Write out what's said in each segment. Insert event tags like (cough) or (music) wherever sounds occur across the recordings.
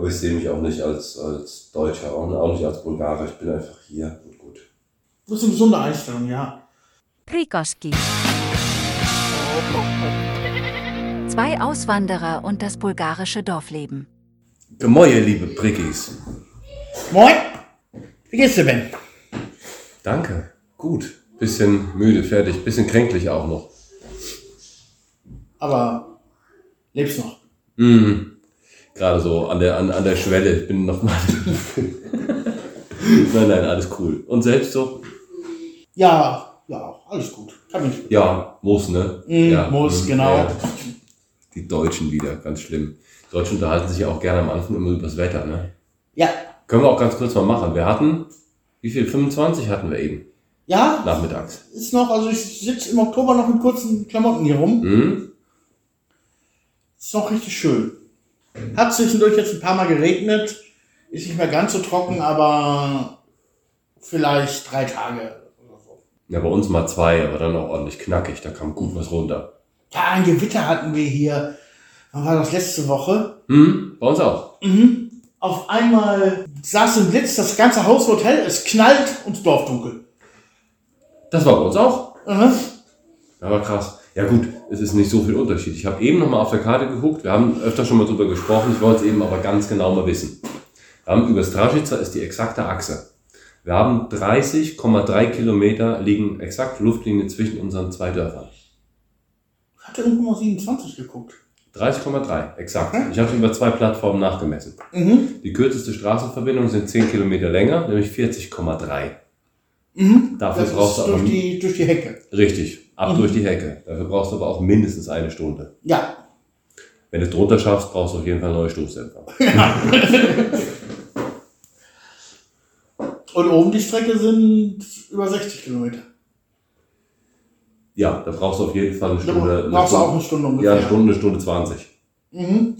Aber ich sehe mich auch nicht als, als Deutscher, auch, auch nicht als Bulgarer. Ich bin einfach hier und gut. Das ist eine gesunde Einstellung, ja. Prikoski. Zwei Auswanderer und das bulgarische Dorfleben. Gemäue, liebe Prickis. Moin! Wie geht's dir, Ben? Danke. Gut. Bisschen müde, fertig, bisschen kränklich auch noch. Aber lebst noch. Mhm. Gerade so an der, an, an der Schwelle. Ich bin noch mal. (laughs) nein, nein, alles cool. Und selbst so? Ja, ja, alles gut. Kann mich Ja, muss, ne? Mm, ja, muss, mm, genau. ja. Die Deutschen wieder, ganz schlimm. Die Deutschen unterhalten sich ja auch gerne am Anfang immer über das Wetter, ne? Ja, Können wir auch ganz kurz mal machen. Wir hatten, wie viel? 25 hatten wir eben, ja, nachmittags. ist noch, also ich sitze im Oktober noch in kurzen Klamotten hier rum. Mhm. Ist noch richtig schön. Hat zwischendurch jetzt ein paar Mal geregnet. Ist nicht mehr ganz so trocken, aber vielleicht drei Tage oder so. Ja, bei uns mal zwei, aber dann auch ordentlich knackig. Da kam gut was runter. Ja, ein Gewitter hatten wir hier. Wann war das letzte Woche? Mhm. Bei uns auch. Mhm. Auf einmal saß ein Blitz, das ganze Haus hell, es knallt und das Dorf dunkel. Das war bei uns auch. Mhm. Aber krass. Ja gut, es ist nicht so viel Unterschied. Ich habe eben noch mal auf der Karte geguckt. Wir haben öfter schon mal drüber gesprochen. Ich wollte es eben aber ganz genau mal wissen. Wir haben über Stražica ist die exakte Achse. Wir haben 30,3 Kilometer liegen exakt Luftlinie zwischen unseren zwei Dörfern. Ich hatte irgendwo mal 27 geguckt. 30,3, exakt. Ich habe über zwei Plattformen nachgemessen. Mhm. Die kürzeste Straßenverbindung sind 10 Kilometer länger, nämlich 40,3. Mhm. Dafür das brauchst du aber durch die, durch die Hecke. richtig ab Mhm. durch die Hecke. Dafür brauchst du aber auch mindestens eine Stunde. Ja. Wenn du es drunter schaffst, brauchst du auf jeden Fall neue Stoßdämpfer. (laughs) Und oben die Strecke sind über 60 Kilometer. Ja, da brauchst du auf jeden Fall eine Da Stunde. eine brauchst du auch eine Stunde ungefähr. Ja, eine Stunde, eine Stunde 20. Mhm.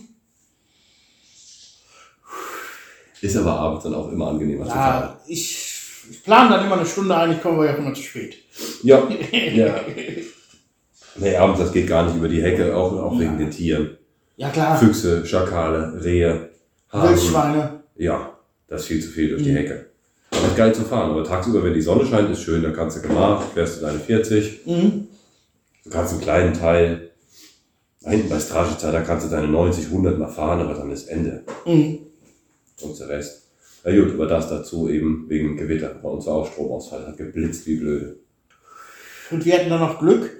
Ist aber abends dann auch immer angenehmer zu fahren. Ja, ich, ich plane dann immer eine Stunde ein, ich komme aber ja immer zu spät. Ja. (laughs) ja. Nee, abends, das geht gar nicht über die Hecke, auch, auch wegen den Tieren. Ja klar, Füchse, Schakale, Rehe, Hasen. Wildschweine. Ja, das ist viel zu viel durch die Mhm. Hecke. Aber ist geil zu fahren. Aber tagsüber, wenn die Sonne scheint, ist schön, dann kannst du gemacht, fährst du deine 40. Mhm. Du kannst einen kleinen Teil, da hinten bei Stražica, da kannst du deine 90, 100 mal fahren, aber dann ist Ende. Mhm. Und der Rest. Ja gut, aber das dazu eben wegen Gewitter. Bei uns war auch Stromausfall, hat geblitzt wie blöde. Und wir hatten dann noch Glück.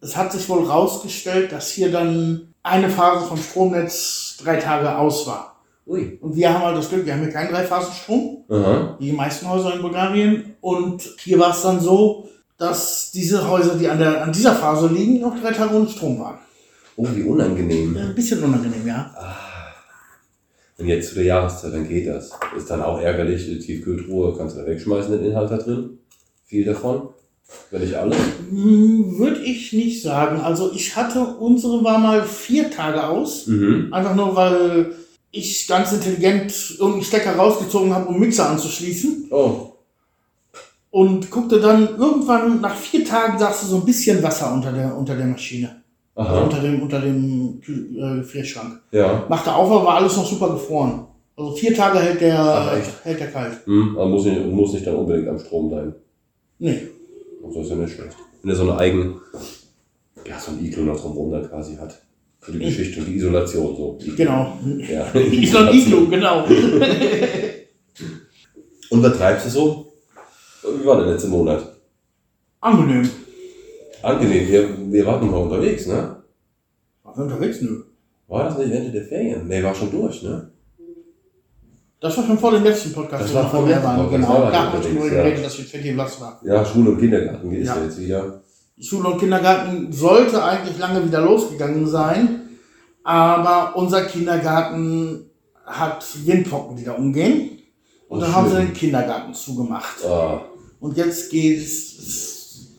Es hat sich wohl rausgestellt, dass hier dann eine Phase vom Stromnetz drei Tage aus war. Ui. Und wir haben halt das Glück, wir haben hier keinen Dreiphasenstrom, Aha. wie die meisten Häuser in Bulgarien. Und hier war es dann so, dass diese Häuser, die an, der, an dieser Phase liegen, noch drei Tage ohne Strom waren. Oh, wie unangenehm. Ein bisschen unangenehm, ja. Und jetzt zu der Jahreszeit, dann geht das. Ist dann auch ärgerlich, die Tiefkühltruhe kannst du da wegschmeißen, den Inhalt da drin. Viel davon. Wenn nicht alles. Hm, Würde ich nicht sagen. Also ich hatte, unsere war mal vier Tage aus. Mhm. Einfach nur, weil ich ganz intelligent irgendeinen Stecker rausgezogen habe, um Mixer anzuschließen. Oh. Und guckte dann irgendwann nach vier Tagen, sagst du, so ein bisschen Wasser unter der, unter der Maschine. Also unter dem, unter dem äh, Gefrierschrank. Ja. Machte auf, aber war alles noch super gefroren. Also vier Tage hält der, Ach, hält der kalt. Hm. Man muss nicht, muss nicht dann unbedingt am Strom sein. Nee. Und so ist ja nicht schlecht. Wenn er so eine eigen, ja, so ein Iglu noch drumherum dann quasi hat. Für die Geschichte und die Isolation so. Genau. Ja. So ein Iglu, genau. (laughs) Und was treibst du so? Wie war der letzte Monat? Angenehm. Angenehm, wir, wir waren mal unterwegs, ne? War wir unterwegs? Nö. War das nicht Ende der Ferien? Nee, war schon durch, ne? Das war schon vor dem letzten Podcast, Das war vor dem letzten waren. Podcast, Genau. da haben wir schon ja. geredet, dass wir fett blass war. Ja, Schule und Kindergarten ist Ja. jetzt wieder. Schule und Kindergarten sollte eigentlich lange wieder losgegangen sein, aber unser Kindergarten hat Windpocken, die da umgehen. Und Oh, dann haben sie den Kindergarten zugemacht. Ah, Und jetzt geht es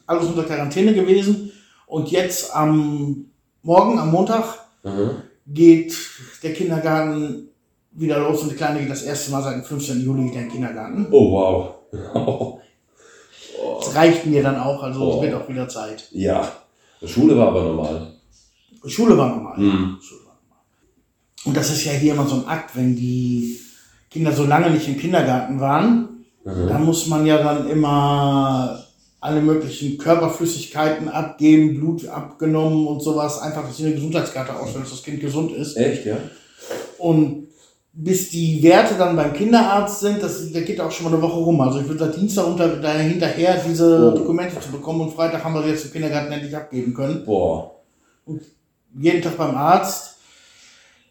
alles unter Quarantäne gewesen. Und jetzt am Morgen, am Montag, mhm. geht der Kindergarten wieder los und die Kleine geht das erste Mal seit dem 15. Juli wieder in den Kindergarten. Oh, wow. Das reicht mir dann auch, also Oh. es wird auch wieder Zeit. ja. Die Schule war aber normal. Schule war normal. Mhm. Schule war normal. Und das ist ja hier immer so ein Akt, wenn die Kinder so lange nicht im Kindergarten waren, Mhm. da muss man ja dann immer alle möglichen Körperflüssigkeiten abgeben, Blut abgenommen und sowas, einfach, dass sie eine Gesundheitskarte ausstellen, dass das Kind gesund ist. Echt, ja? Und bis die Werte dann beim Kinderarzt sind, das, da geht auch schon mal eine Woche rum. Also ich würde seit Dienstag unter, da hinterher diese Oh. Dokumente zu bekommen und Freitag haben wir sie jetzt im Kindergarten endlich abgeben können. Boah. Jeden Tag beim Arzt.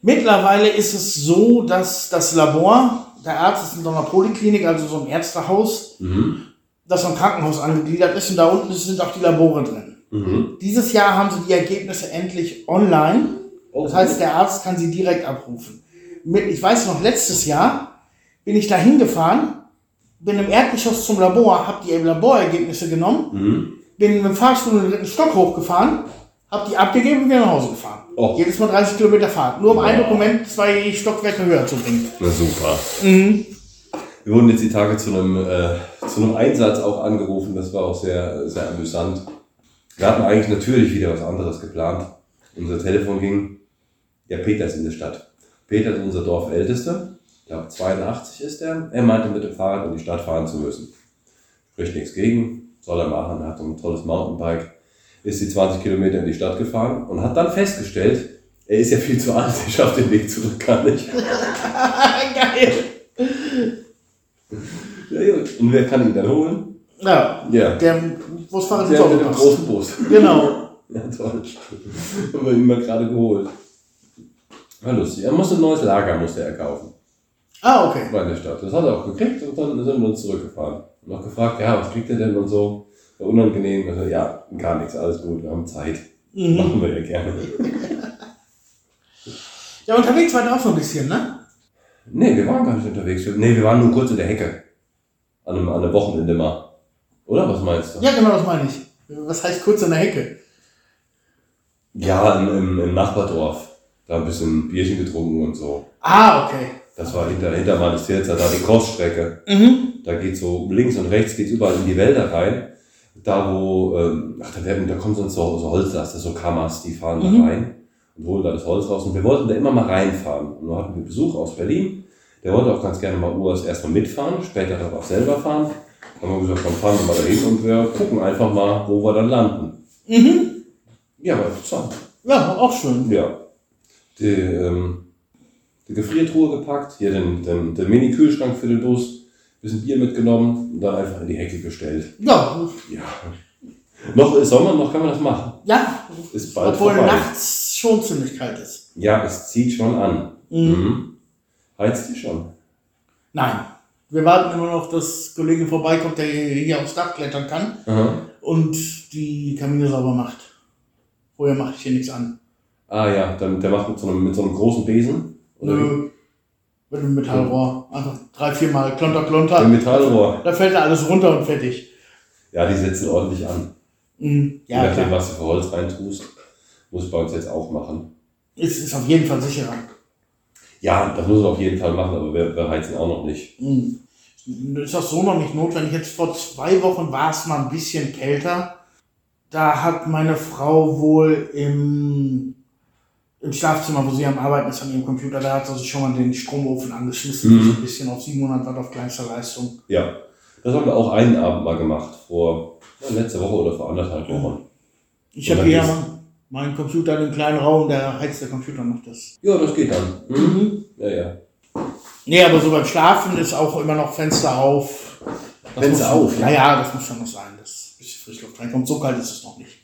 Mittlerweile ist es so, dass das Labor, der Arzt ist in so einer Poliklinik, also so ein Ärztehaus, Mhm. Das am Krankenhaus angegliedert ist und da unten sind auch die Labore drin. Mhm. Dieses Jahr haben sie die Ergebnisse endlich online. Oh, Das heißt, der Arzt kann sie direkt abrufen. Mit, ich weiß noch, letztes Jahr bin ich da hingefahren, bin im Erdgeschoss zum Labor, habe die Laborergebnisse genommen, Mhm. bin mit dem Fahrstuhl in den dritten Stock hochgefahren, habe die abgegeben und wieder nach Hause gefahren. Oh. Jedes Mal 30 Kilometer Fahrt. Nur um ein Wow. Dokument zwei Stockwerke höher zu bringen. Na super. Mhm. Wir wurden jetzt die Tage zu einem, äh, zu einem Einsatz auch angerufen. Das war auch sehr, sehr amüsant. Wir hatten eigentlich natürlich wieder was anderes geplant. Unser Telefon ging, ja, Peter ist in der Stadt. Peter ist unser Dorfältester. Ich glaube, 82 ist er. Er meinte, mit dem Fahrrad in die Stadt fahren zu müssen. Spricht nichts gegen, soll er machen. Er hat so ein tolles Mountainbike. Ist die 20 Kilometer in die Stadt gefahren und hat dann festgestellt, er ist ja viel zu alt, er schafft den Weg zurück gar nicht. (laughs) Geil. Und wer kann ihn dann holen? Ja, Ja. der Busfahrer Der ins Auto mit dem großen Bus. Genau. (laughs) Ja, toll. Haben wir ihn mal gerade geholt. War lustig. Er musste ein neues Lager musste er kaufen Ah, okay. bei der Stadt. Das hat er auch gekriegt und dann sind wir uns zurückgefahren. Und auch gefragt, ja, was kriegt er denn und so. War unangenehm. Also, ja, gar nichts, alles gut, wir haben Zeit. Mhm. Machen wir ja gerne. Ja, unterwegs war der auch so ein bisschen, ne? Nee, wir waren gar nicht unterwegs. Nee, wir waren nur kurz in der Hecke. An einem, an einem Wochenende mal. Oder was meinst du? Ja, genau, das meine ich. Was heißt kurz in der Hecke? Ja, im, im, im Nachbardorf. Da ein bisschen Bierchen getrunken und so. Ah, okay. Das war hinter, hinter Mannestirza, da die Crossstrecke. Mhm. Da geht so links und rechts geht's überall in die Wälder rein. Da wo, ähm, ach, da werden, da kommen sonst so, so Holzlaster, so Kammers, die fahren Mhm. da rein und holen da das Holz raus. Und wir wollten da immer mal reinfahren. Und dann hatten wir Besuch aus Berlin. Der wollte auch ganz gerne mal Urs erstmal mitfahren, später dann auch selber fahren. Dann haben wir gesagt, dann fahren wir mal dahin und wir gucken einfach mal, wo wir dann landen. Mhm. Ja, war interessant. Ja, auch schön. Ja. Die, ähm, die Gefriertruhe gepackt, hier den, den, den Mini-Kühlschrank für den Bus, bisschen Bier mitgenommen und dann einfach in die Hecke gestellt. Ja, Ja. Noch ist Sommer, noch kann man das machen. ja. Ist bald Obwohl vorbei. nachts schon ziemlich kalt ist. Ja, es zieht schon an. Mhm. Mhm. Heizt die schon. Nein. Wir warten immer noch, dass Kollege vorbeikommt, der hier aufs Dach klettern kann Aha. und die Kamine sauber macht. Vorher mache ich hier nichts an. Ah ja, dann, der macht mit so, einem, mit so einem großen Besen. Oder? Nö. Mit einem Metallrohr. Einfach drei, vier Mal klonter, klonter. Metallrohr. Da fällt da alles runter und fertig. Ja, die setzen ordentlich an. Mhm. Je Ja, nachdem, klar. was du für Holz reintust. Muss ich bei uns jetzt auch machen. Es ist auf jeden Fall sicherer. Ja, das muss man auf jeden Fall machen, aber wir, wir heizen auch noch nicht. Mhm. Ist das so noch nicht notwendig? Jetzt vor zwei Wochen war es mal ein bisschen kälter. Da hat meine Frau wohl im, im Schlafzimmer, wo sie am Arbeiten ist, an ihrem Computer, da hat sie sich schon mal den Stromofen angeschmissen. Mhm. So ein bisschen auf 700 Watt auf kleinster Leistung. Ja, das haben wir auch einen Abend mal gemacht, vor ja, letzte Woche oder vor anderthalb Wochen. Ich habe hier geht's. Meinen Computer in einem kleinen Raum, da heizt der Computer noch das. Ja, das geht dann. Mhm. Ja, ja. Nee, aber so beim Schlafen ist auch immer noch Fenster auf. Das Fenster auf, Ja, ja. ja, das muss schon noch sein, dass ein bisschen Frischluft reinkommt. So kalt ist es noch nicht.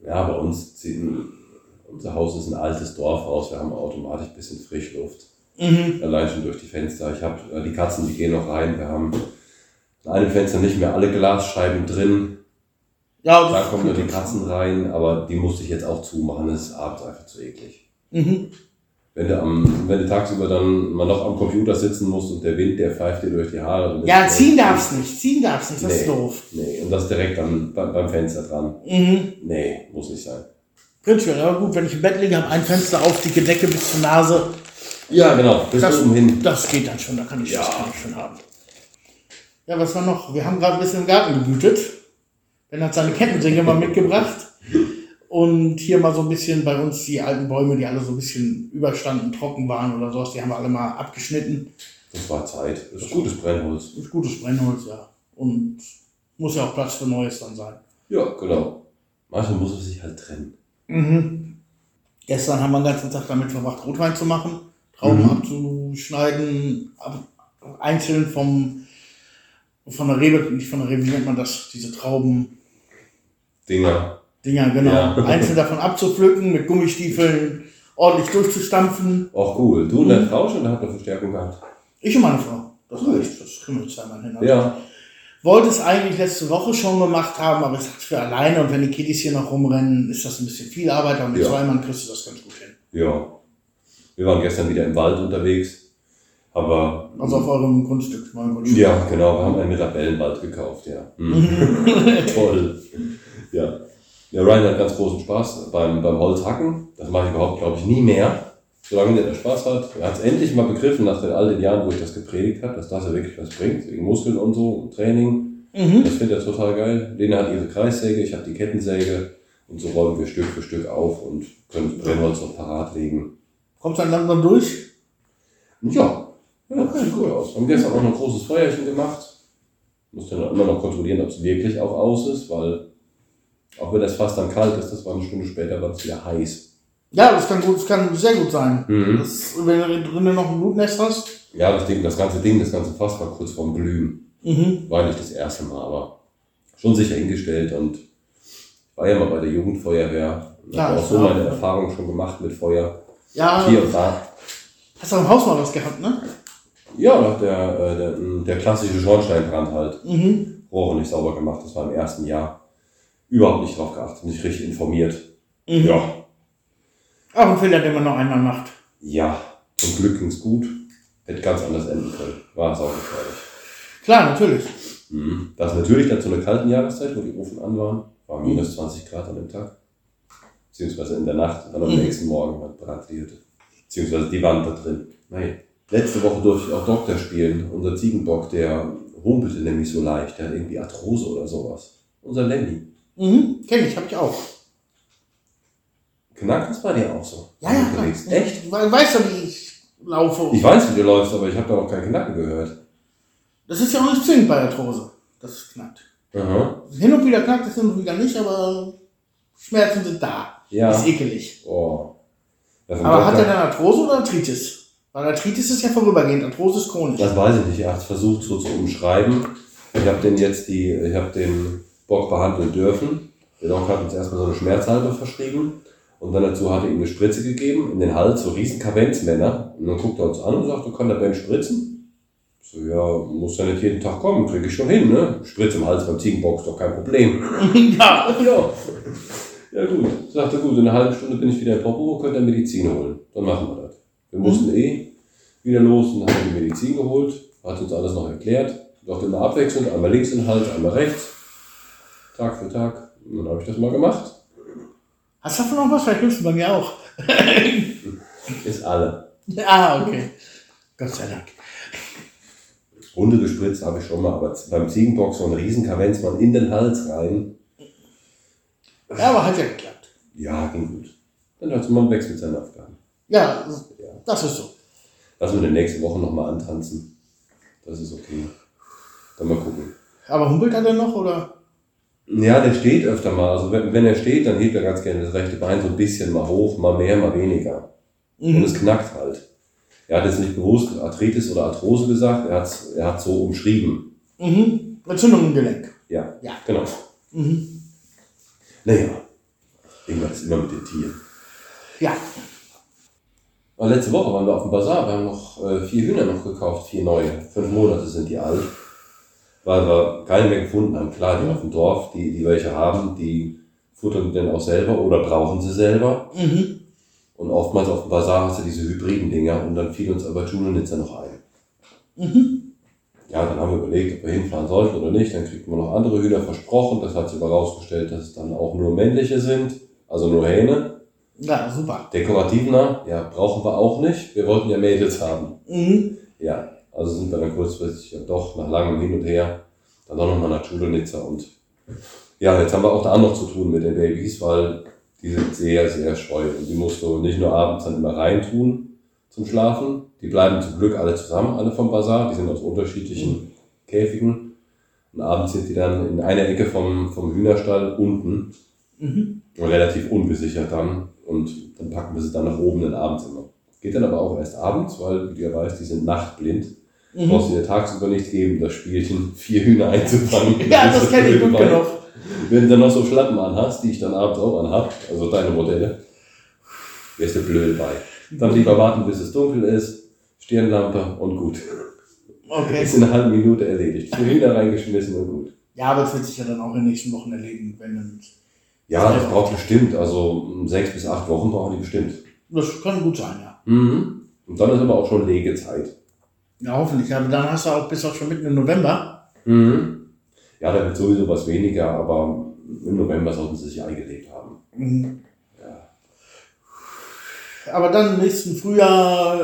Ja, bei uns, ziehen, unser Haus ist ein altes Dorfhaus, wir haben automatisch ein bisschen Frischluft. Mhm. Allein schon durch die Fenster. Ich habe äh, die Katzen, die gehen noch rein. Wir haben in einem Fenster nicht mehr alle Glasscheiben drin. Ja, Da kommen nur die Katzen rein, aber die musste ich jetzt auch zumachen. Das ist abends einfach zu eklig. Mhm. Wenn du, am, wenn du tagsüber dann mal noch am Computer sitzen musst und der Wind, der pfeift dir durch die Haare. Ja, ist- ziehen darfst nicht, ziehen darfst nicht, das ist Nee. doof. Nee, und das direkt am, beim, beim Fenster dran. Mhm. Nee, muss nicht sein. Prinzipiell, aber gut, wenn ich im Bett liege, habe ein Fenster auf, dicke Decke bis zur Nase, Ja, genau, bis Das- oben hin. das geht dann schon, da kann ich Ja. das kann ich schon haben. Ja, was war noch? Wir haben gerade ein bisschen im Garten gebütet. Ben hat seine Kettensäge mal mitgebracht. Und hier mal so ein bisschen bei uns die alten Bäume, die alle so ein bisschen überstanden, trocken waren oder sowas, die haben wir alle mal abgeschnitten. Das war Zeit. Das ist gutes Brennholz. Das ist gutes Brennholz, ja. Und muss ja auch Platz für Neues dann sein. Ja, genau. Manchmal muss man sich halt trennen. Mhm. Gestern haben wir den ganzen Tag damit verbracht, Rotwein zu machen, Trauben Mhm. abzuschneiden, ab, einzeln vom, von der Rebe, nicht von der Rebe, wie nennt man das, diese Trauben, Dinger. Dinger, genau. Ja. (laughs) Einzeln davon abzupflücken, mit Gummistiefeln ordentlich durchzustampfen. Auch cool. Du und deine Frau schon, da hat eine Verstärkung gehabt. Ich und meine Frau. Das Cool. reicht, das kriegen wir zweimal hin. Ja. Wollte es eigentlich letzte Woche schon gemacht haben, aber ich sagte für alleine und wenn die Kiddies hier noch rumrennen, ist das ein bisschen viel Arbeit, aber mit Ja. zwei Mann kriegst du das ganz gut hin. Ja. Wir waren gestern wieder im Wald unterwegs. Aber. Also auf eurem Grundstück, meinem Grundstück. Ja, genau. Wir haben einen Mirabellenwald gekauft, ja. Mhm. (laughs) (laughs) Toll. Ja. Der Ryan hat ganz großen Spaß beim, beim Holzhacken. Das mache ich überhaupt, glaube ich, nie mehr. Solange der da Spaß hat. Er hat es endlich mal begriffen, nach den all den Jahren, wo ich das gepredigt habe, dass das ja wirklich was bringt, wegen Muskeln und so und Training. Mhm. Das findet er total geil. Lena hat ihre Kreissäge, ich habe die Kettensäge. Und so räumen wir Stück für Stück auf und können das Brennholz noch parat legen. Kommt dann langsam durch? Ja, ja das sieht gut aus. Wir haben gestern auch noch ein großes Feuerchen gemacht. Muss dann immer noch kontrollieren, ob es wirklich auch aus ist, weil auch wenn das fast dann kalt ist, das war eine Stunde später, war es wieder heiß. Ja, das kann gut, das kann sehr gut sein. Mhm. Das, wenn du drinnen noch ein Blutnest hast. Ja, das Ding, das ganze Ding, das ganze Fass war kurz vorm Glühen. Mhm. War nicht das erste Mal, aber schon sicher hingestellt und war ja mal bei der Jugendfeuerwehr. Ja, habe auch so auch. meine Erfahrungen schon gemacht mit Feuer. Ja, Hier und da. hast du am Haus mal was gehabt, ne? Ja, der, äh, der, der klassische Schornsteinbrand halt. Mhm. Rohre nicht sauber gemacht, das war im ersten Jahr. Überhaupt nicht drauf geachtet, nicht richtig informiert. mhm. Ja, Auch ein Fehler, den man noch einmal macht. ja, zum Glück ging's gut. Hätte ganz anders enden können. War es auch gefährlich. Klar, natürlich. Mhm. Das ist natürlich dann zu einer kalten Jahreszeit, wo die Ofen an waren. War minus 20 Grad an dem Tag. Beziehungsweise in der Nacht, dann am Mhm. nächsten Morgen die Hütte. Beziehungsweise die Wand da drin. Nein. Letzte Woche durfte ich auch Doktor spielen. Unser Ziegenbock, der humpelte nämlich so leicht. Der hat irgendwie Arthrose oder sowas. Unser Lemmy. Mhm. Kenn ich, hab ich auch. Knackt das bei dir auch so? Ja, ja, klar. Echt? Ich we- weiß ja, wie ich laufe. Ich weiß, wie du läufst, aber ich habe da noch kein Knacken gehört. Das ist ja auch nicht zwingend bei Arthrose. Das es knackt. Aha. Hin und wieder knackt es, hin und wieder nicht, aber Schmerzen sind da. Ja. Ist ekelig. Oh. Vom Aber hat er dann Arthrose oder Arthritis? Weil Arthritis ist ja vorübergehend, Arthrose ist chronisch. Das weiß ich nicht. Er hat es versucht so zu umschreiben. Ich habe den jetzt die, ich habe den Bock behandeln dürfen. Der Doc hat uns erstmal so eine Schmerzhalbe verschrieben. Und dann dazu hat er ihm eine Spritze gegeben, in den Hals, so riesen Kavenzmänner. Und dann guckt er uns an und sagt, du kannst der Ben spritzen? Ich So, ja, muss ja nicht jeden Tag kommen, kriege ich schon hin, ne? Spritz im Hals beim Ziegenbock ist doch kein Problem. (laughs) ja. ja. Ja gut, sagte gut, in einer halben Stunde bin ich wieder in Popo, könnt ihr Medizin holen. Dann machen wir das. Wir mussten eh wieder los und haben die Medizin geholt, hat uns alles noch erklärt. Doch immer abwechselnd, einmal links in den Hals, einmal rechts. Tag für Tag. Und dann habe ich das mal gemacht. Hast du davon noch was? Vielleicht hilfst du bei mir auch. (laughs) Ist alle. Ah, okay. Gott sei Dank. Hunde gespritzt habe ich schon mal, aber beim Ziegenbock so ein riesen Kavenzmann in den Hals rein. Ja, aber hat ja geklappt. Ja, ging gut. Dann hat man weg mit seinen Aufgaben. Ja, Ja. das ist so. Lassen wir in den nächsten Wochen nochmal antanzen. Das ist okay. Dann mal gucken. Aber humpelt er denn noch oder? Ja, der steht öfter mal. Also wenn, wenn er steht, dann hebt er ganz gerne das rechte Bein so ein bisschen mal hoch, mal mehr, mal weniger. Und es Mhm. knackt halt. Er hat jetzt nicht bewusst Arthritis oder Arthrose gesagt, er hat es er hat's so umschrieben. Mhm. Entzündung im Gelenk. Ja, Ja. genau. Mhm. Naja, irgendwas ist immer mit den Tieren. Ja. Aber letzte Woche waren wir auf dem Bazar, wir haben noch äh, vier Hühner noch gekauft, vier neue. Fünf Monate sind die alt. Weil wir keine mehr gefunden haben. Klar, die auf dem Dorf, die, die welche haben, die futtern die dann auch selber oder brauchen sie selber. Mhm. Und oftmals auf dem Bazar hast du diese hybriden Dinger und dann fiel uns aber Julnitzer noch ein. Mhm. Ja, dann haben wir überlegt, ob wir hinfahren sollten oder nicht. Dann kriegt man noch andere Hühner versprochen. Das hat sich aber rausgestellt, dass es dann auch nur männliche sind, also nur Hähne. Ja, super. Dekorativner, ja, brauchen wir auch nicht. Wir wollten ja Mädels haben. Mhm. Ja, also sind wir dann kurzfristig ja doch nach langem Hin und Her dann doch nochmal nach Julnitzer und ja, jetzt haben wir auch da noch zu tun mit den Babys, weil Die sind sehr, sehr scheu. Und die musst du nicht nur abends dann immer reintun zum Schlafen. Die bleiben zum Glück alle zusammen, alle vom Bazar. Die sind aus unterschiedlichen Käfigen. Und abends sind die dann in einer Ecke vom, vom Hühnerstall unten. Mhm. Relativ ungesichert dann. Und dann packen wir sie dann nach oben in den Abendzimmer. Geht dann aber auch erst abends, weil, wie du ja weißt, die sind nachtblind. Mhm. Brauchst du dir tagsüber nicht geben, das Spielchen, vier Hühner einzufangen. (laughs) Ja, das kenne ich gut genug. Wenn du dann noch so Schlappen anhast, die ich dann abends auch anhab, also deine Modelle, wärst du blöd bei. Dann lieber warten, bis es dunkel ist, Stirnlampe und gut. Okay. Ist in einer halben Minute erledigt. Vier Hühner reingeschmissen und gut. Ja, aber das wird sich ja dann auch in den nächsten Wochen erledigen, wenn dann- Ja, das braucht bestimmt, also sechs bis acht Wochen brauchen die bestimmt. Das kann gut sein, ja. Mhm. Und dann ist aber auch schon Legezeit. Ja, hoffentlich. Aber dann hast du auch bis auch schon mitten im November. Mhm. Ja, da wird sowieso was weniger, aber im November sollten sie sich eingelebt haben. Mhm. Ja. Aber dann im nächsten Frühjahr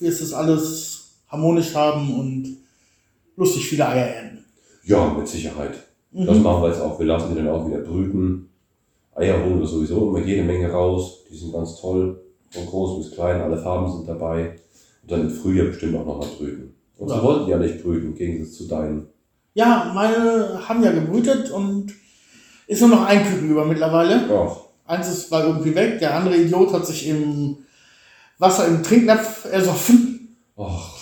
wirst du es alles harmonisch haben und lustig viele Eier ernten. Ja, mit Sicherheit. Das machen wir jetzt auch. Wir lassen die dann auch wieder brüten. Eier holen wir sowieso immer jede Menge raus. Die sind ganz toll. Von groß bis klein, alle Farben sind dabei. Und dann im Frühjahr bestimmt auch nochmal brüten. Und sie Ja. wollten ja nicht brüten, im Gegensatz zu deinen. Ja, meine haben ja gebrütet und ist nur noch ein Küken über mittlerweile. Ach, Eins ist war irgendwie weg, der andere Idiot hat sich im Wasser im Trinknapf ersoffen. ach,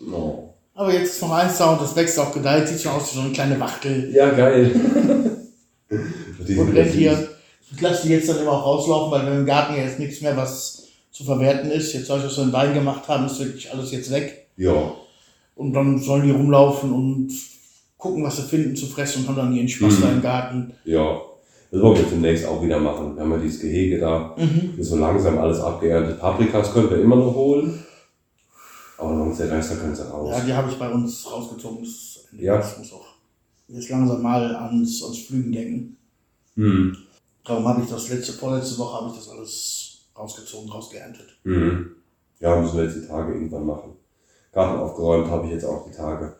no. Aber jetzt ist noch eins da und das wächst auch gedeiht, sieht schon aus wie so eine kleine Wachtel. Ja, geil. (laughs) Und rennt hier. Ich lasse die jetzt dann immer auch rauslaufen, weil im Garten ja jetzt nichts mehr, was zu verwerten ist. Jetzt, als wir so einen Wein gemacht haben, ist wirklich alles jetzt weg. Ja, Und dann sollen die rumlaufen und gucken, was sie finden zu fressen und haben dann ihren Spaß Mhm. da im Garten. ja. Das wollen wir demnächst auch wieder machen. Wir haben ja dieses Gehege da. Mhm. Ist so langsam alles abgeerntet. Paprikas können wir immer noch holen. Aber sonst der Rest, da können sie raus. Ja, die habe ich bei uns rausgezogen. Das, Ja. das muss auch jetzt langsam mal ans, ans Flügen denken. Hm. Darum habe ich das letzte, vorletzte Woche habe ich das alles rausgezogen, rausgeerntet. Mhm. Ja, müssen wir jetzt die Tage irgendwann machen. Garten aufgeräumt habe ich jetzt auch die Tage.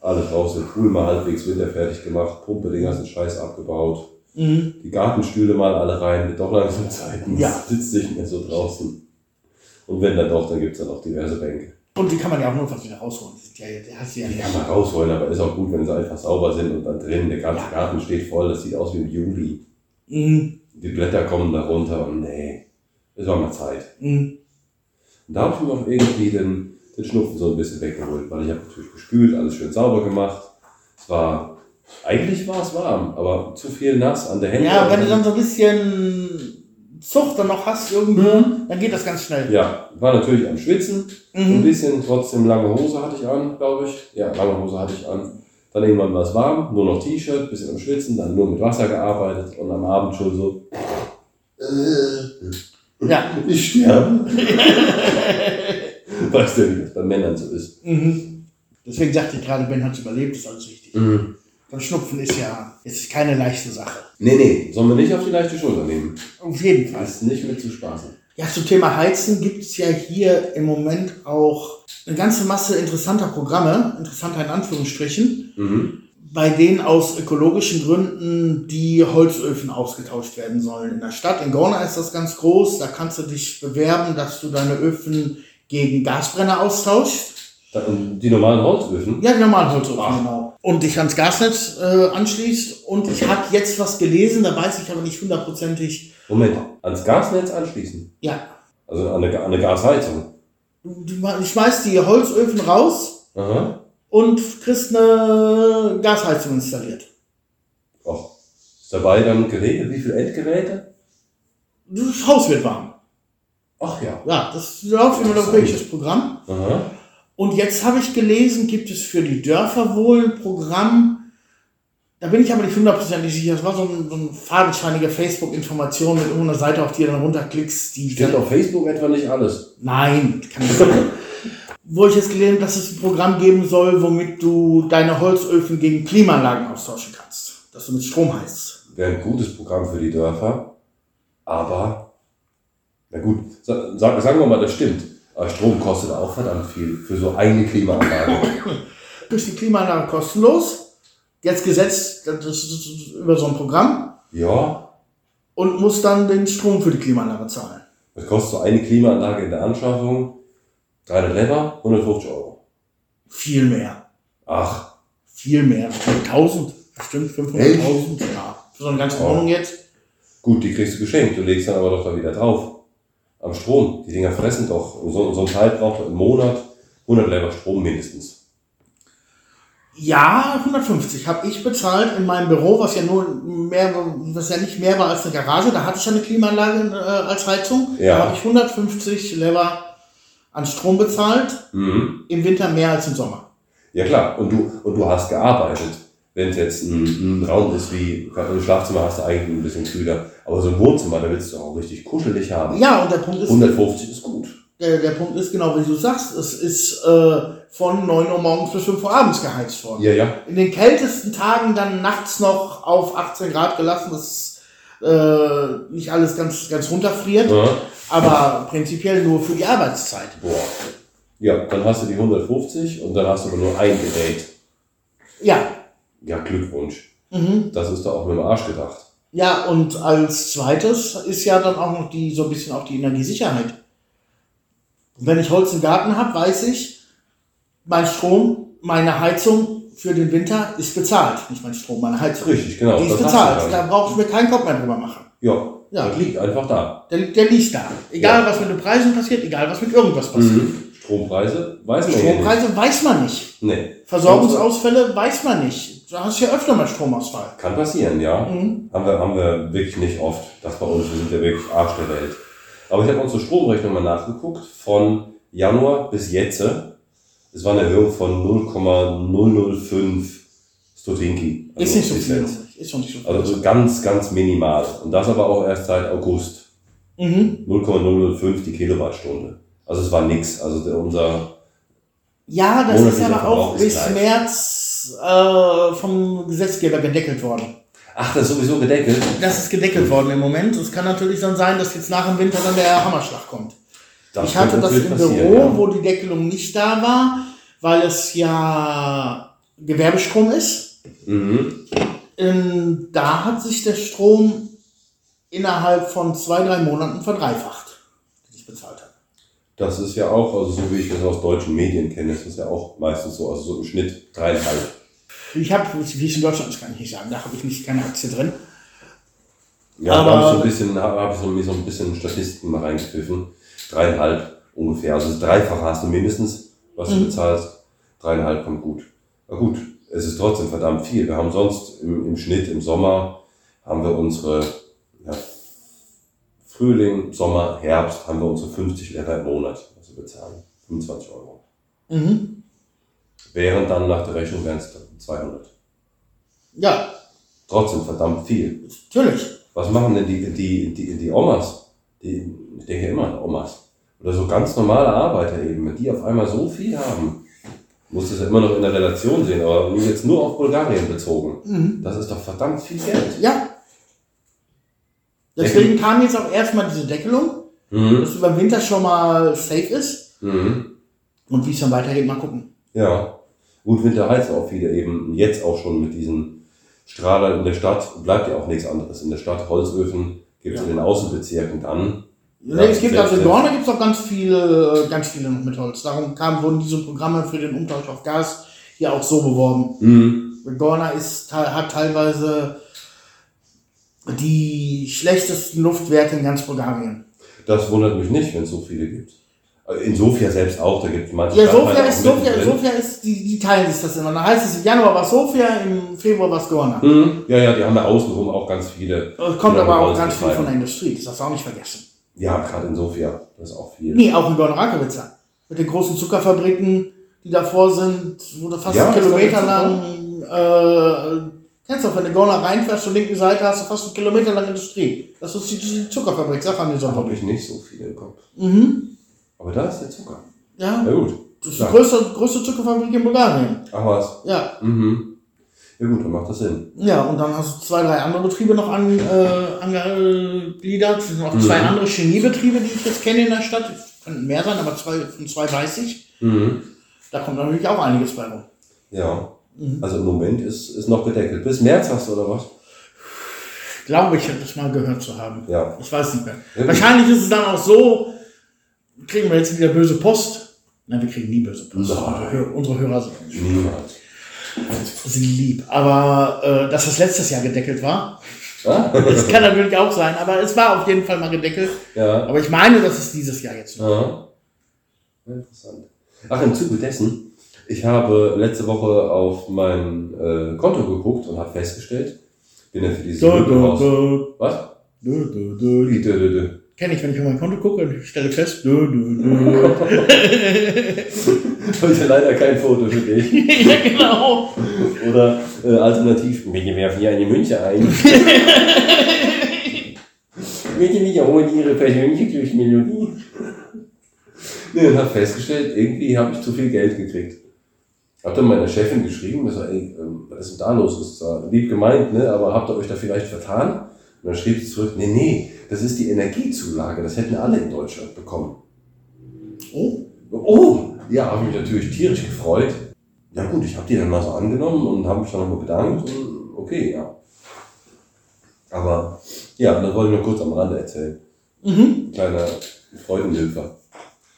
Alles raus, den Pool mal halbwegs winterfertig gemacht, Pumpe den ganzen Scheiß abgebaut. Mhm. Die Gartenstühle mal alle rein, wird doch langsam Zeit. Ja. Sitzt nicht mehr so draußen. Und wenn dann doch, dann gibt es dann auch diverse Bänke. Und die kann man ja auch nur fast wieder rausholen. Die, sind ja, hast ja Die kann man rausholen, aber ist auch gut, wenn sie einfach sauber sind und dann drin. Der ganze Ja. Garten steht voll, das sieht aus wie im Juli. Mhm. Die Blätter kommen da runter und nee, es war mal Zeit. Mhm. Und da habe ich mir auch irgendwie den, den Schnupfen so ein bisschen weggeholt, weil ich habe natürlich gespült, alles schön sauber gemacht. Es war, eigentlich war es warm, aber zu viel nass an der Hände. Ja, wenn du dann so ein bisschen Zucht dann noch hast irgendwo, Mhm. dann geht das ganz schnell. Ja, war natürlich am Schwitzen, ein Mhm. bisschen, trotzdem lange Hose hatte ich an, glaube ich. Ja, lange Hose hatte ich an. Dann irgendwann war es warm, nur noch T-Shirt, bisschen am Schwitzen, dann nur mit Wasser gearbeitet und am Abend schon so, Ja. ich sterbe. (laughs) weißt du, wie das bei Männern so ist. Mhm. Deswegen sagte ich gerade, Ben hat überlebt, ist alles wichtig. Mhm. Dann Schnupfen ist ja ist keine leichte Sache. Nee, nee, sollen wir nicht auf die leichte Schulter nehmen. Auf jeden Fall. Ist nicht mit zu spaßen. Ja, zum Thema Heizen gibt es ja hier im Moment auch eine ganze Masse interessanter Programme, interessanter in Anführungsstrichen, Mhm. Bei denen aus ökologischen Gründen die Holzöfen ausgetauscht werden sollen in der Stadt. In Gorna ist das ganz groß, da kannst du dich bewerben, dass du deine Öfen gegen Gasbrenner austauschst. Die normalen Holzöfen? Ja, die normalen Holzöfen, Ach. genau. Und dich ans Gasnetz äh, anschließt. Und ich habe jetzt was gelesen, da weiß ich aber nicht hundertprozentig. Moment, ans Gasnetz anschließen. Ja, Also an eine, an eine Gasheizung. ma- schmeißt die Holzöfen raus Aha. Und kriegst eine Gasheizung installiert. Ach, ist dabei dann geregelt, wie viele Endgeräte? Das Haus wird warm. Ach ja. Ja, das läuft immer ein europäisches Programm. Aha. Und jetzt habe ich gelesen, gibt es für die Dörfer wohl ein Programm, da bin ich aber nicht hundertprozentig sicher. Das war so ein, so ein fadenscheinige Facebook-Information mit irgendeiner Seite, auf die du dann runterklickst. Die Steht auf Facebook etwa nicht alles. Nein, kann nicht sein. (laughs) Wo ich jetzt gelesen habe, dass es ein Programm geben soll, womit du deine Holzöfen gegen Klimaanlagen austauschen kannst. Dass du mit Strom heizt. Wäre ein gutes Programm für die Dörfer. Aber, na gut, sa- sag, sagen wir mal, das stimmt. Aber Strom kostet auch verdammt viel für so eine Klimaanlage. (laughs) Durch die Klimaanlage kostenlos. Jetzt gesetzt, das ist über so ein Programm. ja, und muss dann den Strom für die Klimaanlage zahlen. Was kostet so eine Klimaanlage in der Anschaffung? 300 Lever, 150 Euro. Viel mehr. Ach, Viel mehr. 1000, bestimmt 500.000. Ja. Für so eine ganze Oh. Wohnung jetzt. gut, die kriegst du geschenkt. Du legst dann aber doch da wieder drauf. Am Strom. Die Dinger fressen doch. Und so, so ein Teil braucht im Monat 100 Lever Strom mindestens. Ja, 150 habe ich bezahlt in meinem Büro, was ja nur mehr, was ja nicht mehr war als eine Garage. Da hatte ich ja eine Klimaanlage äh, als Heizung. Ja. Da habe ich 150 Lever an Strom bezahlt. Mhm. Im Winter mehr als im Sommer. Ja klar, und du, und du hast gearbeitet. Wenn es jetzt ein, ein Raum ist wie, im Schlafzimmer hast du eigentlich ein bisschen kühler, aber so ein Wohnzimmer, da willst du auch richtig kuschelig haben. Ja, und der Punkt ist, 150 ist gut. der, der Punkt ist genau wie du sagst, es ist äh, von 9 Uhr morgens bis 5 Uhr abends geheizt worden. Ja, ja. In den kältesten Tagen dann nachts noch auf 18 Grad gelassen, dass äh, nicht alles ganz, ganz runterfriert, ja. aber prinzipiell nur für die Arbeitszeit. Boah. Ja, dann hast du die 150 und dann hast du aber nur ein Gerät. Ja, Ja, Glückwunsch. mhm. Das ist doch auch mit dem Arsch gedacht. ja, und als zweites ist ja dann auch noch die so ein bisschen auch die Energiesicherheit. Und wenn ich Holz im Garten habe, weiß ich, mein Strom, meine Heizung für den Winter ist bezahlt. Nicht mein Strom, meine Heizung. Richtig, genau. Die ist bezahlt. Da brauche ich mir keinen Kopf mehr drüber machen. Ja, Ja. das liegt einfach da. Der, der liegt da. Egal, Ja. was mit den Preisen passiert, egal, was mit irgendwas passiert. Mhm. Strompreise weiß man ja nicht. Strompreise weiß man nicht. Nee. Versorgungsausfälle weiß man nicht. Da hast du ja öfter mal Stromausfall. Kann passieren, ja. Mhm. Haben, wir, haben wir wirklich nicht oft. Das bei uns, wir sind ja wirklich Arsch der Welt. Aber ich habe unsere Stromrechnung mal nachgeguckt. Von Januar bis jetzt. Es war eine Erhöhung von 0,005 Stotinki. Ist nicht so viel. Ist doch nicht so viel. Also so ganz, ganz minimal. Und das aber auch erst seit August. mhm. 0,005 die Kilowattstunde. Also es war nix. Also der, unser, Ja, das ist aber auch bis. März äh, vom Gesetzgeber gedeckelt worden. ach, das ist sowieso gedeckelt. Das ist gedeckelt worden im Moment. Es kann natürlich dann sein, dass jetzt nach dem Winter dann der Hammerschlag kommt. Das ich hatte das im Büro, ja. wo die Deckelung nicht da war, weil es ja Gewerbestrom ist. Mhm. Ähm, da hat sich der Strom innerhalb von zwei, drei Monaten verdreifacht, den ich bezahlt habe. Das ist ja auch, also so wie ich das aus deutschen Medien kenne, ist das ja auch meistens so, also so im Schnitt dreieinhalb. Ich habe, wie es in Deutschland ist, kann ich nicht sagen, da habe ich nicht keine Aktie drin. Ja, Aber- da habe ich so ein bisschen, habe hab ich so, ein bisschen Statistiken mal reingepfiffen. Dreieinhalb ungefähr. Also das Dreifache hast du mindestens, was du Mhm. bezahlst. Dreieinhalb kommt gut. Na gut, es ist trotzdem verdammt viel. Wir haben sonst im, im Schnitt im Sommer haben wir unsere ja, Frühling, Sommer, Herbst haben wir unsere 50 Liter im Monat, was wir bezahlen. 25 Euro. Mhm. Während dann nach der Rechnung wären es 200. Ja, Trotzdem verdammt viel. natürlich. Was machen denn die, die, die, die Omas? Die, ich denke immer an Omas. Oder so ganz normale Arbeiter eben, wenn die auf einmal so viel haben. Muss das ja immer noch in der Relation sehen, aber jetzt nur auf Bulgarien bezogen. Mhm. Das ist doch verdammt viel Geld. Ja. Deswegen kam jetzt auch erstmal diese Deckelung, Mhm. dass über den Winter schon mal safe ist. Mhm. Und wie es dann weitergeht, mal gucken. Ja. Gut, Winter heizt auch viele eben jetzt auch schon mit diesen Strahlern in der Stadt. Bleibt ja auch nichts anderes. In der Stadt Holzöfen gibt es Ja. in den Außenbezirken dann. Nee, es gibt also Gorne gibt es auch ganz viele, ganz viele noch mit Holz. Darum kam, wurden diese Programme für den Umtausch auf Gas hier auch so beworben. Mhm. Gorna ist, hat teilweise die schlechtesten Luftwerte in ganz Bulgarien. Das wundert mich nicht, wenn es so viele gibt. Äh, In Sofia selbst auch, da gibt es manche Ja, Sofia ist, Sofia. Sofia ist, die, die teilen sich das immer. Da heißt es, im Januar war Sofia, im Februar war Gorna. Mhm. Ja, ja, die haben ja außenrum auch ganz viele. Es kommt aber auch ganz viel von der Industrie, das darfst du auch nicht vergessen. Ja, gerade in Sofia, das ist auch viel. Nee, auch in Gorn-Rakowica. Mit den großen Zuckerfabriken, die davor sind, wo du fast Ja, einen Kilometer lang, äh, kennst du auch, wenn du Gorner reinfährst, zur linken Seite hast du fast einen Kilometer lang Industrie. Das ist die, die Zuckerfabrik, sag an die Da habe Sonne. ich nicht so viel im Kopf. Mhm. Aber da ist der Zucker. Ja, Ja gut. das ist die größte, größte Zuckerfabrik in Bulgarien. Ach was. Ja, Mhm. Ja gut, dann macht das Sinn. ja, und dann hast du zwei, drei andere Betriebe noch an, äh, angegliedert. Es sind noch Mhm. zwei andere Chemiebetriebe, die ich jetzt kenne in der Stadt. Es könnten mehr sein, aber zwei, von zwei weiß ich. Mhm. Da kommt natürlich auch einiges bei rum. Ja. Mhm. Also im Moment ist, ist noch gedeckelt. Bis März hast du oder was? glaube, ich das mal gehört zu haben. Ja. Ich weiß nicht mehr. Ja, Wahrscheinlich ist es dann auch so, kriegen wir jetzt wieder böse Post. Nein, wir kriegen nie böse Post. Unsere Hörer sind, Niemals. Sind lieb. Aber äh, dass das letztes Jahr gedeckelt war, Ah? das kann natürlich auch sein. Aber es war auf jeden Fall mal gedeckelt. Ja. Aber ich meine, dass es dieses Jahr jetzt. Aha. Interessant. Ach, im Zuge dessen, ich habe letzte Woche auf mein äh, Konto geguckt und habe festgestellt, bin ja für dieses Dö, dö, Möbelhaus. dö, Was? dö, dö, dö. Wie, dö, dö, dö. Kenn ich, wenn ich auf mein Konto gucke und ich stelle fest, dö, dö, dö. Heute leider kein Foto für dich. (laughs) ja, genau. Oder äh, alternativ, wir werfen hier eine Münze ein. (laughs) Bitte wiederholen Ihre persönliche Glücksmelodie. Nee, und habe festgestellt, irgendwie habe ich zu viel Geld gekriegt. Hab dann meiner Chefin geschrieben, ich so, ey, ähm, was ist denn da los? Ist zwar lieb gemeint, ne, aber habt ihr euch da vielleicht vertan? Und dann schrieb sie zurück, nee, nee, das ist die Energiezulage, das hätten alle in Deutschland bekommen. Oh, Oh, ja, habe mich natürlich tierisch gefreut. Ja gut, ich habe die dann mal so angenommen und habe mich dann nochmal bedankt und okay, ja. Aber ja, das wollte ich nur kurz am Rande erzählen. mhm. Kleiner Freudenhilfer.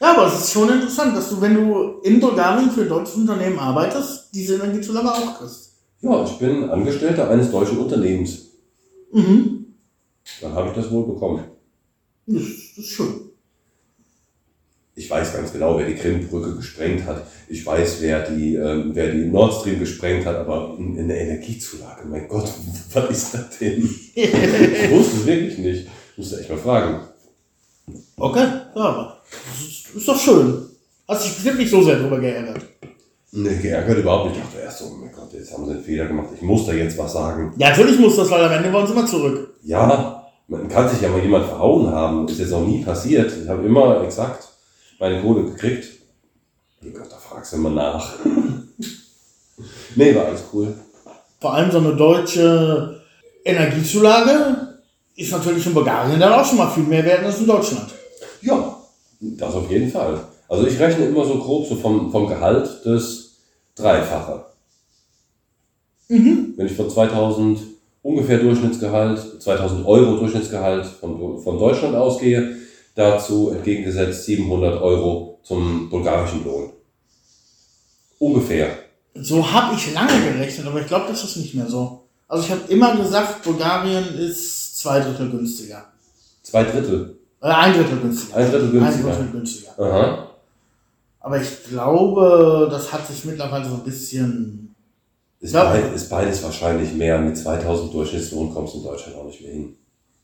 Ja, aber es ist schon interessant, dass du, wenn du in Bulgarien für deutsche Unternehmen arbeitest, diese Energiezulage auch kriegst. Ja, ich bin Angestellter eines deutschen Unternehmens. Mhm. Dann habe ich das wohl bekommen. Das ist schön. Ich weiß ganz genau, wer die Krimbrücke gesprengt hat. Ich weiß, wer die, ähm, wer die Nord Stream gesprengt hat, aber in, in der Energiezulage, mein Gott, (laughs) was ist das denn? Ich wusste es wirklich nicht. Ich musste echt mal fragen. Okay, ja, aber das ist, ist doch schön. Hast dich bestimmt nicht so sehr drüber geärgert. Nee, geärgert überhaupt nicht. Ich dachte erst so, oh mein Gott, jetzt haben sie einen Fehler gemacht. Ich muss da jetzt was sagen. Ja, natürlich muss das, weil am Ende wollen sie mal zurück. Ja, man kann sich ja mal jemand verhauen haben. Ist jetzt noch nie passiert. Ich habe immer exakt meine Kohle gekriegt. Oh Gott, da fragst du immer nach. (laughs) nee, war alles cool. Vor allem so eine deutsche Energiezulage ist natürlich in Bulgarien dann auch schon mal viel mehr wert als in Deutschland. Ja, das auf jeden Fall. Also ich rechne immer so grob so vom, vom Gehalt das Dreifache. Mhm. Wenn ich von 2000 ungefähr Durchschnittsgehalt, 2000 Euro Durchschnittsgehalt von, von Deutschland ausgehe, dazu entgegengesetzt 700 Euro zum bulgarischen Lohn. Ungefähr. So habe ich lange gerechnet, aber ich glaube, das ist nicht mehr so. Also ich habe immer gesagt, Bulgarien ist zwei Drittel günstiger. Zwei Drittel. Äh, ein Drittel günstiger. Ein Drittel Ein günstiger. Drittel günstiger. Aha. Aber ich glaube, das hat sich mittlerweile so ein bisschen. Ist, Ja. beid, ist beides wahrscheinlich mehr. Mit 2000 Durchschnittslohn kommst du in Deutschland auch nicht mehr hin.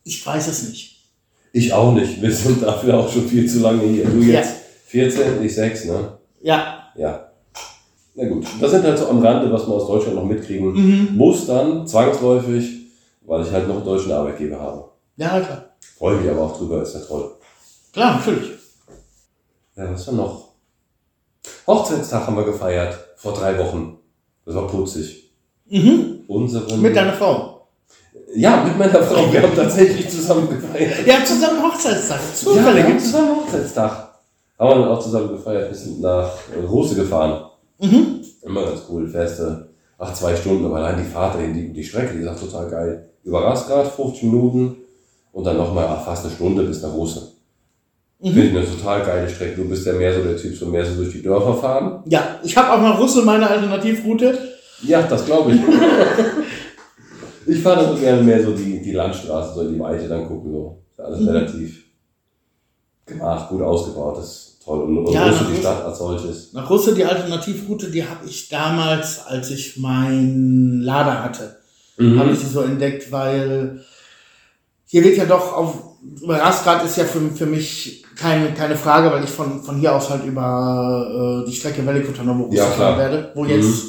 Ich weiß es nicht. Ich auch nicht. Wir sind dafür auch schon viel zu lange hier. Du Ja. jetzt 14, ich 6, ne? Ja. Ja. Na gut. Das sind halt so am Rande, was man aus Deutschland noch mitkriegen Mhm. muss dann, zwangsläufig, weil ich halt noch einen deutschen Arbeitgeber habe. Ja, klar. Freue mich aber auch drüber, ist ja toll. Klar, natürlich. Ja, was war noch? Hochzeitstag haben wir gefeiert, vor drei Wochen. Das war putzig. Mhm. Unseren, Mit deiner Frau. ja, mit meiner Frau. Wir haben tatsächlich zusammen gefeiert. Ja, zusammen Hochzeitstag. Ja, Zufällig. wir haben zusammen Hochzeitstag. Haben wir dann auch zusammen gefeiert. Wir sind nach Rose gefahren. mhm. Immer ganz cool. Feste. Ach, zwei Stunden, aber allein die Fahrt dahin, die, die Strecke, die ist auch total geil. Über Rasgrad, 50 Minuten. Und dann nochmal fast eine Stunde bis nach Russe. Mhm. Finde ich eine total geile Strecke. Du bist ja mehr so der Typ, so mehr so durch die Dörfer fahren. Ja, ich habe auch nach Russel meine Alternativroute. Ja, das glaube ich. ich fahre dann so gerne mehr so die, die Landstraße, so in die Weite dann gucken. So. Alles Mhm. relativ gemacht, gut ausgebaut. Das ist toll. Und, und Ja, Russe, die Russe. Stadt als solches. Nach Russel die Alternativroute, die habe ich damals, als ich meinen Lader hatte, Mhm. habe ich sie so entdeckt, weil hier wird ja doch auf, über Rasgrad ist ja für, für mich keine, keine Frage, weil ich von, von hier aus halt über äh, die Strecke Velikotonovo Ja, fahren werde, wo Mhm. jetzt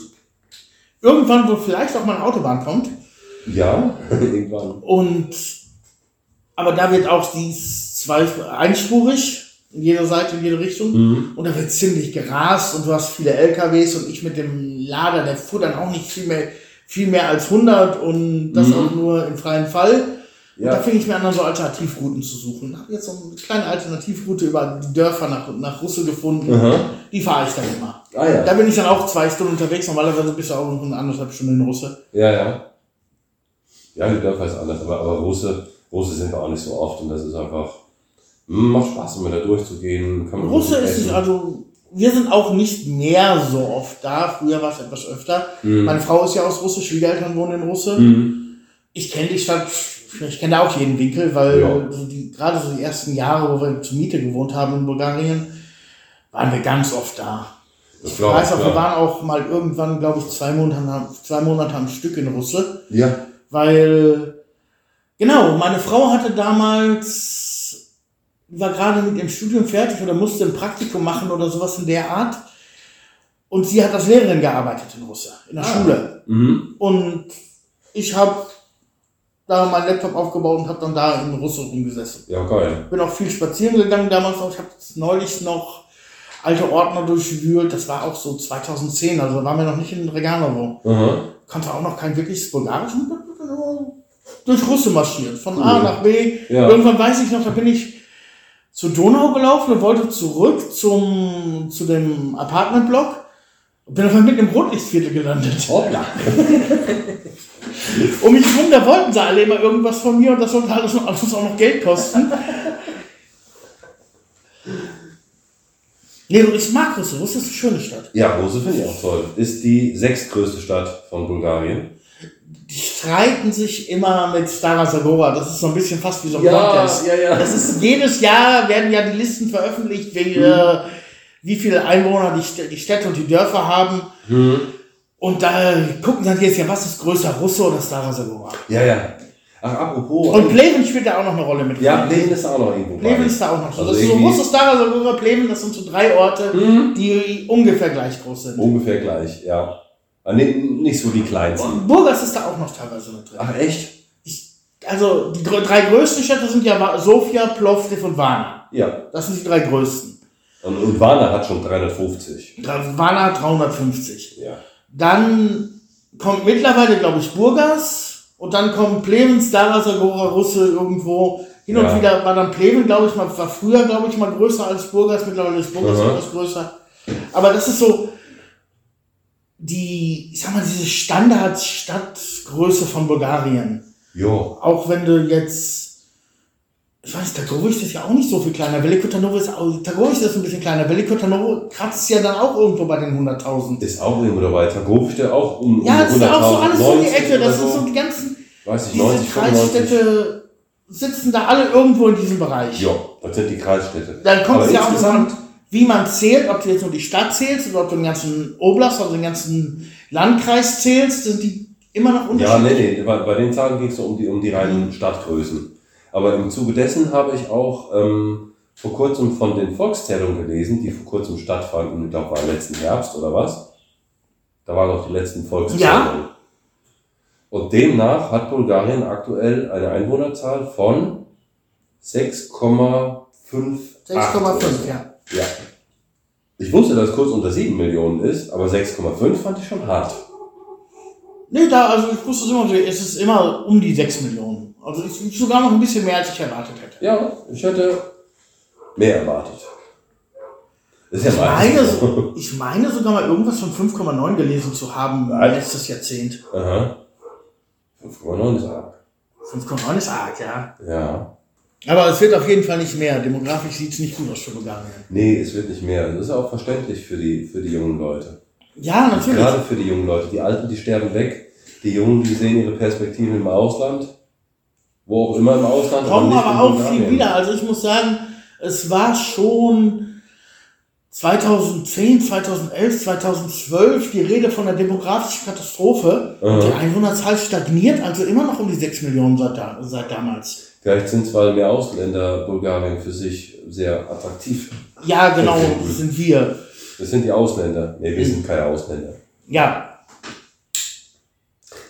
irgendwann wohl vielleicht auch mal eine Autobahn kommt. Ja, (laughs) irgendwann. Und aber da wird auch dies zwei einspurig in jeder Seite, in jede Richtung. Mhm. Und da wird ziemlich gerast und du hast viele LKWs und ich mit dem Lader, der fuhr dann auch nicht viel mehr, viel mehr als 100 und das Mhm. auch nur im freien Fall. Und da Ja, fing ich mir an, so Alternativrouten zu suchen. Habe jetzt so eine kleine Alternativroute über die Dörfer nach, nach Russel gefunden. Aha. Die fahre ich dann immer. ah ja. Da bin ich dann auch zwei Stunden unterwegs. Normalerweise bist du auch noch eine anderthalb Stunden in Russel. Ja, ja. Ja, die Dörfer ist anders, aber, aber Russe, Russe sind wir auch nicht so oft und das ist einfach, mh, macht Spaß, immer da durchzugehen. Kann man Russe ist nicht, also wir sind auch nicht mehr so oft da. Früher war es etwas öfter. Mhm. Meine Frau ist ja aus Russe, Schwiegereltern wohnen in Russe. Mhm. Ich kenne die Stadt, ich kenne da auch jeden Winkel, weil Ja. so die, gerade so die ersten Jahre, wo wir zur Miete gewohnt haben in Bulgarien, waren wir ganz oft da. Ich glaub weiß auch, ja. wir waren auch mal irgendwann, glaube ich, zwei Monate, zwei Monate am Stück in Russe, Ja, weil, genau, meine Frau hatte damals, war gerade mit ihrem Studium fertig oder musste ein Praktikum machen oder sowas in der Art. Und sie hat als Lehrerin gearbeitet in Russe, in der Ah. Schule. mhm. Und ich habe da meinen Laptop aufgebaut und habe dann da in Russe rumgesessen. ja geil. Bin auch viel spazieren gegangen damals noch. Ich habe neulich noch alte Ordner durchwühlt. Das war auch so 2010, also waren wir noch nicht in Reganovo. Aha. Konnte auch noch kein wirkliches Bulgarisch. Durch Russe marschiert, von A Cool. nach B. Ja. Irgendwann weiß ich noch, da bin ich zur Donau gelaufen und wollte zurück zum, zu dem Apartmentblock. Und bin auf einmal mitten im Rotlichtviertel gelandet. Hoppla. (laughs) Um mich rum, da wollten sie alle immer irgendwas von mir und das sollte alles noch, alles auch noch Geld kosten. nee, ich mag Russe. Russe ist eine schöne Stadt. Ja, Rose finde ich auch toll. Ist die sechstgrößte Stadt von Bulgarien. Die streiten sich immer mit Stara Zagora. Das ist so ein bisschen fast wie so ein Contest. ja, ja. Das ist jedes Jahr werden ja die Listen veröffentlicht, wie, äh, wie viele Einwohner die, die Städte und die Dörfer haben. Mhm. Und da gucken dann jetzt ja, was ist größer, Russe oder Zagora? Ja, ja. Ach, apropos. Und Pleven spielt da auch noch eine Rolle mit. ja, Pleven ist auch noch irgendwo. Pleven ist da auch noch so. Also das ist so Stara Zagora, Pleven, das sind so drei Orte, Mhm. die ungefähr gleich groß sind. Ungefähr gleich, ja. Aber ni- nicht so die kleinsten. Und Burgas ist da auch noch teilweise mit drin. Ach, echt? Also die dr- drei größten Städte sind ja Sofia, Plovdiv und Varna. Ja. Das sind die drei größten. Und, und Warner hat schon 350. Da- Varna hat 350. Ja. Dann kommt mittlerweile, glaube ich, Burgas und dann kommen Pleven, Stara Zagora, Russe irgendwo. Hin und Ja. wieder war dann Pleven, glaube ich, mal, war früher, glaube ich, mal größer als Burgas. Mittlerweile ist Burgas Aha. etwas größer. Aber das ist so die, ich sag mal, diese Standard-Stadtgröße von Bulgarien. Jo. Auch wenn du jetzt, ich weiß, Tagorisch ist ja auch nicht so viel kleiner. Veliko Tarnovo ist auch, Tagorisch ist ein bisschen kleiner. Veliko Tarnovo kratzt ja dann auch irgendwo bei den 100.000. Ist auch irgendwo dabei. Tagovic, der auch um, Ja, um das ist auch so alles so um die 90 Ecke. Das sind so die ganzen, Weiß ich, diese 90, 95. Kreisstädte sitzen da alle irgendwo in diesem Bereich. Jo, das sind die Kreisstädte. Dann kommt es ja auch an, wie man zählt, ob du jetzt nur die Stadt zählst oder ob du den ganzen Oblast oder den ganzen Landkreis zählst, sind die immer noch Ja, unterschiedlich. nee, nee, bei, bei den Zahlen ging es so um die, um die reinen Mhm. Stadtgrößen. Aber im Zuge dessen habe ich auch ähm, vor kurzem von den Volkszählungen gelesen, die vor kurzem stattfanden, ich glaube, war letzten Herbst oder was? Da waren noch die letzten Volkszählungen. Und demnach hat Bulgarien aktuell eine Einwohnerzahl von 6,58. 6,5, ja. Ja. Ich wusste, dass es kurz unter 7 Millionen ist, aber 6,5 fand ich schon hart. Nee, da, also ich wusste es immer, es ist immer um die 6 Millionen. Also ich, sogar noch ein bisschen mehr, als ich erwartet hätte. Ja, ich hätte mehr erwartet. Ist ja Ich meine, so. ich meine sogar mal irgendwas von 5,9 gelesen zu haben Nein. letztes Jahrzehnt. Aha. 5,9 ist arg. 5,9 ist arg, ja. Ja. Aber es wird auf jeden Fall nicht mehr. Demografisch sieht es nicht gut aus für Bulgarien. Nee, es wird nicht mehr. Das ist auch verständlich für die, für die jungen Leute. Ja, natürlich. Gerade für die jungen Leute. Die Alten, die sterben weg. Die Jungen, die sehen ihre Perspektiven im Ausland. Wo auch immer im Ausland. kommen aber in auch viel wieder. Also ich muss sagen, es war schon 2010, 2011, 2012 die Rede von einer demografischen Katastrophe. Aha. Die Einwohnerzahl stagniert also immer noch um die 6 Millionen seit, da, seit damals. Vielleicht sind zwar mehr Ausländer Bulgarien für sich sehr attraktiv. Ja, genau, das sind wir. Das sind die Ausländer. Nee, wir sind keine Ausländer. Ja,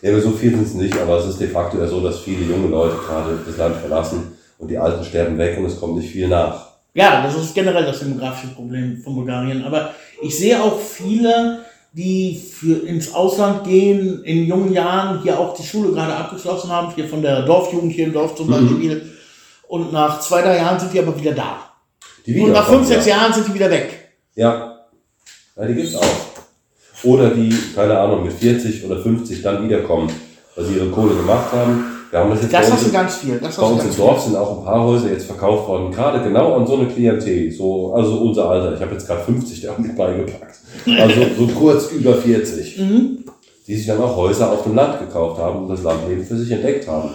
Ja, so viel sind es nicht, aber es ist de facto ja so, dass viele junge Leute gerade das Land verlassen und die Alten sterben weg und es kommt nicht viel nach. ja, das ist generell das demografische Problem von Bulgarien. Aber ich sehe auch viele, die für, ins Ausland gehen, in jungen Jahren hier auch die Schule gerade abgeschlossen haben, hier von der Dorfjugend hier im Dorf zum Mhm. Beispiel. Und nach zwei, drei Jahren sind die aber wieder da. Die Und nach fünf, sechs ja. Jahren sind die wieder weg. Ja. ja, die gibt's auch. Oder die, keine Ahnung, mit 40 oder 50 dann wiederkommen, weil sie ihre Kohle gemacht haben Wir haben das jetzt Das bei hast uns, du ganz viel. Das bei uns im Dorf sind auch ein paar Häuser jetzt verkauft worden, gerade genau an so eine Klientel, so, also unser Alter. Ich habe jetzt gerade 50 da mit beigepackt. Also so kurz über 40. viel. Mhm. die sich dann auch Häuser auf dem Land gekauft haben und das Landleben für sich entdeckt haben.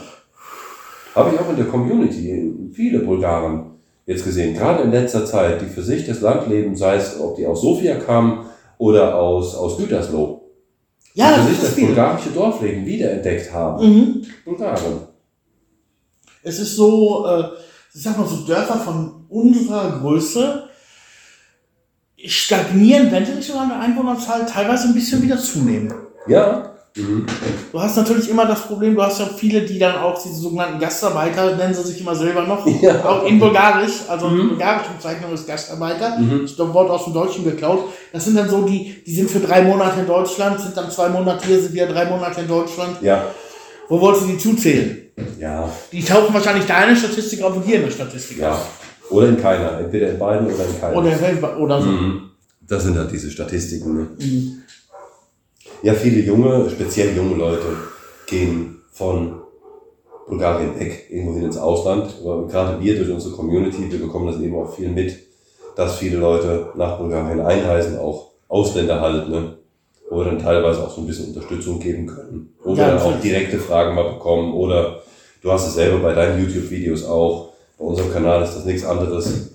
Habe ich auch in der Community viele Bulgaren jetzt gesehen, gerade in letzter Zeit, die für sich das Landleben, sei es, ob die aus Sofia kamen oder aus, aus Gütersloh, Ja, das sich ist das viel. bulgarische Dorfleben wiederentdeckt haben. Mhm. Bulgaren. Es ist so, äh, ich sag mal so Dörfer von unserer Größe stagnieren, wenn sie nicht sogar der Einwohnerzahl teilweise ein bisschen wieder zunehmen. Ja. Mhm. Du hast natürlich immer das Problem, du hast ja viele, die dann auch diese sogenannten Gastarbeiter, nennen sie sich immer selber noch, (laughs) Ja. auch in Bulgarisch, also Mhm. die bulgarische Bezeichnung ist Gastarbeiter, Mhm. das Wort aus dem Deutschen geklaut. Das sind dann so die, die sind für drei Monate in Deutschland, sind dann zwei Monate hier, sind wieder drei Monate in Deutschland. Ja. Wo wolltest du die zuzählen? Ja. Die tauchen wahrscheinlich da in der Statistik auf und hier in der Statistik Ja. auf. Oder in keiner. Entweder in beiden oder in keiner. Oder, oder so. Mhm. Das sind halt diese Statistiken. Ne? Mhm. Ja, viele junge, speziell junge Leute gehen von Bulgarien weg, irgendwo hin ins Ausland. Aber gerade wir durch unsere Community, wir bekommen das eben auch viel mit, dass viele Leute nach Bulgarien einreisen, auch Ausländer halt, ne? wo wir dann teilweise auch so ein bisschen Unterstützung geben können. Wo wir Ja, dann auch direkte Fragen mal bekommen. Oder du hast es selber bei deinen YouTube-Videos auch. Bei unserem Kanal ist das nichts anderes.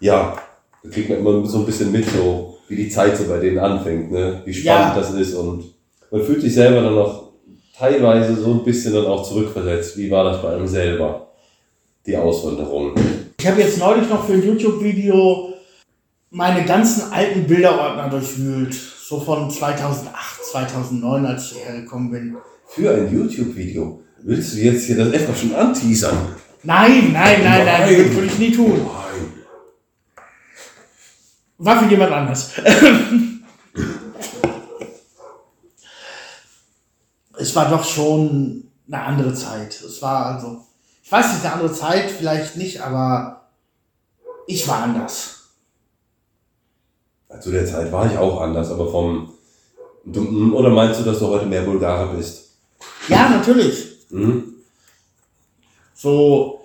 Ja, da kriegt man immer so ein bisschen mit, so wie die Zeit so bei denen anfängt, ne? wie spannend Ja. das ist und man fühlt sich selber dann auch teilweise so ein bisschen dann auch zurückversetzt. Wie war das bei einem selber, die Auswanderung? Ich habe jetzt neulich noch für ein YouTube-Video meine ganzen alten Bilderordner durchwühlt. So von 2008, 2009, als ich hierher gekommen bin. Für ein YouTube-Video. Willst du jetzt hier das etwa schon anteasern? Nein, nein, nein, nein, Nein. das würde ich nie tun. Nein. War für jemand anders. (laughs) es war doch schon eine andere Zeit. Es war also, ich weiß nicht, eine andere Zeit, vielleicht nicht, aber ich war anders. Zu der Zeit war ich auch anders, aber vom. Du, oder meinst du, dass du heute mehr Bulgare bist? Ja, natürlich. Hm? so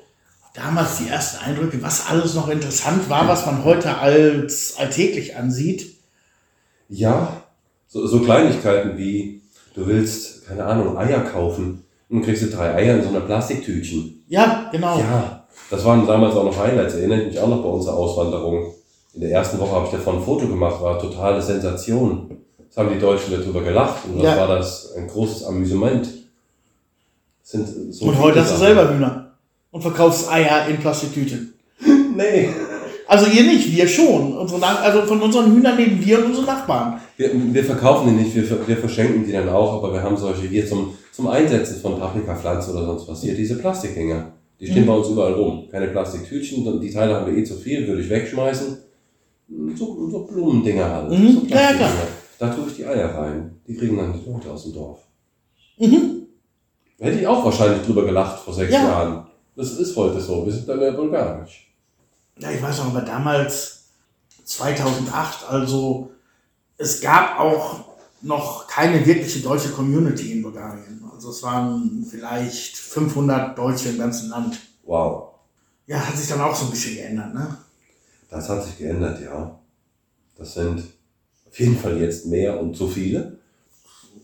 damals die ersten Eindrücke, was alles noch interessant war, was man heute als alltäglich ansieht. Ja, so, so Kleinigkeiten wie, du willst, keine Ahnung, Eier kaufen und kriegst du drei Eier in so einer Plastiktütchen. Ja, genau. Ja, das waren damals auch noch Highlights, erinnere ich mich auch noch bei unserer Auswanderung. In der ersten Woche habe ich davon ein Foto gemacht, war totale Sensation. Das haben die Deutschen darüber gelacht und das Ja. war das ein großes Amüsement. Das Sind so Und heute hast du selber Hühner und verkaufst Eier in Plastiktüten. (laughs) Nee. Also ihr nicht, wir schon. Unsere Nach also von unseren Hühnern leben wir und unsere Nachbarn. Wir, wir verkaufen die nicht, wir, wir verschenken die dann auch, aber wir haben solche hier zum, zum Einsetzen von Paprikapflanzen oder sonst was. Hier diese Plastikdinger. Die stehen Mhm. bei uns überall rum. Keine Plastiktütchen, die Teile haben wir eh zu viel, würde ich wegschmeißen. So, so Blumendinger halt. Mhm. So Ja, klar. Da tue ich die Eier rein. Die kriegen dann die Leute aus dem Dorf. Mhm. Hätte ich auch wahrscheinlich drüber gelacht vor sechs Ja. Jahren. Das ist heute so. Wir sind dann ja bulgarisch. Ja, ich weiß noch, aber damals, 2008, also es gab auch noch keine wirkliche deutsche Community in Bulgarien. Also es waren vielleicht 500 Deutsche im ganzen Land. Wow. Ja, hat sich dann auch so ein bisschen geändert, ne? Das hat sich geändert, ja. Das sind auf jeden Fall jetzt mehr und zu viele.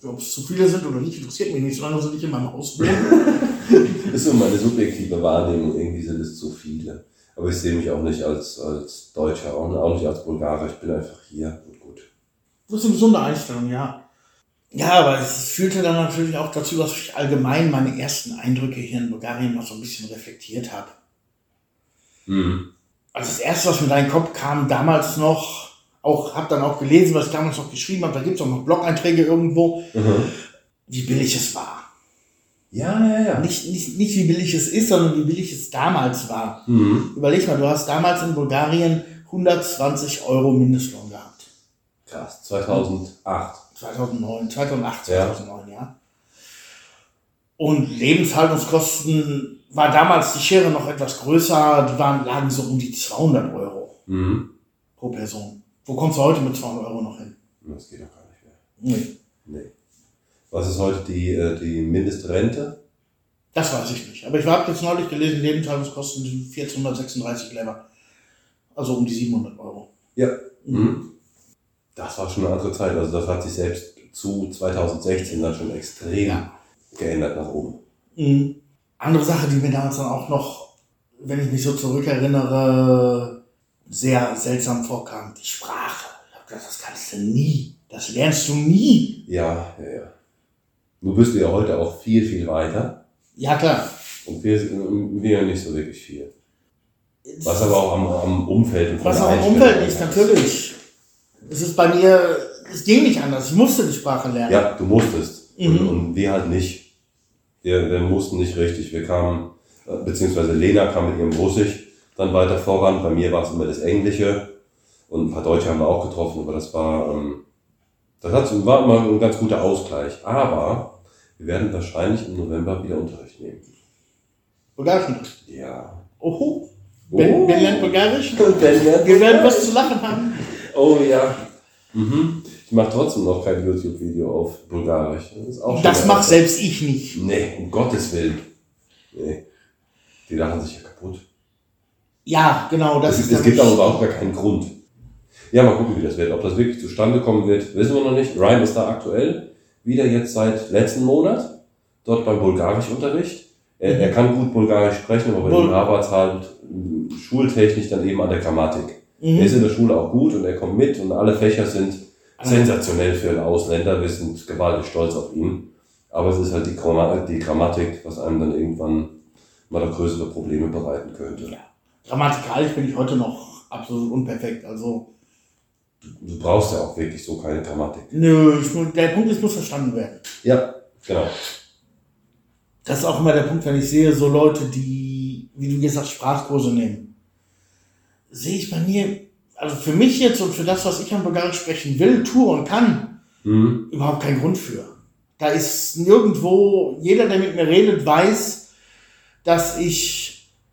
Ob es zu viele sind oder nicht, interessiert mich nicht, solange sie nicht in meinem Haus wohnen. (laughs) Das ist so meine subjektive Wahrnehmung. Irgendwie sind es zu viele. Aber ich sehe mich auch nicht als, als Deutscher, auch nicht als Bulgarer. Ich bin einfach hier und gut. Das ist eine gesunde Einstellung, ja. Ja, aber es führte dann natürlich auch dazu, dass ich allgemein meine ersten Eindrücke hier in Bulgarien noch so ein bisschen reflektiert habe. Mhm. Also das erste, was mir in den Kopf kam, damals noch, auch habe dann auch gelesen, was ich damals noch geschrieben habe, da gibt es auch noch Blog-Einträge irgendwo, Mhm. wie billig es war. Ja, ja, ja. Nicht, nicht, nicht wie billig es ist, sondern wie billig es damals war. Mhm. Überleg mal, du hast damals in Bulgarien 120 Euro Mindestlohn gehabt. Krass. 2008. 2009, 2008, Ja. 2009, ja. Und Lebenshaltungskosten war damals die Schere noch etwas größer, die waren, lagen so um die 200 Euro Mhm. pro Person. Wo kommst du heute mit 200 Euro noch hin? Das geht doch gar nicht mehr. Nee. Nee. Was ist heute die, äh, die Mindestrente? Das weiß ich nicht. Aber ich habe jetzt neulich gelesen, Lebenshaltungskosten sind 1436 Lever. Also um die 700 Euro. Ja. Mhm. Das war schon eine andere Zeit. Also das hat sich selbst zu 2016 dann schon extrem Ja. geändert nach oben. Mhm. Andere Sache, die mir damals dann auch noch, wenn ich mich so zurückerinnere, sehr seltsam vorkam, die Sprache. Ich hab gedacht, das kannst du nie. Das lernst du nie. Ja, ja, ja. Nur bist du ja heute auch viel, viel weiter. Ja, klar. Und wir, wir nicht so wirklich viel. Was aber auch am, am Umfeld und von Was der auch Einstellung Umfeld liegt, natürlich. Es ist bei mir, es ging nicht anders. Ich musste die Sprache lernen. Ja, du musstest. Mhm. Und, und wir halt nicht. Wir, wir mussten nicht richtig. Wir kamen, äh, beziehungsweise Lena kam mit ihrem Russisch dann weiter voran. Bei mir war es immer das Englische. Und ein paar Deutsche haben wir auch getroffen, aber das war, ähm, das hat, war immer ein ganz guter Ausgleich. Aber wir werden wahrscheinlich im November wieder Unterricht nehmen. Bulgarischen. Ja. Oho. Ben, ben lernt Bulgarisch. (laughs) Ben lernt Wir werden was zu lachen haben. Oh ja. Mhm. Ich mache trotzdem noch kein YouTube-Video auf Bulgarisch. Das, ist auch Das macht selbst ich nicht. Nee, um Gottes Willen. Nee. Die lachen sich ja kaputt. Ja, genau, das Es, ist es gibt aber überhaupt gar keinen Grund. Ja, mal gucken, wie das wird. Ob das wirklich zustande kommen wird, wissen wir noch nicht. Ryan ist da aktuell wieder jetzt seit letzten Monat dort beim Bulgarischunterricht. Er, er kann gut Bulgarisch sprechen, aber bei Bul- hapert es halt mh, schultechnisch dann eben an der Grammatik. Mhm. Er ist in der Schule auch gut und er kommt mit und alle Fächer sind sensationell für einen Ausländer. Wir sind gewaltig stolz auf ihn. Aber es ist halt die, Gramma die Grammatik, was einem dann irgendwann mal noch größere Probleme bereiten könnte. Ja. Grammatikalisch bin ich heute noch absolut unperfekt. Also, Du brauchst ja auch wirklich so keine Grammatik. nö, ich, muss- der Punkt ist, muss verstanden werden. Ja, genau. Das ist auch immer der Punkt, wenn ich sehe, so Leute, die, wie du gesagt, Sprachkurse nehmen. Sehe ich bei mir, also für mich jetzt und für das, was ich an Bulgarisch sprechen will, tue und kann, Mhm. überhaupt keinen Grund für. Da ist nirgendwo, jeder, der mit mir redet, weiß, dass ich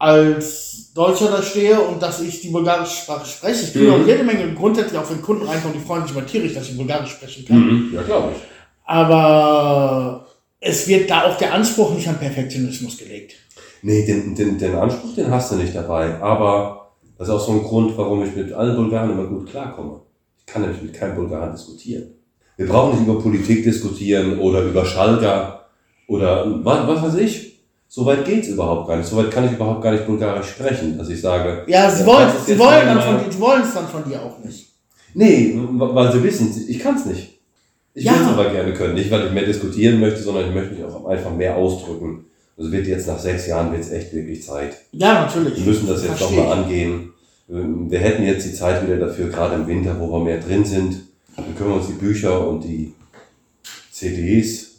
als Deutscher da stehe und dass ich die bulgarische Sprache spreche. Ich kriege Mhm. auch jede Menge grundsätzlich, auch wenn Kunden reinkommen, die freuen sich immer tierisch, dass ich Bulgarisch sprechen kann. Mhm. Ja, glaube ich. Aber es wird da auch der Anspruch nicht an Perfektionismus gelegt. Nee, den, den, den Anspruch, den hast du nicht dabei. Aber das ist auch so ein Grund, warum ich mit allen Bulgaren immer gut klarkomme. Ich kann nämlich mit keinem Bulgaren diskutieren. Wir brauchen nicht über Politik diskutieren oder über Schalker oder was, was weiß ich. Soweit geht's überhaupt gar nicht. Soweit kann ich überhaupt gar nicht Bulgarisch sprechen, dass ich sage. Ja, sie wollen ist sie wollen dann von dir, sie wollen es dann von dir auch nicht. Nee, weil sie wissen, ich kann es nicht. Ich Ja. will es aber gerne können. Nicht, weil ich mehr diskutieren möchte, sondern ich möchte mich auch einfach mehr ausdrücken. Also wird jetzt nach sechs Jahren wird's echt wirklich Zeit. Ja, natürlich. Wir müssen das jetzt nochmal ich. angehen. Wir hätten jetzt die Zeit wieder dafür, gerade im Winter, wo wir mehr drin sind. Dann können wir uns die Bücher und die CDs,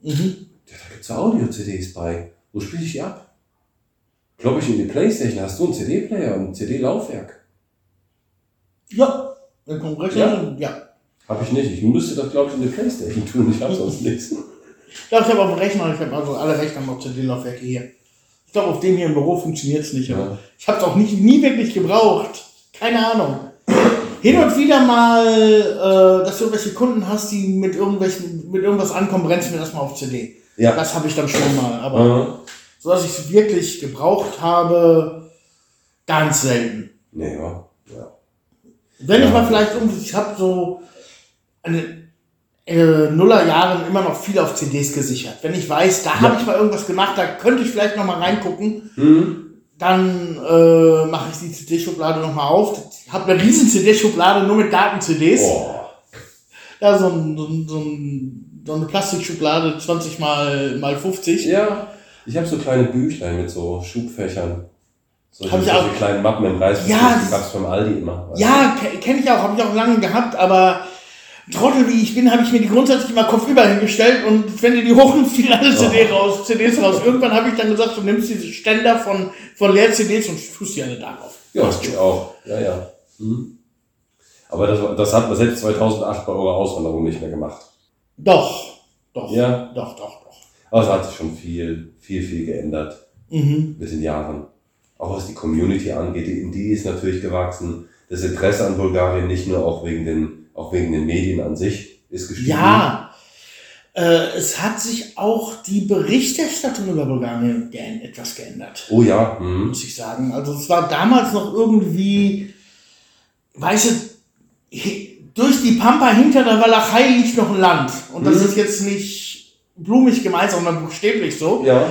Mhm. ja, da gibt's ja Audio-CDs bei. Wo spiele ich die ab? Glaube ich in die Playstation. Hast du einen CD-Player und ein CD-Laufwerk? Ja, dann kommt recht. Ja. Ja. Habe ich nicht. Ich müsste das, glaube ich, in die Playstation tun. Ich habe sonst nichts. Ja, ich habe auf dem Rechner, ich habe also alle Rechner noch CD-Laufwerke hier. Ich glaube, auf dem hier im Büro funktioniert es nicht, Ja. ich habe es auch nicht, nie wirklich gebraucht. Keine Ahnung. Hin und wieder mal, äh, dass du irgendwelche Kunden hast, die mit irgendwelchen, mit irgendwas ankommen, brennst du mir das mal auf CD. Ja. Das habe ich dann schon mal, aber Aha. so dass ich es wirklich gebraucht habe, ganz selten. Nee, ja. ja. Wenn Ja. ich mal vielleicht irgendwie, ich habe so eine äh, Nullerjahren immer noch viel auf CDs gesichert. Wenn ich weiß, da habe ich mal irgendwas gemacht, da könnte ich vielleicht noch mal reingucken, Mhm. dann äh, mache ich die CD-Schublade noch mal auf. Ich habe eine riesen CD-Schublade nur mit Daten-CDs. Ja, so, ein, so, ein, so, ein, so eine Plastikschublade, 20 mal, mal 50. Ja, ich habe so kleine Büchlein mit so Schubfächern. So Hab ich solche auch. kleinen Mappen im Reißverschluss, Ja, die gab's beim Aldi immer. Ja, ke- kenne ich auch, habe ich auch lange gehabt, aber Trottel wie ich bin, habe ich mir die grundsätzlich immer kopfüber hingestellt und wenn die die hochnimmst, fielen alle CD raus, CDs raus. Irgendwann habe ich dann gesagt, du nimmst diese Ständer von, von Leer-CDs und tust die alle darauf. du? Ja, das geht auch. Ja, ja. Mhm. Aber das, das hat man selbst 2008 bei eurer Auswanderung nicht mehr gemacht. Doch, doch, Ja. doch, doch, doch. Aber es hat sich schon viel, viel, viel geändert Mhm. mit den Jahren. Auch was die Community angeht, die, die ist natürlich gewachsen. Das Interesse an Bulgarien nicht nur auch wegen den, auch wegen den Medien an sich ist gestiegen. Ja, Äh, es hat sich auch die Berichterstattung über Bulgarien geänd- etwas geändert, Oh ja. Mhm. muss ich sagen. Also es war damals noch irgendwie, weißt du, durch die Pampa hinter der Walachei liegt noch ein Land. Und das Mhm. ist jetzt nicht blumig gemeint, sondern buchstäblich so. Ja.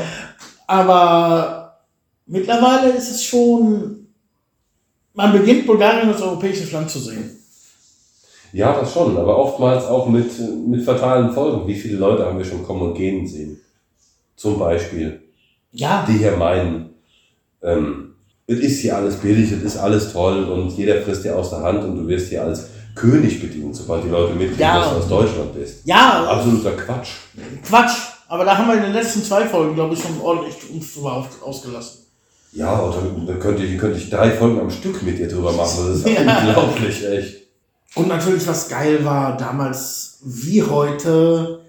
Aber mittlerweile ist es schon, man beginnt Bulgarien als europäisches Land zu sehen. Ja, das schon, aber oftmals auch mit, mit fatalen Folgen. Wie viele Leute haben wir schon kommen und gehen sehen? Zum Beispiel, Ja, die hier meinen, ähm, es ist hier alles billig, es ist alles toll und jeder frisst dir aus der Hand und du wirst hier als König bedient, sobald die Leute mitkriegen, Ja. dass du aus Deutschland bist. ja, Absoluter Quatsch. Quatsch. Aber da haben wir in den letzten zwei Folgen, glaube ich, schon ordentlich uns drüber ausgelassen. Ja, und dann, dann könnte, ich, könnte ich drei Folgen am Stück mit dir drüber machen. Das ist (laughs) Ja. unglaublich, echt. Und natürlich, was geil war, damals wie heute,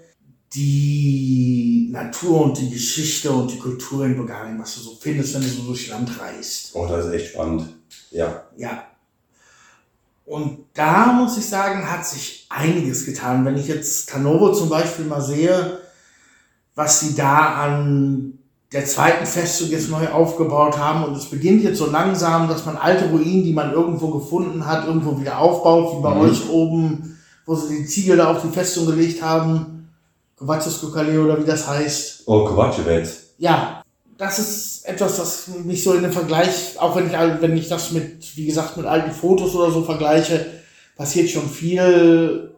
die Natur und die Geschichte und die Kultur in Bulgarien, was du so findest, wenn du so durchs Land reist. Oh, das ist echt spannend. Ja. Ja. Und da muss ich sagen, hat sich einiges getan. Wenn ich jetzt Tanovo zum Beispiel mal sehe, was sie da an der zweiten Festung jetzt neu aufgebaut haben und es beginnt jetzt so langsam, dass man alte Ruinen, die man irgendwo gefunden hat, irgendwo wieder aufbaut, wie bei Mhm. euch oben, wo sie die Ziegel da auf die Festung gelegt haben, Kovaciskokale oder wie das heißt. Oh, Kovacevic. Ja, das ist etwas, was mich so in dem Vergleich, auch wenn ich, wenn ich das mit, wie gesagt, mit alten Fotos oder so vergleiche, passiert schon viel.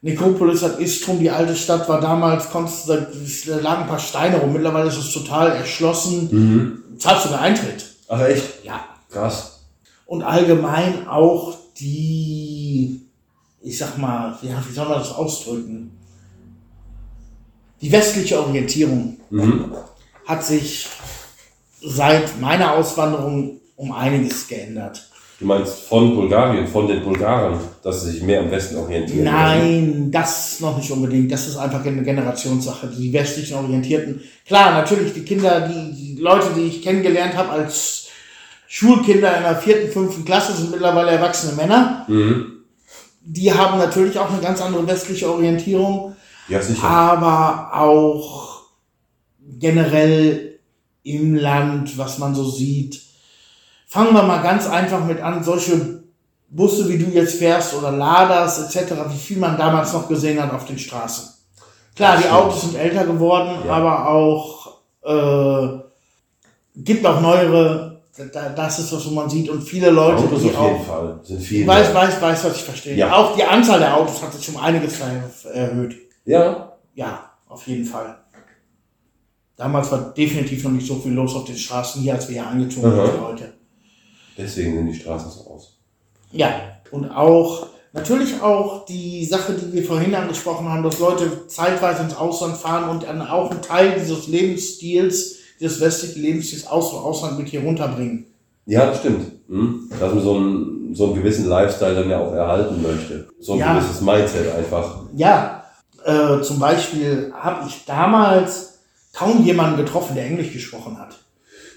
Nekropolis hat Istrum, die alte Stadt war damals, konntest, du- da lagen ein paar Steine rum. Mittlerweile ist es total erschlossen. Mhm. Zahlst sogar Eintritt. Ach, echt? Ja. Krass. Und allgemein auch die, ich sag mal, ja, wie soll man das ausdrücken? Die westliche Orientierung Mhm. hat sich seit meiner Auswanderung um einiges geändert. Du meinst von Bulgarien, von den Bulgaren, dass sie sich mehr am Westen orientieren. Nein, das noch nicht unbedingt. Das ist einfach eine Generationssache. Die westlichen Orientierten. Klar, natürlich die Kinder, die, die Leute, die ich kennengelernt habe als Schulkinder in der vierten, fünften Klasse, sind mittlerweile erwachsene Männer. Mhm. Die haben natürlich auch eine ganz andere westliche Orientierung. Ja, sicher. aber auch generell im Land, was man so sieht. Fangen wir mal ganz einfach mit an, solche Busse, wie du jetzt fährst oder Laders etc., wie viel man damals noch gesehen hat auf den Straßen. Klar, die. Autos sind älter geworden, Ja. aber auch äh, gibt auch neuere. Da- Das ist was, wo man sieht und viele Leute, Autos die auf auch jeden Fall. Sind viel. weiß, weiß, weiß, was ich verstehe. Ja. Auch die Anzahl der Autos hat sich um einiges erhöht. Ja. Ja, auf jeden Fall. Damals war definitiv noch nicht so viel los auf den Straßen hier, als wir hier angezogen Mhm. sind heute. Deswegen sehen die Straßen so aus. Ja, und auch, natürlich auch die Sache, die wir vorhin angesprochen haben, dass Leute zeitweise ins Ausland fahren und dann auch einen Teil dieses Lebensstils, dieses westlichen Lebensstils aus dem Ausland mit hier runterbringen. Ja, das stimmt. Mhm. Dass man so einen, so einen gewissen Lifestyle dann ja auch erhalten möchte. So ein Ja. gewisses Mindset einfach. Ja, äh, zum Beispiel habe ich damals kaum jemanden getroffen, der Englisch gesprochen hat.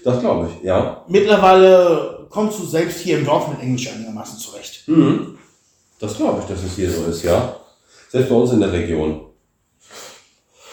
Das glaube ich, ja. Mittlerweile kommst du selbst hier im Dorf mit Englisch einigermaßen zurecht. Mhm. Das glaube ich, dass es hier so ist, ja. Selbst bei uns in der Region.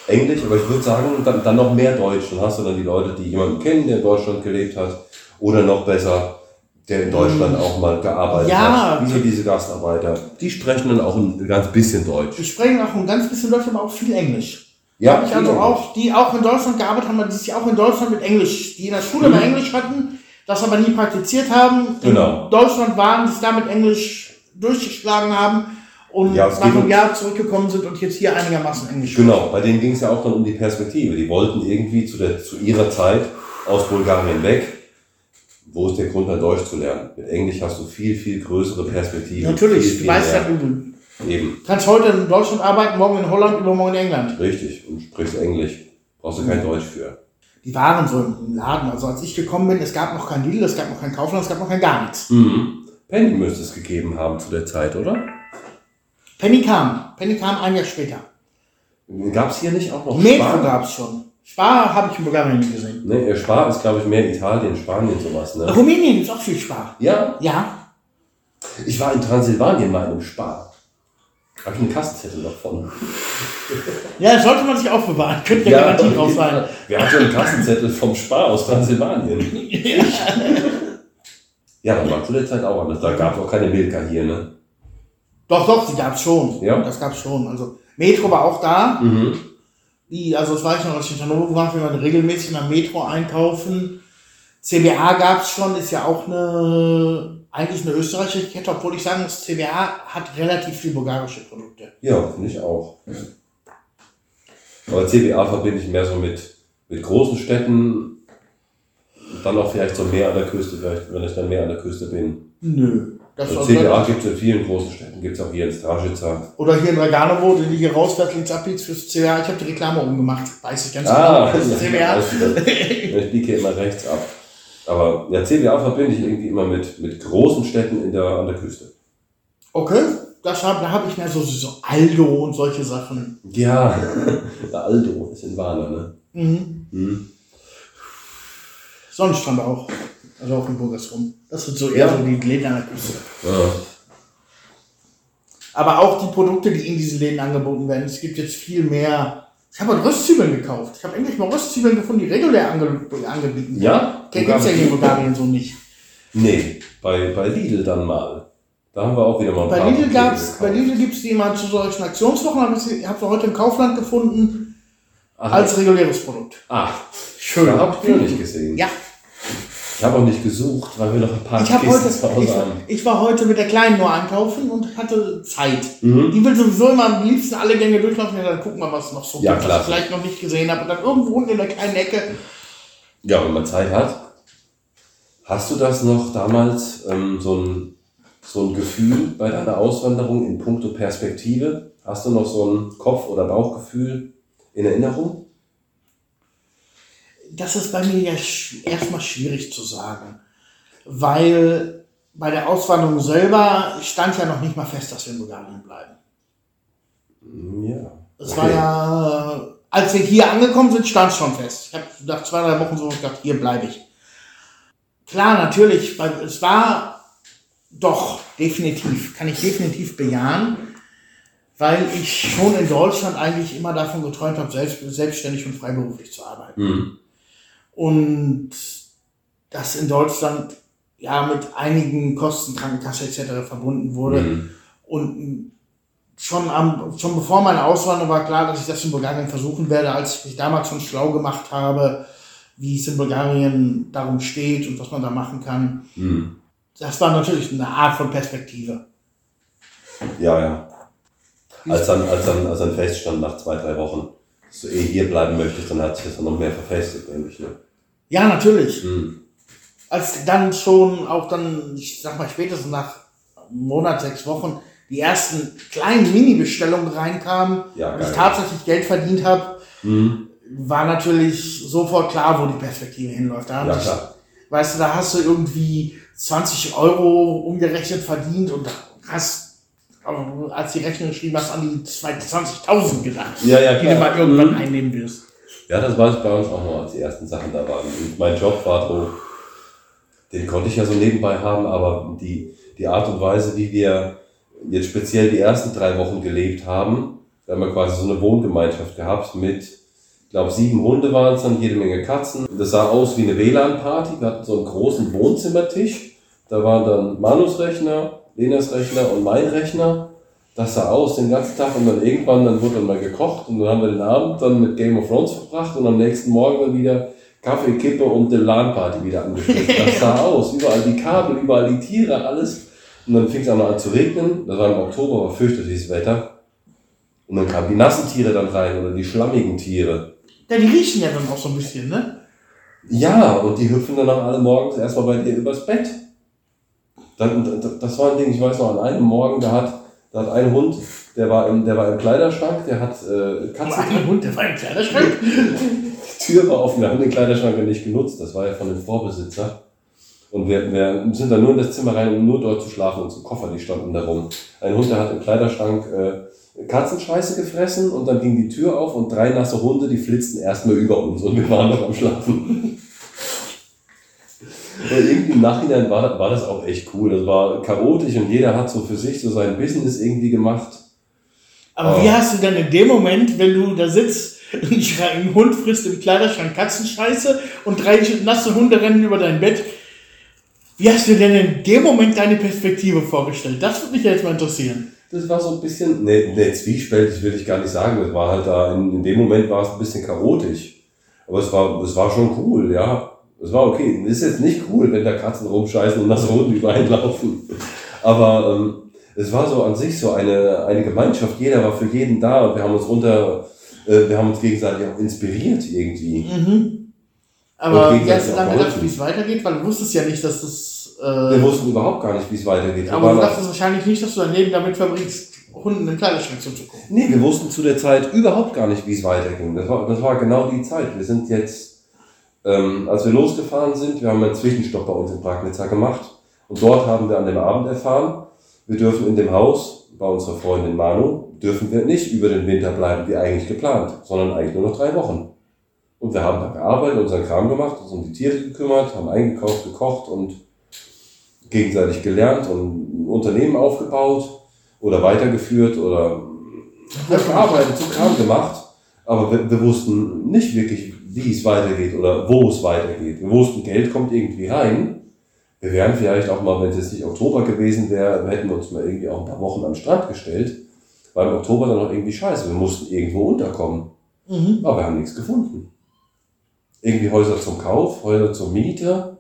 Englisch, aber ich würde sagen, dann, dann noch mehr Deutsch. Dann hast du dann die Leute, die jemanden kennen, der in Deutschland gelebt hat. Oder noch besser, der in Deutschland auch mal gearbeitet Mhm. Ja. hat. Wie so diese Gastarbeiter. Die sprechen dann auch ein ganz bisschen Deutsch. Wir sprechen auch ein ganz bisschen Deutsch, aber auch viel Englisch. Ja, ich also auch, die auch in Deutschland gearbeitet haben, die sich auch in Deutschland mit Englisch, die in der Schule Mhm. mal Englisch hatten, das aber nie praktiziert haben, Genau. in Deutschland waren, sich damit Englisch durchgeschlagen haben und Ja, nach einem Jahr zurückgekommen sind und jetzt hier einigermaßen Englisch Genau, bei denen ging es ja auch dann um die Perspektive. Die wollten irgendwie zu, der, zu ihrer Zeit aus Bulgarien weg. Wo ist der Grund, dann Deutsch zu lernen? Mit Englisch hast du viel, viel größere Perspektive. Natürlich, viel, du viel weißt ja, du Eben, kannst heute in Deutschland arbeiten, morgen in Holland, übermorgen in England. richtig. Und sprichst Englisch. Brauchst du kein Deutsch für. Die waren so im Laden. Also als ich gekommen bin, es gab noch kein Lidl, es gab noch kein Kaufland, es gab noch kein gar nichts. Mhm. Penny müsste es gegeben haben zu der Zeit, oder? Penny kam. Penny kam ein Jahr später. Gab es hier nicht auch noch Metro gab es schon. Spar habe ich in Bulgarien nie gesehen. Ne, Spar ist, glaube ich, mehr Italien, Spanien, sowas. Ne? Rumänien es auch viel Spar. Ja, Ja. ich war in Transsilvanien mal in einem Spar. Habe ich einen Kassenzettel noch von. (laughs) Ja, sollte man sich aufbewahren. Könnte ja, Garantie drauf sein. Wer hat schon einen Kassenzettel vom Spar aus Transsilvanien? (laughs) Ja. Ja, das war zu der Zeit auch anders. Da gab es auch keine Milka hier, ne? Doch, doch, die gab's schon. Ja? Das gab's schon. Also Metro war auch da. Mhm. Die, also das weiß ich noch, als ich in Hannover war, wir waren regelmäßig in der Metro einkaufen. CBA gab's schon, ist ja auch eine, eigentlich eine österreichische Kette, obwohl ich sagen muss, CBA hat relativ viel bulgarische Produkte. Ja, finde ich auch. Aber CBA verbinde ich mehr so mit, mit großen Städten. Und dann auch vielleicht so mehr an der Küste, vielleicht, wenn ich dann mehr an der Küste bin. Nö. Das Also CBA gibt es in vielen großen Städten, gibt es auch hier in Stražica. Oder hier in Reganovo, du hier rausfährst, links abbiegst fürs CBA. Ich habe die Reklame umgemacht, weiß ich ganz Ah, genau. Das (laughs) ist CBA. (laughs) ich biege immer rechts ab. Aber ja, CBA verbinde ich irgendwie immer mit, mit großen Städten in der, an der Küste. Okay, das hab, da habe ich mehr so, so Aldo und solche Sachen. Ja, (laughs) der Aldo ist in Warner, ne? Mhm. Hm. Sonnenstrand auch. Also auch in Burgersrum. Das sind so eher Ja. so die Läden an der Küste. Ja. Aber auch die Produkte, die in diesen Läden angeboten werden. Es gibt jetzt viel mehr. Ich habe halt Röstzwiebeln gekauft. Ich habe endlich mal Röstzwiebeln gefunden, die regulär ange angeboten werden. Ja? Die gibt's ja hier in Bulgarien so nicht. Nee, bei, bei Lidl dann mal. Da haben wir auch wieder mal ein Bei paar Lidl, gab's, bei. Lidl gibt's die mal zu solchen Aktionswochen. Hab ich habe sie heute im Kaufland gefunden Ach, als reguläres Produkt. ah, Schön. da habe ich noch nicht gesehen. Ja, Ich habe auch nicht gesucht, weil wir noch ein paar ich, hab heute, Kisten zu Hause ich, haben. ich war heute mit der Kleinen nur einkaufen und hatte Zeit. Mhm. Die will sowieso immer am liebsten alle Gänge durchlaufen. Ja, dann gucken wir, was noch so Ja, gibt, klar. was ich vielleicht noch nicht gesehen habe. Und dann irgendwo unten in der kleinen Ecke. Ja, wenn man Zeit hat. Hast du das noch damals, ähm, so, ein, so ein Gefühl bei deiner Auswanderung in puncto Perspektive? Hast du noch so ein Kopf- oder Bauchgefühl in Erinnerung? Das ist bei mir ja erstmal schwierig zu sagen. Weil bei der Auswanderung selber stand ja noch nicht mal fest, dass wir in Bulgarien bleiben. Ja. Es war ja, als wir hier angekommen sind, stand es schon fest. Ich habe nach zwei, drei Wochen so gedacht, hier bleibe ich. Klar, natürlich, weil es war doch definitiv, kann ich definitiv bejahen, weil ich schon in Deutschland eigentlich immer davon geträumt habe, selbst, selbstständig und freiberuflich zu arbeiten. Hm. Und das in Deutschland ja mit einigen Kosten, Krankenkasse etc. verbunden wurde. Hm. Und schon, am, schon bevor meine Auswanderung war klar, dass ich das in Bulgarien versuchen werde, als ich mich damals schon schlau gemacht habe, wie es in Bulgarien darum steht und was man da machen kann. Hm. Das war natürlich eine Art von Perspektive. Ja, ja. Als dann, als dann, als dann feststand nach zwei, drei Wochen, dass du eh hier bleiben möchtest, dann hat sich das dann noch mehr verfestigt, denke ich. Ne? Ja, natürlich. Hm. Als dann schon auch dann, ich sag mal spätestens nach einem Monat, sechs Wochen, die ersten kleinen Mini-Bestellungen reinkamen Ja, und ich tatsächlich Geld verdient habe, Hm. war natürlich sofort klar, wo die Perspektive hinläuft. Da Ja, klar. Weißt du, da hast du irgendwie 20 Euro umgerechnet verdient und hast, äh, als die Rechnung geschrieben hast, an die 20.000 gedacht, Ja, ja, die du mal irgendwann Mhm. einnehmen wirst. Ja, das war es bei uns auch noch, als die ersten Sachen da waren. Und mein Job war so, den konnte ich ja so nebenbei haben, aber die, die Art und Weise, wie wir jetzt speziell die ersten drei Wochen gelebt haben, da haben wir quasi so eine Wohngemeinschaft gehabt mit, ich glaube, sieben Hunde waren es dann, jede Menge Katzen. Das sah aus wie eine WLAN-Party. Wir hatten so einen großen Wohnzimmertisch. Da waren dann Manus Rechner, Lenas Rechner und mein Rechner. Das sah aus den ganzen Tag und dann irgendwann, dann wurde dann mal gekocht und dann haben wir den Abend dann mit Game of Thrones verbracht und am nächsten Morgen dann wieder Kaffee, Kippe und die LAN-Party wieder angeschlossen. (laughs) Das sah aus, überall die Kabel, überall die Tiere, alles. Und dann fing es auch noch an zu regnen. Das war im Oktober, war fürchterliches Wetter. Und dann kamen die nassen Tiere dann rein oder die schlammigen Tiere. Ja, die riechen ja dann auch so ein bisschen, ne? Ja, und die hüpfen dann auch alle morgens erstmal bei dir übers Bett. Das war ein Ding, ich weiß noch, an einem Morgen, da hat, da hat ein Hund, der war im, der war im Kleiderschrank, der hat äh, Katzen. ein Hund, der war im Kleiderschrank. Die Tür war offen, wir haben den Kleiderschrank ja nicht genutzt, das war ja von dem Vorbesitzer. Und wir, wir sind dann nur in das Zimmer rein, um nur dort zu schlafen und so Koffer, die standen da rum. Ein Hund, der hat im Kleiderschrank äh, Katzenscheiße gefressen und dann ging die Tür auf und drei nasse Hunde, die flitzten erstmal über uns und wir waren noch am Schlafen. Irgendwie im Nachhinein war, war das auch echt cool. Das war chaotisch und jeder hat so für sich so sein Business irgendwie gemacht. Aber Oh. wie hast du denn in dem Moment, wenn du da sitzt, ein, Hund frisst im Kleiderschrank Katzenscheiße und drei nasse Hunde rennen über dein Bett, wie hast du denn in dem Moment deine Perspektive vorgestellt? Das würde mich jetzt mal interessieren. Das war so ein bisschen, ne, ne, zwiespältig will ich gar nicht sagen. Das war halt da, in, in dem Moment war es ein bisschen chaotisch. Aber es war, es war schon cool, ja. Es war okay. Es ist jetzt nicht cool, wenn da Katzen rumscheißen und nasse Hunde überall laufen. Aber ähm, es war so an sich so eine, eine Gemeinschaft. Jeder war für jeden da und wir haben uns unter, äh, wir haben uns gegenseitig auch inspiriert irgendwie. Mhm. Aber hast du dann auch gedacht, wie es weitergeht? Weil du wusstest ja nicht, dass das. Wir Äh, wussten überhaupt gar nicht, wie es weitergeht. Wir aber du dachtest wahrscheinlich nicht, dass du dein Leben damit verbringst, Hunden im Kleiderschrank zuzugucken. Nee, wir wussten zu der Zeit überhaupt gar nicht, wie es weiterging. Das war, das war genau die Zeit. Wir sind jetzt, ähm, als wir losgefahren sind, wir haben einen Zwischenstopp bei uns in Pragnitzer gemacht. Und dort haben wir an dem Abend erfahren, wir dürfen in dem Haus bei unserer Freundin Manu, dürfen wir nicht über den Winter bleiben, wie eigentlich geplant, sondern eigentlich nur noch drei Wochen. Und wir haben da gearbeitet, unseren Kram gemacht, uns um die Tiere gekümmert, haben eingekauft, gekocht und gegenseitig gelernt und ein Unternehmen aufgebaut oder weitergeführt oder gearbeitet, so Kram gemacht. Aber wir, wir wussten nicht wirklich, wie es weitergeht oder wo es weitergeht. Wir wussten, Geld kommt irgendwie rein. Wir wären vielleicht auch mal, wenn es jetzt nicht Oktober gewesen wäre, hätten wir uns mal irgendwie auch ein paar Wochen am Strand gestellt. Weil im Oktober dann noch irgendwie scheiße. Wir mussten irgendwo unterkommen. Mhm. Aber wir haben nichts gefunden. Irgendwie Häuser zum Kauf, Häuser zur Miete.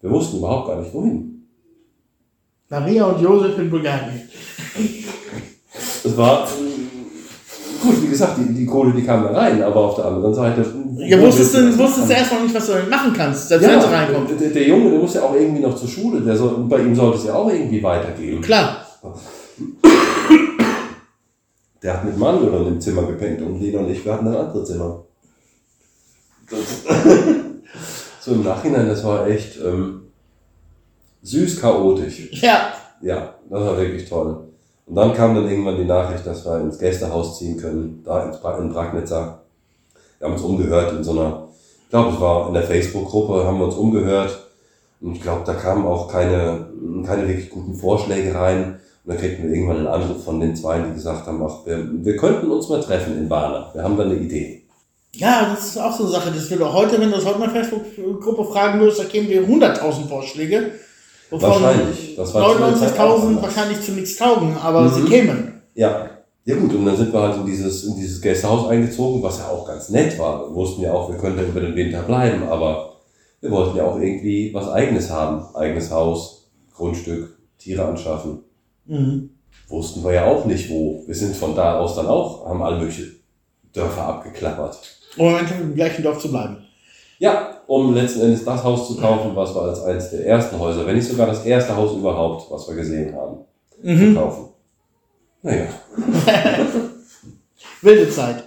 Wir wussten überhaupt gar nicht wohin. Maria und Josef in Bulgarien. Es war, gut, wie gesagt, die, die Kohle, die kam da rein, aber auf der anderen Seite. Ja, wusstest du, wusstest du erst noch nicht, was du damit machen kannst, selbst wenn Ja, sie reinkommt. der, der Junge, der muss ja auch irgendwie noch zur Schule, der soll, bei ihm sollte es ja auch irgendwie weitergehen. Klar. Der hat mit Manuel im Zimmer gepennt und Lena und ich, wir hatten ein anderes Zimmer. (laughs) So im Nachhinein, das war echt ähm, süß chaotisch. Ja. Ja, das war wirklich toll. Und dann kam dann irgendwann die Nachricht, dass wir ins Gästehaus ziehen können, da ins Pra- in Bragnitzer. Wir haben uns umgehört in so einer, ich glaube, es war in der Facebook-Gruppe, haben wir uns umgehört. Und ich glaube, da kamen auch keine, keine wirklich guten Vorschläge rein. Und dann kriegten wir irgendwann einen Anruf von den zwei, die gesagt haben, ach, wir, wir könnten uns mal treffen in Warna. Wir haben da eine Idee. Ja, das ist auch so eine Sache. Das auch heute, wenn du das heute mal Facebook-Gruppe fragen würdest, da kämen dir 100.000 Vorschläge. Wovon Wahrscheinlich. Das war zu der Zeit auch 99.000 anders. wahrscheinlich zu nichts taugen, aber Mhm. sie kämen. Ja. Ja gut, und dann sind wir halt in dieses, in dieses Gästehaus eingezogen, was ja auch ganz nett war. Wir wussten ja auch, wir könnten über den Winter bleiben, aber wir wollten ja auch irgendwie was Eigenes haben. Eigenes Haus, Grundstück, Tiere anschaffen. Mhm. Wussten wir ja auch nicht wo. Wir sind von da aus dann auch, haben alle möglichen Dörfer abgeklappert. Um im gleichen Dorf zu bleiben. Ja, um letzten Endes das Haus zu kaufen, was wir als eines der ersten Häuser, wenn nicht sogar das erste Haus überhaupt, was wir gesehen haben, zu Mhm. kaufen. Naja, (laughs) Wilde Zeit.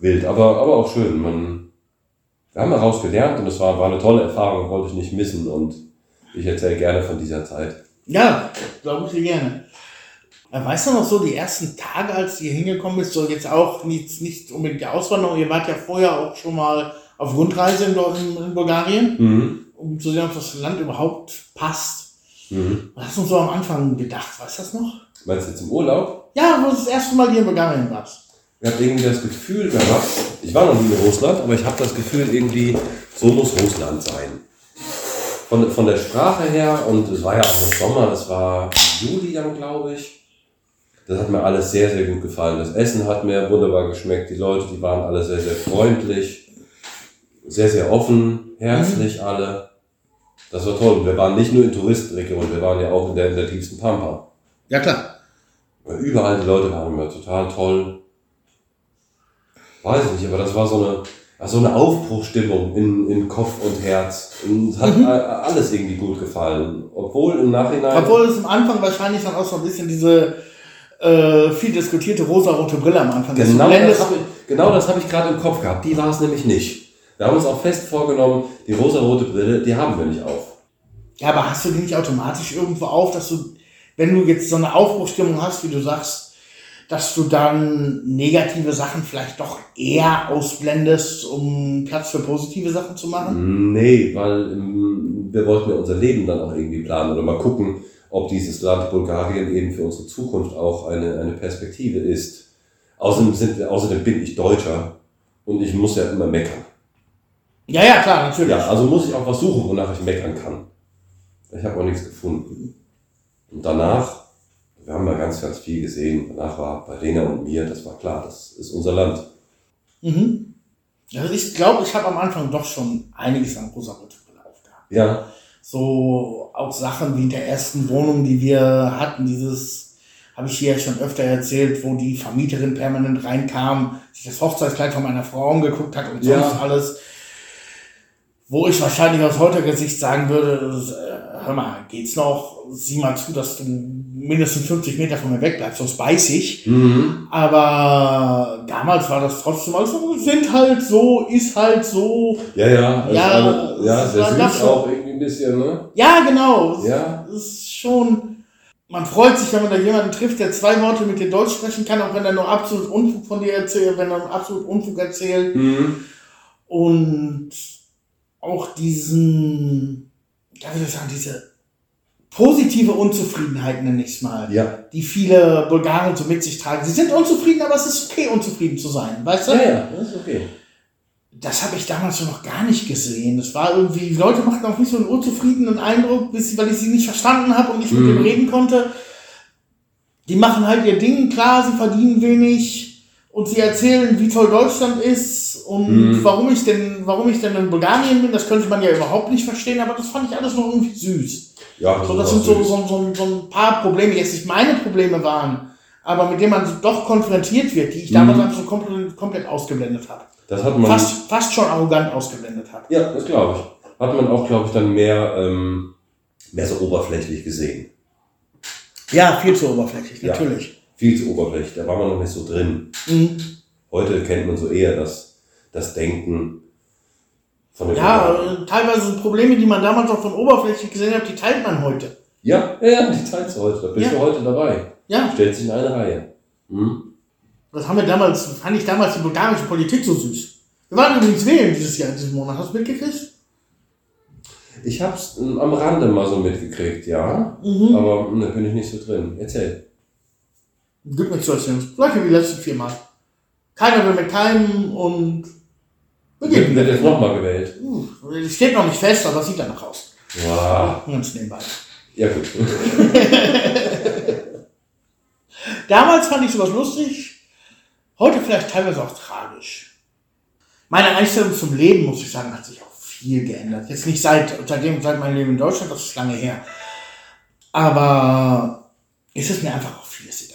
wild, aber, aber auch schön. Man, wir haben daraus gelernt und es war, war eine tolle Erfahrung, wollte ich nicht missen und ich erzähle gerne von dieser Zeit. Ja, glaube ich dir gerne. Weißt du noch so, die ersten Tage, als hier hingekommen bist, so jetzt auch nicht, nicht unbedingt die Auswanderung, ihr wart ja vorher auch schon mal auf Rundreise in, in, Bulgarien, Mhm. um zu sehen, ob das Land überhaupt passt. Mhm. Was hast du so am Anfang gedacht? Weißt du das noch? Meinst du jetzt im Urlaub? Ja, wo du das erste Mal hier in Bulgarien warst. Ich habe irgendwie das Gefühl gehabt, ich war noch nie in Russland, aber ich habe das Gefühl irgendwie, so muss Russland sein. Von, von der Sprache her, und es war ja auch im Sommer, das war Juli dann, glaube ich. Das hat mir alles sehr, sehr gut gefallen. Das Essen hat mir wunderbar geschmeckt. Die Leute, die waren alle sehr, sehr freundlich, sehr, sehr offen, herzlich alle. Das war toll. Wir waren nicht nur in Touristenregionen, wir waren ja auch in der, in der tiefsten Pampa. Ja, klar. Überall die Leute waren immer total toll. Weiß ich nicht, aber das war so eine, ja, so eine Aufbruchstimmung in, in Kopf und Herz. Und es hat Mhm. alles irgendwie gut gefallen. Obwohl im Nachhinein. Obwohl es am Anfang wahrscheinlich dann auch so ein bisschen diese äh, viel diskutierte rosa-rote Brille am Anfang genau, Geländes. das ich, genau das habe ich gerade im Kopf gehabt. Die war es nämlich nicht. Wir haben uns auch fest vorgenommen, die rosarote Brille, die haben wir nicht auf. Ja, aber hast du die nicht automatisch irgendwo auf, dass du, wenn du jetzt so eine Aufbruchstimmung hast, wie du sagst, dass du dann negative Sachen vielleicht doch eher ausblendest, um Platz für positive Sachen zu machen? Nee, weil ähm, wir wollten ja unser Leben dann auch irgendwie planen oder mal gucken, ob dieses Land Bulgarien eben für unsere Zukunft auch eine, eine Perspektive ist. Außerdem, sind, außerdem bin ich Deutscher und ich muss ja immer meckern. Ja, ja, klar, natürlich. Ja, also muss ich auch was suchen, wonach ich meckern kann. Ich habe auch nichts gefunden. Und danach, wir haben ja ganz, ganz viel gesehen. Danach war bei Rena und mir, das war klar, das ist unser Land. Mhm. Also ich glaube, ich habe am Anfang doch schon einiges an rosa-rote Brille aufgehabt. Ja, So auch Sachen wie in der ersten Wohnung, die wir hatten, dieses, habe ich hier ja schon öfter erzählt, wo die Vermieterin permanent reinkam, sich das Hochzeitskleid von meiner Frau angeguckt hat und Ja. sonst alles. Wo ich wahrscheinlich aus heutiger Sicht sagen würde, äh, hör mal, geht's noch? Sieh mal zu, dass du mindestens 50 Meter von mir weg bleibst, sonst beiß ich. mhm. Aber damals war das trotzdem alles so, sind halt so, ist halt so. ja, ja, also Ja, alle- ja, das sehr war süß das schon. auch irgendwie ein bisschen, ne? Ja, genau. Ja. Das ist schon. Man freut sich, wenn man da jemanden trifft, der zwei Worte mit dir Deutsch sprechen kann, auch wenn er nur absolut Unfug von dir erzählt, wenn er nur absolut Unfug erzählt. Mhm. Und auch diesen, soll ich sagen, diese positive Unzufriedenheit, nenne ich es mal, Ja. die viele Bulgaren so mit sich tragen. Sie sind unzufrieden, aber es ist okay, unzufrieden zu sein, weißt du? Ja, ja, das ist okay. Das habe ich damals so noch gar nicht gesehen. Das war irgendwie, die Leute machten auch nicht so einen unzufriedenen Eindruck, weil ich sie nicht verstanden habe und nicht mit Mhm. dem reden konnte. Die machen halt ihr Ding, klar, sie verdienen wenig und sie erzählen, wie toll Deutschland ist und Mhm. warum ich denn, warum ich denn in Bulgarien bin, das könnte man ja überhaupt nicht verstehen, aber das fand ich alles noch irgendwie süß. Ja, So, das ist sind so, so, so, so ein paar Probleme, die jetzt nicht meine Probleme waren, aber mit denen man doch konfrontiert wird, die ich damals Mhm. einfach so komplett, komplett ausgeblendet habe. Das hat man. Fast, fast schon arrogant ausgeblendet habe. Ja, das glaube ich. Hat man auch, glaube ich, dann mehr, ähm, mehr so oberflächlich gesehen. Ja, viel zu oberflächlich, Ja. Viel zu oberflächlich. Da war man noch nicht so drin. Mhm. Heute kennt man so eher das, das Denken von den Ja, Bulgaren. äh, teilweise sind Probleme, die man damals auch von oberflächlich gesehen hat, die teilt man heute. Ja, ja, die teilst du heute. Da bist Ja. du heute dabei. Ja, Stellt sich in eine Reihe. Hm? das haben wir damals, fand ich damals die bulgarische Politik so süß. Wir waren übrigens wählen dieses Jahr, diesen Monat. Hast du mitgekriegt? Ich hab's ähm, am Rande mal so mitgekriegt, ja. Mhm. Aber hm, da bin ich nicht so drin. Erzähl. Gibt nichts zu erzählen. Gleich wie die letzten vier Mal. Keiner will mit keinem und wir Wird jetzt nochmal gewählt. Uh, Steht noch nicht fest, aber sieht danach aus. Wow. Ganz nebenbei. Ja, gut. (laughs) Damals fand ich sowas lustig, heute vielleicht teilweise auch tragisch. Meine Einstellung zum Leben, muss ich sagen, hat sich auch viel geändert. Jetzt nicht seit, seitdem, seit meinem Leben in Deutschland, das ist lange her. Aber es ist mir einfach auch vieles.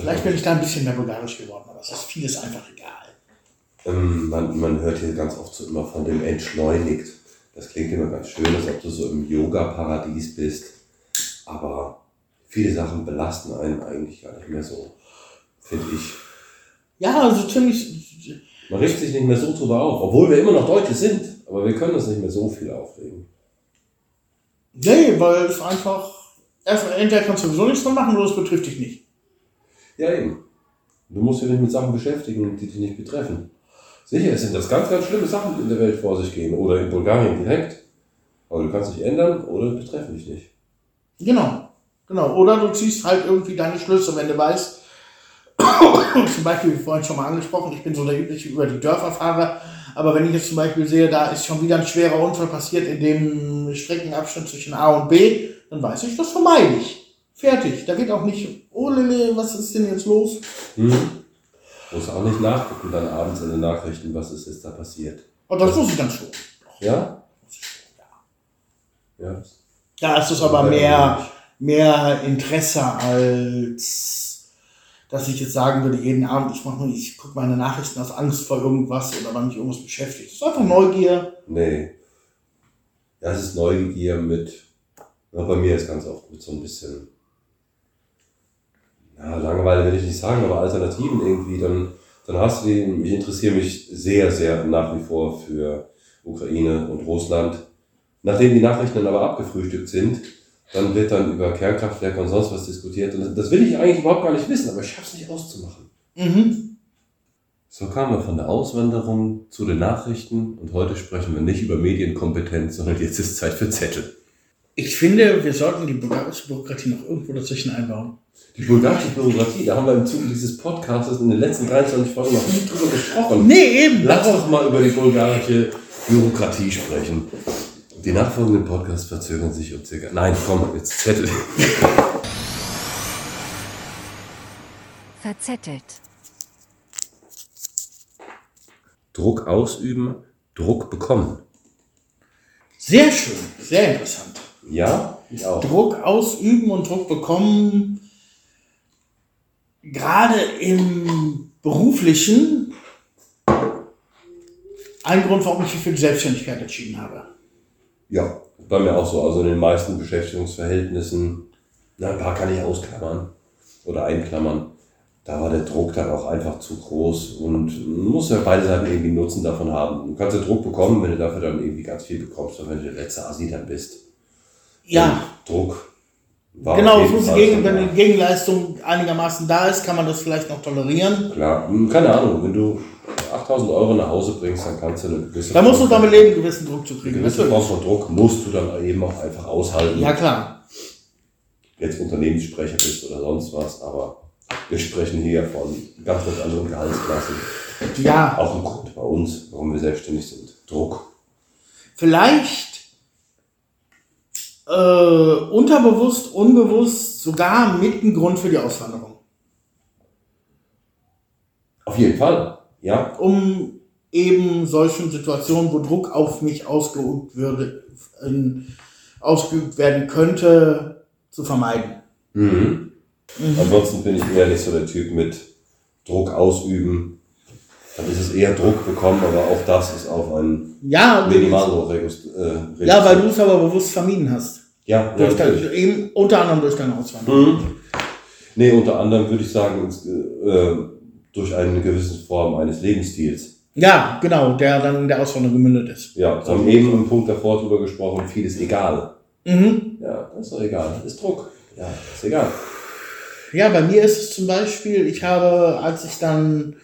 Vielleicht bin ich da ein bisschen mehr bulgarisch geworden, aber es ist vieles einfach egal. Ähm, man, man hört hier ganz oft so immer von dem entschleunigt. Das klingt immer ganz schön, als ob du so im Yoga-Paradies bist. Aber viele Sachen belasten einen eigentlich gar nicht mehr so, finde ich. Ja, also ziemlich, Man regt sich nicht mehr so drüber auf, obwohl wir immer noch Deutsche sind. Aber wir können uns nicht mehr so viel aufregen. nee, weil es einfach, erstmal, entweder kannst du sowieso nichts dran machen oder es betrifft dich nicht. Ja, eben. Du musst dich nicht mit Sachen beschäftigen, die dich nicht betreffen. Sicher, es sind das ganz, ganz schlimme Sachen, die in der Welt vor sich gehen. Oder in Bulgarien direkt. Aber du kannst dich ändern oder betreffen dich nicht. Genau, genau. Oder du ziehst halt irgendwie deine Schlüsse, wenn du weißt, (coughs) zum Beispiel, wie vorhin schon mal angesprochen, ich bin so der übliche über die Dörfer fahrer, aber wenn ich jetzt zum Beispiel sehe, da ist schon wieder ein schwerer Unfall passiert in dem Streckenabschnitt zwischen A und B, dann weiß ich, das vermeide ich. Fertig. Da geht auch nicht, oh Lille, was ist denn jetzt los? Mhm. Muss auch nicht nachgucken dann abends in den Nachrichten, was ist jetzt da passiert. Und das muss ich dann schon. Ja? Ja. Da ist es aber mehr, mehr Interesse als, dass ich jetzt sagen würde, jeden Abend, ich mache ich gucke meine Nachrichten aus Angst vor irgendwas oder weil mich irgendwas beschäftigt. Es ist einfach Neugier. Nee. Ja, es ist Neugier mit, na, bei mir ist ganz oft mit so ein bisschen, ja, Langeweile will ich nicht sagen, aber Alternativen irgendwie, dann, dann hast du die, ich interessiere mich sehr, sehr nach wie vor für Ukraine und Russland. Nachdem die Nachrichten dann aber abgefrühstückt sind, dann wird dann über Kernkraftwerke und sonst was diskutiert. Und das will ich eigentlich überhaupt gar nicht wissen, aber ich schaffe es nicht auszumachen. Mhm. So kamen wir von der Auswanderung zu den Nachrichten und heute sprechen wir nicht über Medienkompetenz, sondern jetzt ist Zeit für Zettel. Ich finde, wir sollten die bulgarische Bürokratie noch irgendwo dazwischen einbauen. Die bulgarische Bürokratie, da haben wir im Zuge dieses Podcasts in den letzten 23 Folgen noch nie drüber gesprochen. Nee, eben. Lass doch mal über die bulgarische Bürokratie sprechen. Die nachfolgenden Podcasts verzögern sich um circa. Nein, komm, jetzt Zettel. Verzettelt. Druck ausüben, Druck bekommen. Sehr schön, sehr interessant. Ja, ich auch. Druck ausüben und Druck bekommen, gerade im beruflichen, ein Grund, warum ich mich für die Selbstständigkeit entschieden habe. Ja, bei mir auch so. Also in den meisten Beschäftigungsverhältnissen, na, ein paar kann ich ausklammern oder einklammern. Da war der Druck dann auch einfach zu groß und man muss ja beide Seiten irgendwie Nutzen davon haben. Du kannst ja Druck bekommen, wenn du dafür dann irgendwie ganz viel bekommst, und wenn du der letzte Asi dann bist. Ja, Druck. war genau, es muss gegen, wenn die Gegenleistung einigermaßen da ist, kann man das vielleicht noch tolerieren. Klar, hm, keine Ahnung, wenn du 8000 Euro nach Hause bringst, dann kannst du eine gewisse Da musst du damit leben, gewissen Druck zu kriegen. gewisse Form von Druck musst du dann eben auch einfach aushalten. Ja, klar. jetzt Unternehmenssprecher bist oder sonst was, aber wir sprechen hier von ganz, ganz anderen Gehaltsklassen. Ja, Auch ein Grund bei uns, warum wir selbstständig sind. Druck. vielleicht äh, unterbewusst, unbewusst sogar mit ein Grund für die Auswanderung. Auf jeden Fall. Ja, Um eben solchen Situationen, wo Druck auf mich ausgeübt würde, ähm, ausgeübt werden könnte, zu vermeiden. Mhm. Ansonsten bin ich eher nicht so der Typ mit Druck ausüben. Dann ist es eher Druck bekommen, aber auch das ist auf ein Ja, Minimaldruck reduziert. Äh, ja, weil du es aber bewusst vermieden hast. Ja, ja Durch dein, natürlich. eben unter anderem durch deine Auswanderung. Mhm. Nee, unter anderem würde ich sagen, äh, durch eine gewisse Form eines Lebensstils. Ja, genau, der dann in der Auswanderung gemündet ist. Ja, wir haben eben im Punkt davor drüber gesprochen, viel ist egal. Mhm. Ja, das ist doch egal. Das ist Druck. Ja, ist egal. Ja, bei mir ist es zum Beispiel, ich habe, als ich dann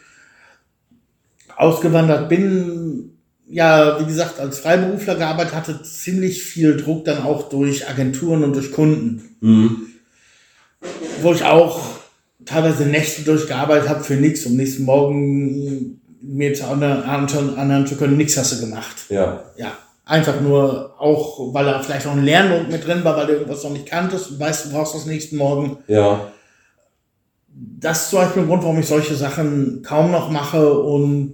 ausgewandert bin, ja, wie gesagt, als Freiberufler gearbeitet hatte, ziemlich viel Druck dann auch durch Agenturen und durch Kunden. Mhm. Wo ich auch teilweise Nächte durchgearbeitet habe für nichts, um nächsten Morgen mir zu anderen, zu können, nichts hast du gemacht. Ja, Ja, einfach nur auch, weil da vielleicht auch ein Lerndruck mit drin war, weil du irgendwas noch nicht kanntest und weißt, du brauchst das nächsten Morgen. ja, das ist zum Beispiel ein Grund, warum ich solche Sachen kaum noch mache und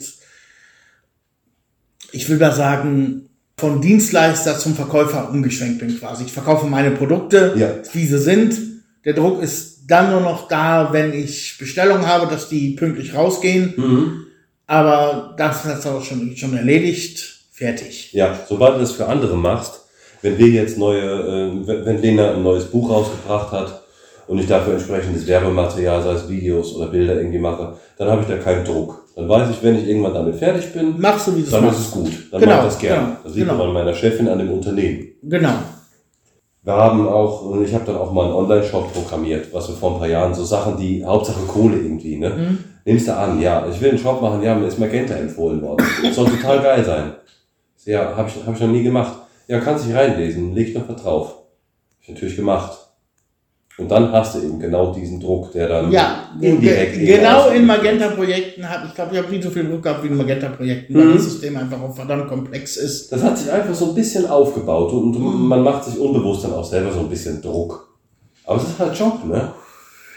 ich will da sagen, von Dienstleister zum Verkäufer umgeschwenkt bin quasi. Ich verkaufe meine Produkte, Ja. wie sie sind. Der Druck ist dann nur noch da, wenn ich Bestellungen habe, dass die pünktlich rausgehen. mhm. Aber das ist auch schon, schon erledigt. Fertig. ja. Sobald du das für andere machst, wenn wir jetzt neue, äh, wenn Lena ein neues Buch rausgebracht hat und ich dafür entsprechendes Werbematerial, sei es Videos oder Bilder irgendwie mache, dann habe ich da keinen Druck. Dann weiß ich, wenn ich irgendwann damit fertig bin, Machst du, wie dann ist machst. es gut. Dann Genau, mache ich das gerne. genau, Das sieht genau. man an meiner Chefin, an dem Unternehmen. Genau. Wir haben auch, und ich habe dann auch mal einen Online-Shop programmiert, was wir vor ein paar Jahren, so Sachen, die Hauptsache Kohle irgendwie, ne? Mhm. Nimmst du an, ja, ich will einen Shop machen, ja, mir ist Magenta empfohlen worden. Das soll total geil sein. Ja, habe ich, hab ich noch nie gemacht. Ja, kannst dich reinlesen, leg ich noch was drauf. Hab ich natürlich gemacht. Und dann hast du eben genau diesen Druck, der dann Ja, indirekt ge- genau in. Magenta-Projekten habe ich glaube, ich habe nie so viel Druck gehabt wie in Magenta-Projekten, weil Mhm. das System einfach auch verdammt komplex ist. Das hat sich einfach so ein bisschen aufgebaut und Mhm. man macht sich unbewusst dann auch selber so ein bisschen Druck. Aber es ist halt Job, ne?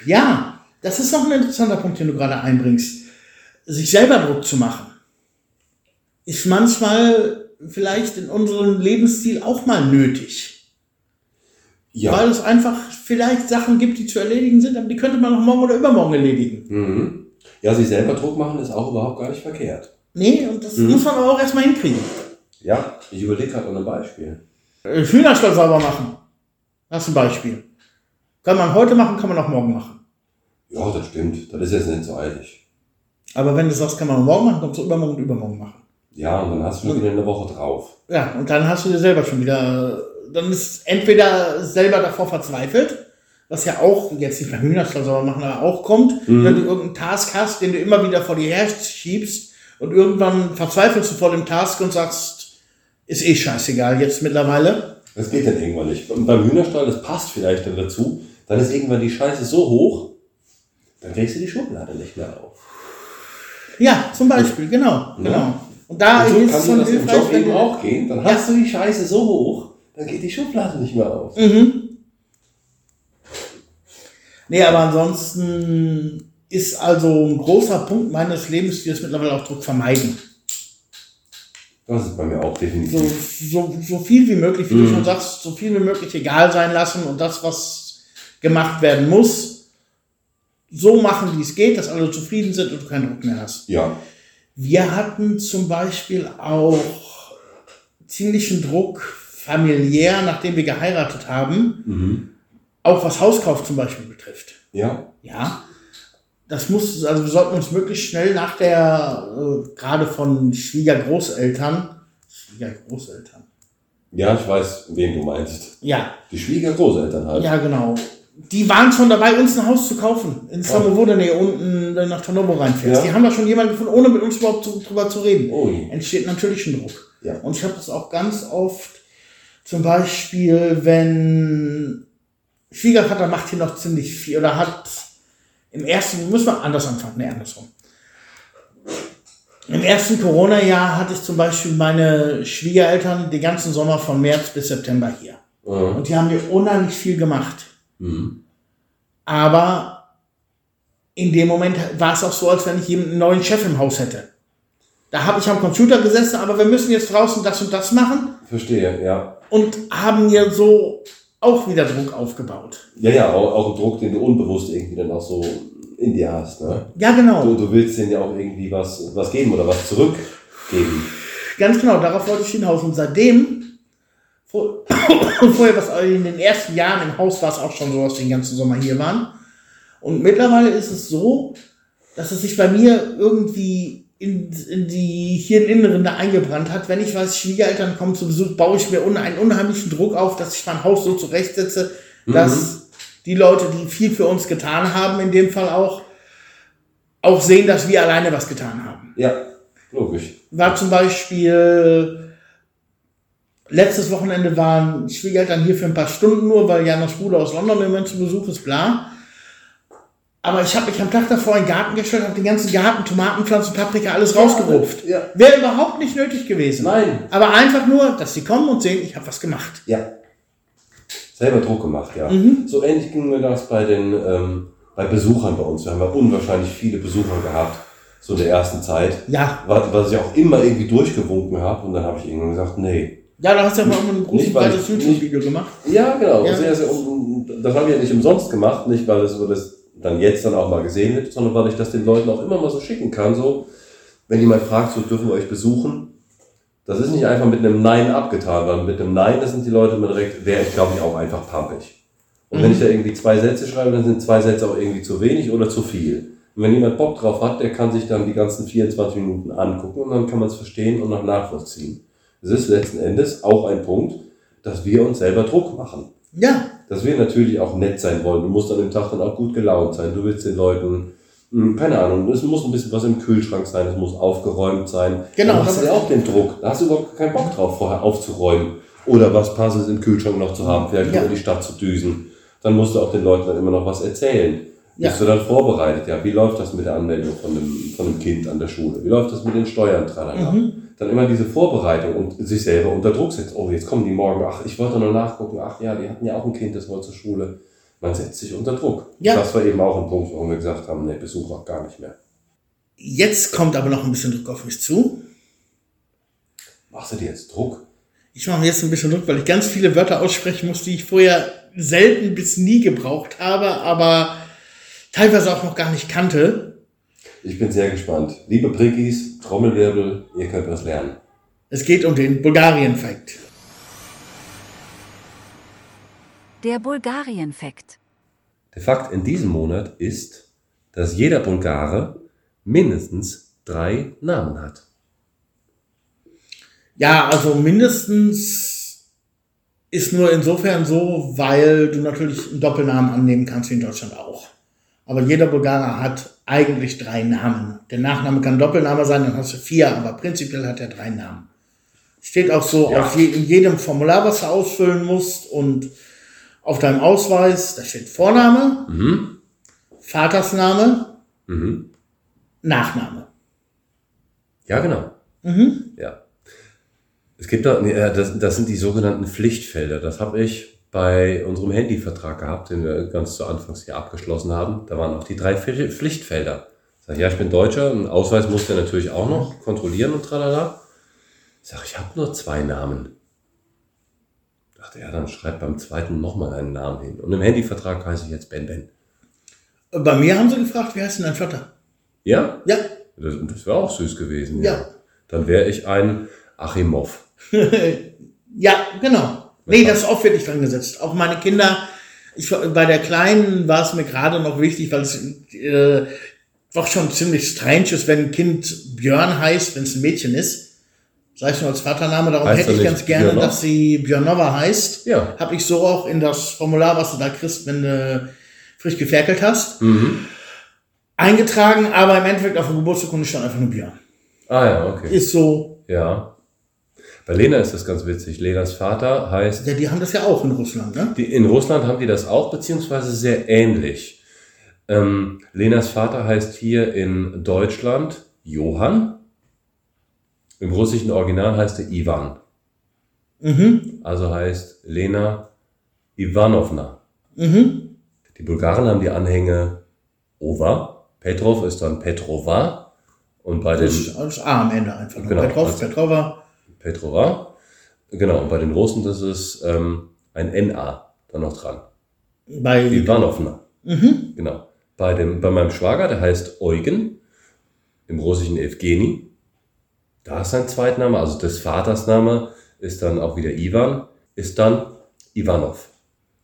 Ja, das ist noch ein interessanter Punkt, den du gerade einbringst. Sich selber Druck zu machen, ist manchmal vielleicht in unserem Lebensstil auch mal nötig. Ja. Weil es einfach vielleicht Sachen gibt, die zu erledigen sind, aber die könnte man noch morgen oder übermorgen erledigen. Mhm. Ja, sich selber Druck machen ist auch überhaupt gar nicht verkehrt. Nee, und das Mhm. muss man aber auch erstmal hinkriegen. Ja, ich überlege gerade an einem Beispiel. Äh, Hühnerstall sauber machen. Das ist ein Beispiel. Kann man heute machen, kann man auch morgen machen. Ja, das stimmt. Das ist jetzt nicht so eilig. Aber wenn du sagst, kann man morgen machen, kannst du übermorgen und übermorgen machen. Ja, und dann hast du schon wieder eine Woche drauf. Ja, und dann hast du dir selber schon wieder, dann ist entweder selber davor verzweifelt, was ja auch jetzt nicht beim Hühnerstall sauber machen, aber auch kommt, Mhm. wenn du irgendeinen Task hast, den du immer wieder vor dir her schiebst und irgendwann verzweifelst du vor dem Task und sagst, ist eh scheißegal jetzt mittlerweile. Das geht dann irgendwann nicht. Und beim Hühnerstall, das passt vielleicht dann dazu, dann ist irgendwann die Scheiße so hoch, dann kriegst du die Schublade nicht mehr auf. Ja, zum Beispiel, genau, Ja. genau. Und da Und so ist kann es schon das im Job eben auch gehen. Dann Ja. hast du die Scheiße so hoch, dann geht die Schublade nicht mehr auf. Mhm. Nee, aber ansonsten ist also ein großer Punkt meines Lebensstils mittlerweile auch Druck vermeiden. Das ist bei mir auch So, definitiv. so, so viel wie möglich, wie du Mhm. schon sagst, so viel wie möglich egal sein lassen und das, was gemacht werden muss, so machen, wie es geht, dass alle zufrieden sind und du keinen Druck mehr hast. Ja. Wir hatten zum Beispiel auch ziemlichen Druck familiär, nachdem wir geheiratet haben, Mhm. auch was Hauskauf zum Beispiel betrifft. Ja. Ja, das muss, also wir sollten uns möglichst schnell nach der, äh, gerade von Schwiegergroßeltern, Schwiegergroßeltern, Ja, ich weiß, wen du meinst. ja, Die Schwiegergroßeltern halt. ja genau. Die waren schon dabei, uns ein Haus zu kaufen. In Samowode, nee, unten nach Tonobo reinfährst. Ja. Die haben da schon jemanden gefunden, ohne mit uns überhaupt zu, drüber zu reden. Oh. Entsteht natürlich ein Druck. Ja. Und ich habe das auch ganz oft, zum Beispiel, wenn Schwiegervater macht hier noch ziemlich viel oder hat im ersten, müssen wir anders anfangen, nee, andersrum. Im ersten Corona-Jahr hatte ich zum Beispiel meine Schwiegereltern den ganzen Sommer von März bis September hier. Mhm. Und die haben hier unheimlich viel gemacht. Mhm. Aber in dem Moment war es auch so, als wenn ich einen neuen Chef im Haus hätte. Da habe ich am Computer gesessen, aber wir müssen jetzt draußen das und das machen Verstehe, ja. und haben hier so auch wieder Druck aufgebaut. Ja, ja, auch, auch ein Druck, den du unbewusst irgendwie dann auch so in dir hast. Ne? Ja, genau. Du, du willst denen ja auch irgendwie was, was geben oder was zurückgeben. Ganz genau, darauf wollte ich hinaus. Und seitdem, vor, (coughs) vorher, was in den ersten Jahren im Haus war es auch schon so, dass wir den ganzen Sommer hier waren. Und mittlerweile ist es so, dass es sich bei mir irgendwie in, in die Hirninneren da eingebrannt hat. Wenn ich weiß, Schwiegereltern kommen zu Besuch, baue ich mir un einen unheimlichen Druck auf, dass ich mein Haus so zurechtsetze, dass die Leute, die viel für uns getan haben, in dem Fall auch, auch sehen, dass wir alleine was getan haben Ja, logisch. war zum Beispiel letztes Wochenende waren Schwiegereltern hier für ein paar Stunden nur, weil Janos Bruder aus London im Moment zu Besuch ist, bla. Aber ich habe mich am Tag davor in den Garten gestellt, habe den ganzen Garten, Tomatenpflanzen, Paprika, alles rausgerupft. Ja. Wäre überhaupt nicht nötig gewesen. Nein. Aber einfach nur, dass sie kommen und sehen, ich habe was gemacht. Ja. Selber Druck gemacht, ja. So ähnlich ging mir das bei den ähm, bei Besuchern bei uns. Wir haben ja unwahrscheinlich viele Besucher gehabt, so in der ersten Zeit. Ja, Was, was ich auch immer irgendwie durchgewunken habe und dann habe ich irgendwann gesagt, nee. ja, da hast du ja mal ein großes, breites YouTube-Video gemacht. Ja, genau. Ja. Und das habe ich ja nicht umsonst gemacht, nicht weil das, weil das dann jetzt dann auch mal gesehen wird, sondern weil ich das den Leuten auch immer mal so schicken kann. So, wenn jemand fragt, so dürfen wir euch besuchen, das ist nicht einfach mit einem Nein abgetan, weil mit einem Nein, das sind die Leute immer direkt, wäre ich glaube ich auch einfach pampig. Und wenn ich da irgendwie zwei Sätze schreibe, dann sind zwei Sätze auch irgendwie zu wenig oder zu viel. Und wenn jemand Bock drauf hat, der kann sich dann die ganzen 24 Minuten angucken und dann kann man es verstehen und noch nachvollziehen. Es ist letzten Endes auch ein Punkt, dass wir uns selber Druck machen. Ja, Dass wir natürlich auch nett sein wollen. Du musst an dem Tag dann auch gut gelaunt sein. Du willst den Leuten, mh, keine Ahnung, es muss ein bisschen was im Kühlschrank sein, es muss aufgeräumt sein. Genau, Dann hast du ja auch den Druck. Da hast du überhaupt keinen Bock drauf, vorher aufzuräumen. Oder was Passendes im Kühlschrank noch zu haben, vielleicht Ja. über die Stadt zu düsen. Dann musst du auch den Leuten dann immer noch was erzählen. Ja. Bist du dann vorbereitet? Ja, wie läuft das mit der Anmeldung von einem, von einem Kind an der Schule? Wie läuft das mit den Steuern? Tralala? Mhm. Dann immer diese Vorbereitung und sich selber unter Druck setzen. Oh, jetzt kommen die morgen. Ach, ich wollte noch nachgucken. Ach ja, die hatten ja auch ein Kind, das wollte zur Schule. Man setzt sich unter Druck. Ja. Das war eben auch ein Punkt, warum wir gesagt haben, nee, Besuch auch gar nicht mehr. jetzt kommt aber noch ein bisschen Druck auf mich zu. Machst du dir jetzt Druck? Ich mache mir jetzt ein bisschen Druck, weil ich ganz viele Wörter aussprechen muss, die ich vorher selten bis nie gebraucht habe, aber teilweise auch noch gar nicht kannte. Ich bin sehr gespannt. Liebe Prickis, Trommelwirbel, ihr könnt was lernen. Es geht um den Bulgarien-Fact. Der Bulgarien-Fakt. Der Fakt in diesem Monat ist, dass jeder Bulgare mindestens drei Namen hat. Ja, also mindestens ist nur insofern so, weil du natürlich einen Doppelnamen annehmen kannst, wie in Deutschland auch. Aber jeder Bulgarer hat eigentlich drei Namen. Der Nachname kann Doppelname sein, dann hast du vier, aber prinzipiell hat er drei Namen. Steht auch so Ja. auf je, in jedem Formular, was du ausfüllen musst und auf deinem Ausweis, da steht Vorname, Mhm. Vatersname, Mhm. Nachname. Ja, genau. Mhm. Ja. Es gibt da, äh, das, das sind die sogenannten Pflichtfelder. Das habe ich bei unserem Handyvertrag gehabt, den wir ganz zu Anfangs hier abgeschlossen haben. Da waren auch die drei Pfli- Pflichtfelder. Ich sag, ja, ich bin Deutscher, einen Ausweis musst du natürlich auch noch kontrollieren und tralala. Ich sag, ich habe nur zwei Namen. Ich dachte, ja, dann schreib beim zweiten nochmal einen Namen hin. Und im Handyvertrag heiße ich jetzt Ben Ben. Bei mir haben sie gefragt, wie heißt denn dein Vater? Ja? Ja, Das, das wäre auch süß gewesen. Ja. Dann wäre ich ein Achimov. (laughs) ja, genau. Nee, das ist auch wirklich dran gesetzt. Auch meine Kinder, ich, bei der Kleinen war es mir gerade noch wichtig, weil es äh, doch schon ziemlich strange ist, wenn ein Kind Björn heißt, wenn es ein Mädchen ist. Sei es nur als Vatername, darum Heißt hätte ich ganz gerne, Björnov? dass sie Björnova heißt. Ja. Habe ich so auch in das Formular, was du da kriegst, wenn du frisch geferkelt hast, Mhm. eingetragen, aber im Endeffekt auf der Geburtsurkunde stand einfach nur Björn. Ah ja, okay. Ist so, Ja. Bei Lena ist das ganz witzig. Lenas Vater heißt, ja, die haben das ja auch in Russland, ne? die, in Russland haben die das auch, beziehungsweise sehr ähnlich. Ähm, Lenas Vater heißt hier in Deutschland Johann. Im russischen Original heißt er Ivan. Mhm, Also heißt Lena Ivanovna. mhm. Die Bulgaren haben die Anhänge Ova. Petrov ist dann Petrova. Und bei den Das ist das A am Ende einfach. Genau, Petrov, also- Petrova. Petrova. Genau, und bei den Russen das ist ähm, ein NA dann noch dran. Bei, Ivanovna. mhm. Genau. Bei, dem, bei meinem Schwager, der heißt Eugen, im russischen Evgeni. Da ist sein Zweitname, also des Vaters Name ist dann auch wieder Ivan, ist dann Ivanov.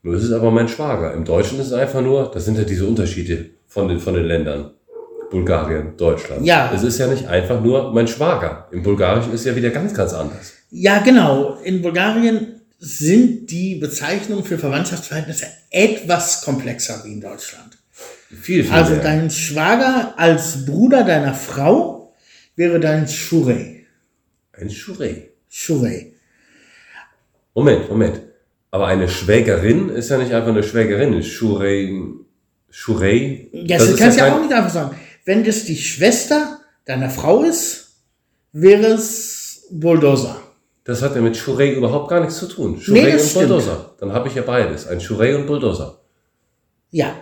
Nur ist es aber mein Schwager. Im Deutschen ist es einfach nur, das sind ja diese Unterschiede von den, von den Ländern. Bulgarien, Deutschland. Ja. Es ist ja nicht einfach nur mein Schwager. Im Bulgarischen ist ja wieder ganz, ganz anders. Ja, genau. In Bulgarien sind die Bezeichnungen für Verwandtschaftsverhältnisse etwas komplexer wie in Deutschland. Viel, viel Also mehr. dein Schwager als Bruder deiner Frau wäre dein Schure. Ein Schurei. Schure. Moment, Moment. Aber eine Schwägerin ist ja nicht einfach eine Schwägerin. Schurei. Schurei. Ja, das, ist kannst du ja kein- auch nicht einfach sagen. Wenn das die Schwester deiner Frau ist, wäre es Bulldozer. Das hat ja mit Schurei überhaupt gar nichts zu tun. Schurei Nee, und stimmt. Bulldozer. Dann habe ich ja beides. Ein Schurei und Bulldozer. Ja.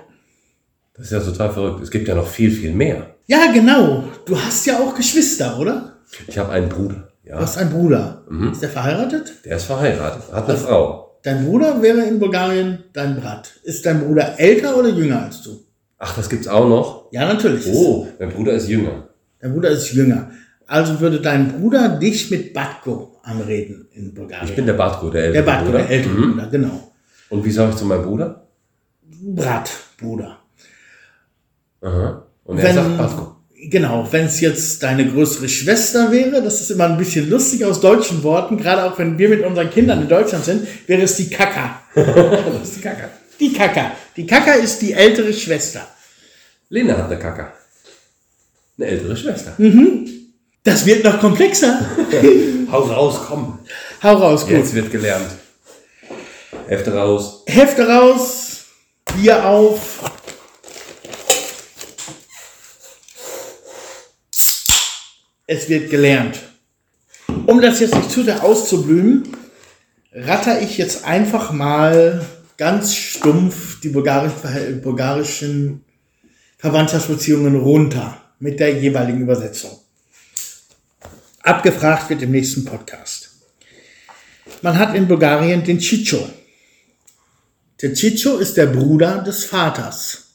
Das ist ja total verrückt. Es gibt ja noch viel, viel mehr. Ja, genau. Du hast ja auch Geschwister, oder? Ich habe einen Bruder. Du Ja. hast einen Bruder. Mhm. Ist der verheiratet? Der ist verheiratet. Hat eine Frau. Dein Bruder wäre in Bulgarien dein Brat. Ist dein Bruder älter oder jünger als du? Ach, das gibt's auch noch? Ja, natürlich. Oh, mein Bruder ist jünger. Dein Bruder ist jünger. Also würde dein Bruder dich mit Batko anreden in Bulgarien. Ich bin der Batko, der der ältere Batko, Bruder. der ältere Mhm. Bruder, genau. Und wie sage ich zu meinem Bruder? Brat, Bruder. Aha. Und er Wenn- sagt Batko. Genau, wenn es jetzt deine größere Schwester wäre, das ist immer ein bisschen lustig aus deutschen Worten, gerade auch wenn wir mit unseren Kindern in Deutschland sind, wäre es die Kaka. (laughs) Das ist die Kacke. Die Kaka. Die Kaka ist die ältere Schwester. Lena hat eine Kacke. Eine ältere Schwester. Das wird noch komplexer. (laughs) Hau raus, komm. Hau raus, gut. Jetzt wird gelernt. Hefte raus. Hefte raus, Bier auf. Es wird gelernt. Um das jetzt nicht zu sehr auszublühen, ratter ich jetzt einfach mal ganz stumpf die bulgarischen, Verwandtschaftsbeziehungen runter mit der jeweiligen Übersetzung. Abgefragt wird im nächsten Podcast. Man hat in Bulgarien den Chicho. Der Chicho ist der Bruder des Vaters.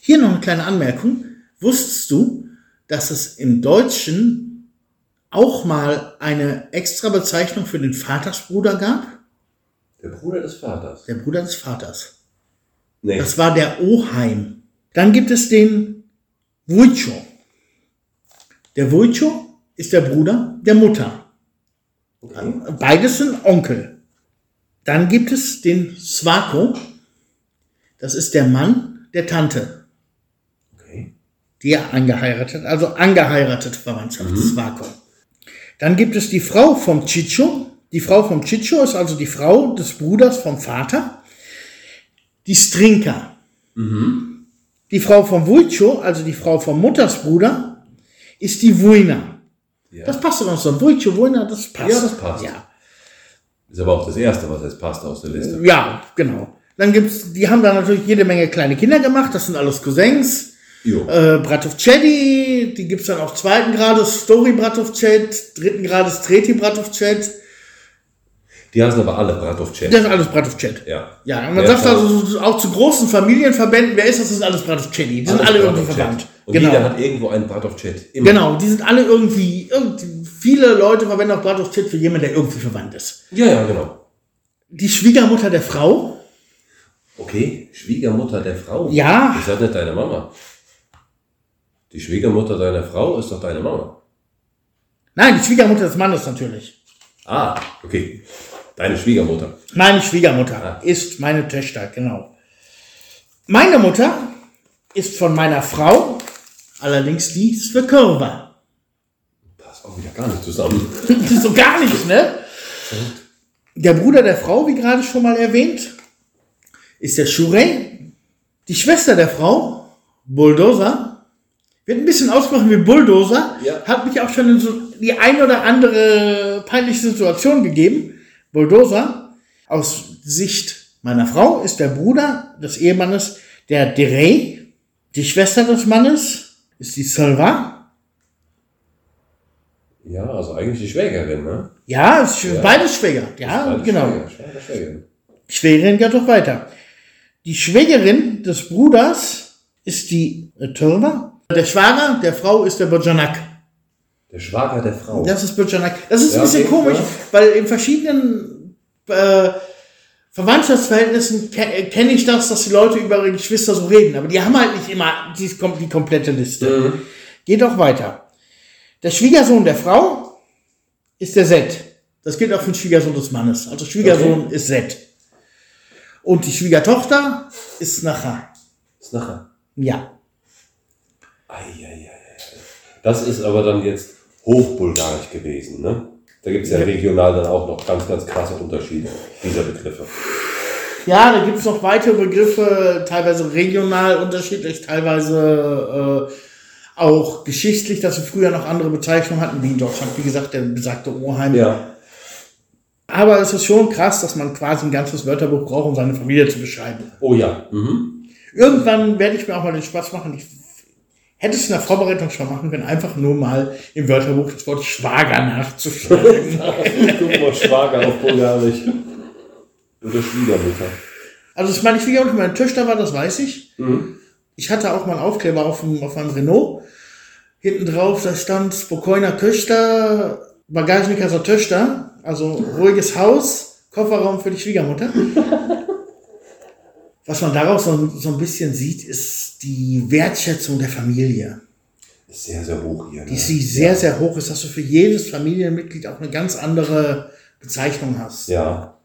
Hier noch eine kleine Anmerkung. Wusstest du, dass es im Deutschen auch mal eine extra Bezeichnung für den Vatersbruder gab? Der Bruder des Vaters. Der Bruder des Vaters. Nee. Das war der Oheim. Dann gibt es den Wujcho. Der Wujcho ist der Bruder der Mutter. okay. Beides sind Onkel. Dann gibt es den Svako. Das ist der Mann der Tante, okay. die er angeheiratet, also angeheiratet Verwandtschaft, Mhm. Svako. Dann gibt es die Frau vom Chicho. Die Frau vom Chicho ist also die Frau des Bruders vom Vater. Die Strinka. Die Frau vom Vulcho, also die Frau vom Muttersbruder, ist die Vuina. Ja. Das passt doch so. Vulcho, Vuina, das passt. Ja, das passt. Ja. Ist aber auch das Erste, was jetzt passt aus der Liste. Ja, genau. Dann gibt's, die haben da natürlich jede Menge kleine Kinder gemacht. Das sind alles Cousins. Jo. Äh, Bratovcedi, die gibt's dann auch zweiten Grades, Story Bratovcet, dritten Grades, Treti Bratovcet. Die heißen aber alle Bratovcet. Das ist alles Bratovcet. Ja. Ja, und man sagt also so- auch zu großen Familienverbänden, wer ist das? Das sind alles Bratovcedi. Die sind alle irgendwie verwandt. Und genau. jeder hat irgendwo einen Bratovcet. Genau, die sind alle irgendwie, irgendwie viele Leute verwenden auch Bratovcet für jemanden, der irgendwie verwandt ist. Ja, ja, genau. Die Schwiegermutter der Frau, Okay, Schwiegermutter der Frau. Ja. Ist das nicht deine Mama? Die Schwiegermutter deiner Frau ist doch deine Mama. nein, die Schwiegermutter des Mannes natürlich. Ah, okay. Deine Schwiegermutter. Meine Schwiegermutter Ah. ist meine Töchter, genau. Meine Mutter ist von meiner Frau, allerdings die Körper. Passt auch wieder gar nicht zusammen. (laughs) so gar nicht, ne? Der Bruder der Frau, wie gerade schon mal erwähnt, ist der Shure. Die Schwester der Frau, Bulldozer, wird ein bisschen ausgesprochen wie Bulldozer, Ja. hat mich auch schon in so die ein oder andere peinliche Situation gegeben. Bulldozer, aus Sicht meiner Frau, ist der Bruder des Ehemannes der Derey. Die Schwester des Mannes ist die Silva. Ja, also eigentlich die Schwägerin, ne? Ja, ist Ja. beides Schwäger. Ja, Beide genau. Schwäger, Schwäger, Schwägerin. Schwägerin geht doch weiter. Die Schwägerin des Bruders ist die Türmer. Der Schwager der Frau ist der Bojanak. Der Schwager der Frau. Das ist Bojanak. Das ist Ja, ein bisschen okay, komisch, ja. weil in verschiedenen äh, Verwandtschaftsverhältnissen ke äh, kenne ich das, dass die Leute über ihre Geschwister so reden. Aber die haben halt nicht immer die, die komplette Liste. Mhm. Geht auch weiter. Der Schwiegersohn der Frau ist der Zed. Das gilt auch für den Schwiegersohn des Mannes. Also Schwiegersohn ist Zed. Und die Schwiegertochter ist Nacha. Ist nachher. Ja. Eieiei. Das ist aber dann jetzt hochbulgarisch gewesen, ne? Da gibt es ja regional dann auch noch ganz, ganz krasse Unterschiede dieser Begriffe. Ja, da gibt es noch weitere Begriffe, teilweise regional unterschiedlich, teilweise äh, auch geschichtlich, dass wir früher noch andere Bezeichnungen hatten, wie in Deutschland, wie gesagt, der besagte Oheim. Ja. Aber es ist schon krass, dass man quasi ein ganzes Wörterbuch braucht, um seine Familie zu beschreiben. Oh ja. Mhm. Irgendwann werde ich mir auch mal den Spaß machen. Ich hätte es in der Vorbereitung schon machen können, einfach nur mal im Wörterbuch das Wort Schwager nachzuschlagen. (laughs) Guck mal, Schwager auf Bulgarisch. Oder Schwiegermutter. also, dass meine Schwiegermutter meine Töchter war, das weiß ich. Mhm. Ich hatte auch mal einen Aufkleber auf, dem, auf meinem Renault. Hinten drauf, da stand Spokojna Köchter, Bagažnika za Töchter. Also ruhiges Haus, Kofferraum für die Schwiegermutter. Was man daraus so, so ein bisschen sieht, ist die Wertschätzung der Familie. Ist sehr, sehr hoch hier. Ne? die sie sehr, sehr hoch ist, dass du für jedes Familienmitglied auch eine ganz andere Bezeichnung hast. Ja.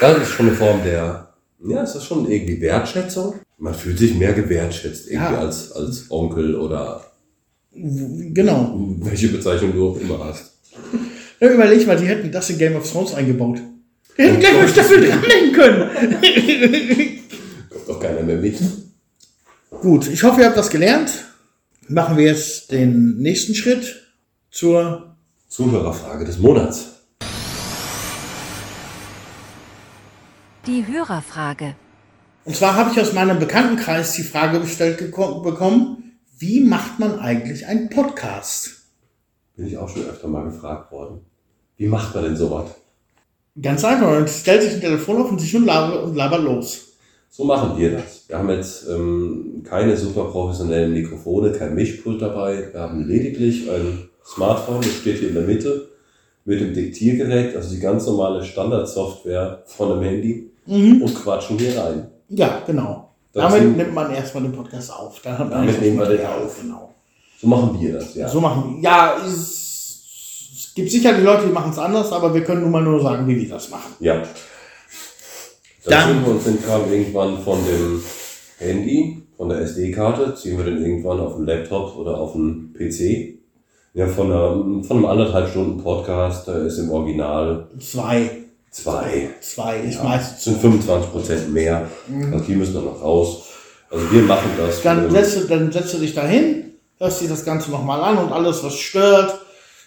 Das ist schon eine Form der, ja, ist schon irgendwie Wertschätzung. Man fühlt sich mehr gewertschätzt irgendwie Ja. als, als Onkel oder Genau. welche Bezeichnung du auch immer hast. (laughs) Überleg mal, die hätten das in Game of Thrones eingebaut. Die hätten gleich mal Staffel dranhängen können. Kommt doch keiner mehr mit. Gut, ich hoffe, ihr habt das gelernt. Machen wir jetzt den nächsten Schritt zur Zuhörerfrage des Monats. Die Hörerfrage. Und zwar habe ich aus meinem Bekanntenkreis die Frage gestellt bekommen, wie macht man eigentlich einen Podcast? Bin ich auch schon öfter mal gefragt worden. Wie macht man denn sowas? Ganz einfach, man stellt sich ein Telefon auf und sich und labert, und labert los. So machen wir das. Wir haben jetzt ähm, keine super professionellen Mikrofone, kein Mischpult dabei. Wir haben lediglich ein Smartphone, das steht hier in der Mitte mit dem Diktiergerät, also die ganz normale Standardsoftware von dem Handy und quatschen hier rein. Ja, genau. Dazu- Damit nimmt man erstmal den Podcast auf. Dann hat man Damit nehmen wir den auf. Genau. So machen wir das, ja. So machen wir. Ja, es, es gibt sicher die Leute, die machen es anders, aber wir können nun mal nur sagen, wie wir das machen. Ja. Dann- Dann sind wir uns den Kram irgendwann von dem Handy, von der SD-Karte, ziehen wir den irgendwann auf den Laptop oder auf den PC. Ja, von, einer, von einem anderthalb Stunden Podcast, da ist im Original Zwei. zwei. Zwei ist Ja, meistens. das sind 25 Prozent mehr. Also die müssen dann noch raus. Also wir machen das. Dann ähm, setzt, du, dann setzt du dich dahin, hörst dir das Ganze nochmal an und alles, was stört,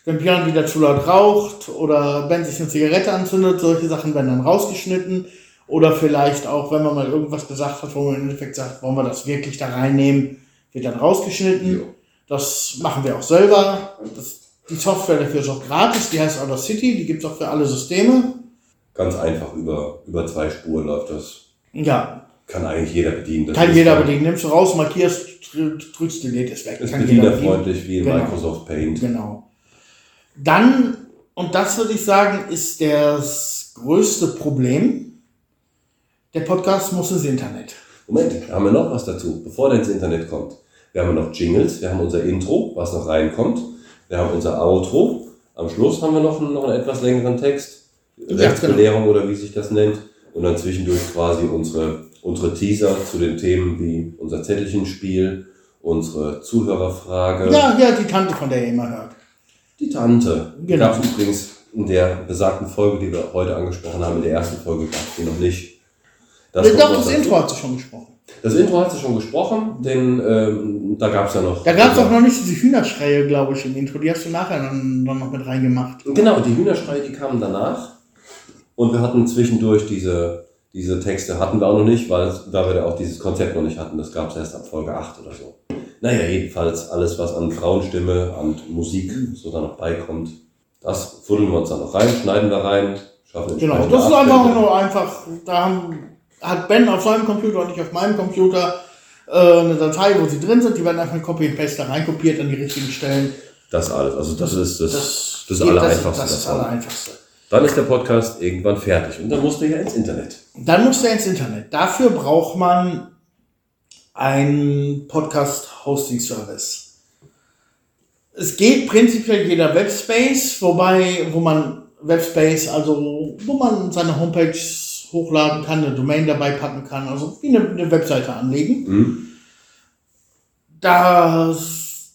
wenn Björn wieder zu laut raucht oder Ben sich eine Zigarette anzündet, solche Sachen werden dann rausgeschnitten. Oder vielleicht auch, wenn man mal irgendwas gesagt hat, wo man im Endeffekt sagt, wollen wir das wirklich da reinnehmen, wird dann rausgeschnitten. Jo. Das machen wir auch selber. Das, die Software dafür ist auch gratis, die heißt Audacity, die gibt es auch für alle Systeme. ganz einfach über, über zwei Spuren läuft das. Ja, Kann eigentlich jeder bedienen. Das kann jeder bedienen. Nimmst du raus, markierst, drü- drückst Delete, ist weg. Ist bedienerfreundlich wie in Genau. Microsoft Paint. Genau. Dann, und das würde ich sagen, ist das größte Problem. Der Podcast muss ins Internet. Moment, da haben wir noch was dazu, bevor der ins Internet kommt. Wir haben noch Jingles, wir haben unser Intro, was noch reinkommt. Wir haben unser Outro. Am Schluss haben wir noch einen, noch einen etwas längeren Text. Ja, Rechtsbelehrung oder wie sich das nennt. Und dann zwischendurch quasi unsere, unsere Teaser zu den Themen wie unser Zettelchenspiel, unsere Zuhörerfrage. Ja, ja, die Tante, von der ihr immer hört. Die Tante. Genau. gab es übrigens in der besagten Folge, die wir heute angesprochen haben. In der ersten Folge gab es die noch nicht. Das kommt Doch, das. Intro hat sie schon gesprochen. Das Intro hat sie schon gesprochen, denn ähm, da gab es ja noch. Da gab es auch noch nicht diese Hühnerschreie, glaube ich, im Intro. Die hast du nachher dann, dann noch mit reingemacht. Genau, die Hühnerschreie, die kamen danach. Und wir hatten zwischendurch diese, diese Texte, hatten wir auch noch nicht, weil, weil wir da auch dieses Konzept noch nicht hatten. Das gab es erst ab Folge 8 oder so. Naja, jedenfalls alles, was an Frauenstimme, an Musik so da noch beikommt, das fuddeln wir uns dann noch rein, schneiden wir rein, schaffen Genau, das ist einfach nur einfach, da haben, hat Ben auf seinem Computer und ich auf meinem Computer äh, eine Datei, wo sie drin sind, die werden einfach in Copy and Paste da reinkopiert an die richtigen Stellen. Das alles. Also das ist das, Das, das, Allereinfachste Das ist das. Allereinfachste. Dann ist der Podcast irgendwann fertig und dann musst du ja ins Internet. Dann muss der ins Internet. Dafür braucht man einen Podcast-Hosting-Service. Es geht prinzipiell jeder Webspace, wobei, wo man Webspace, also wo man seine Homepage hochladen kann, eine Domain dabei packen kann, also wie eine, eine Webseite anlegen. Hm? Das,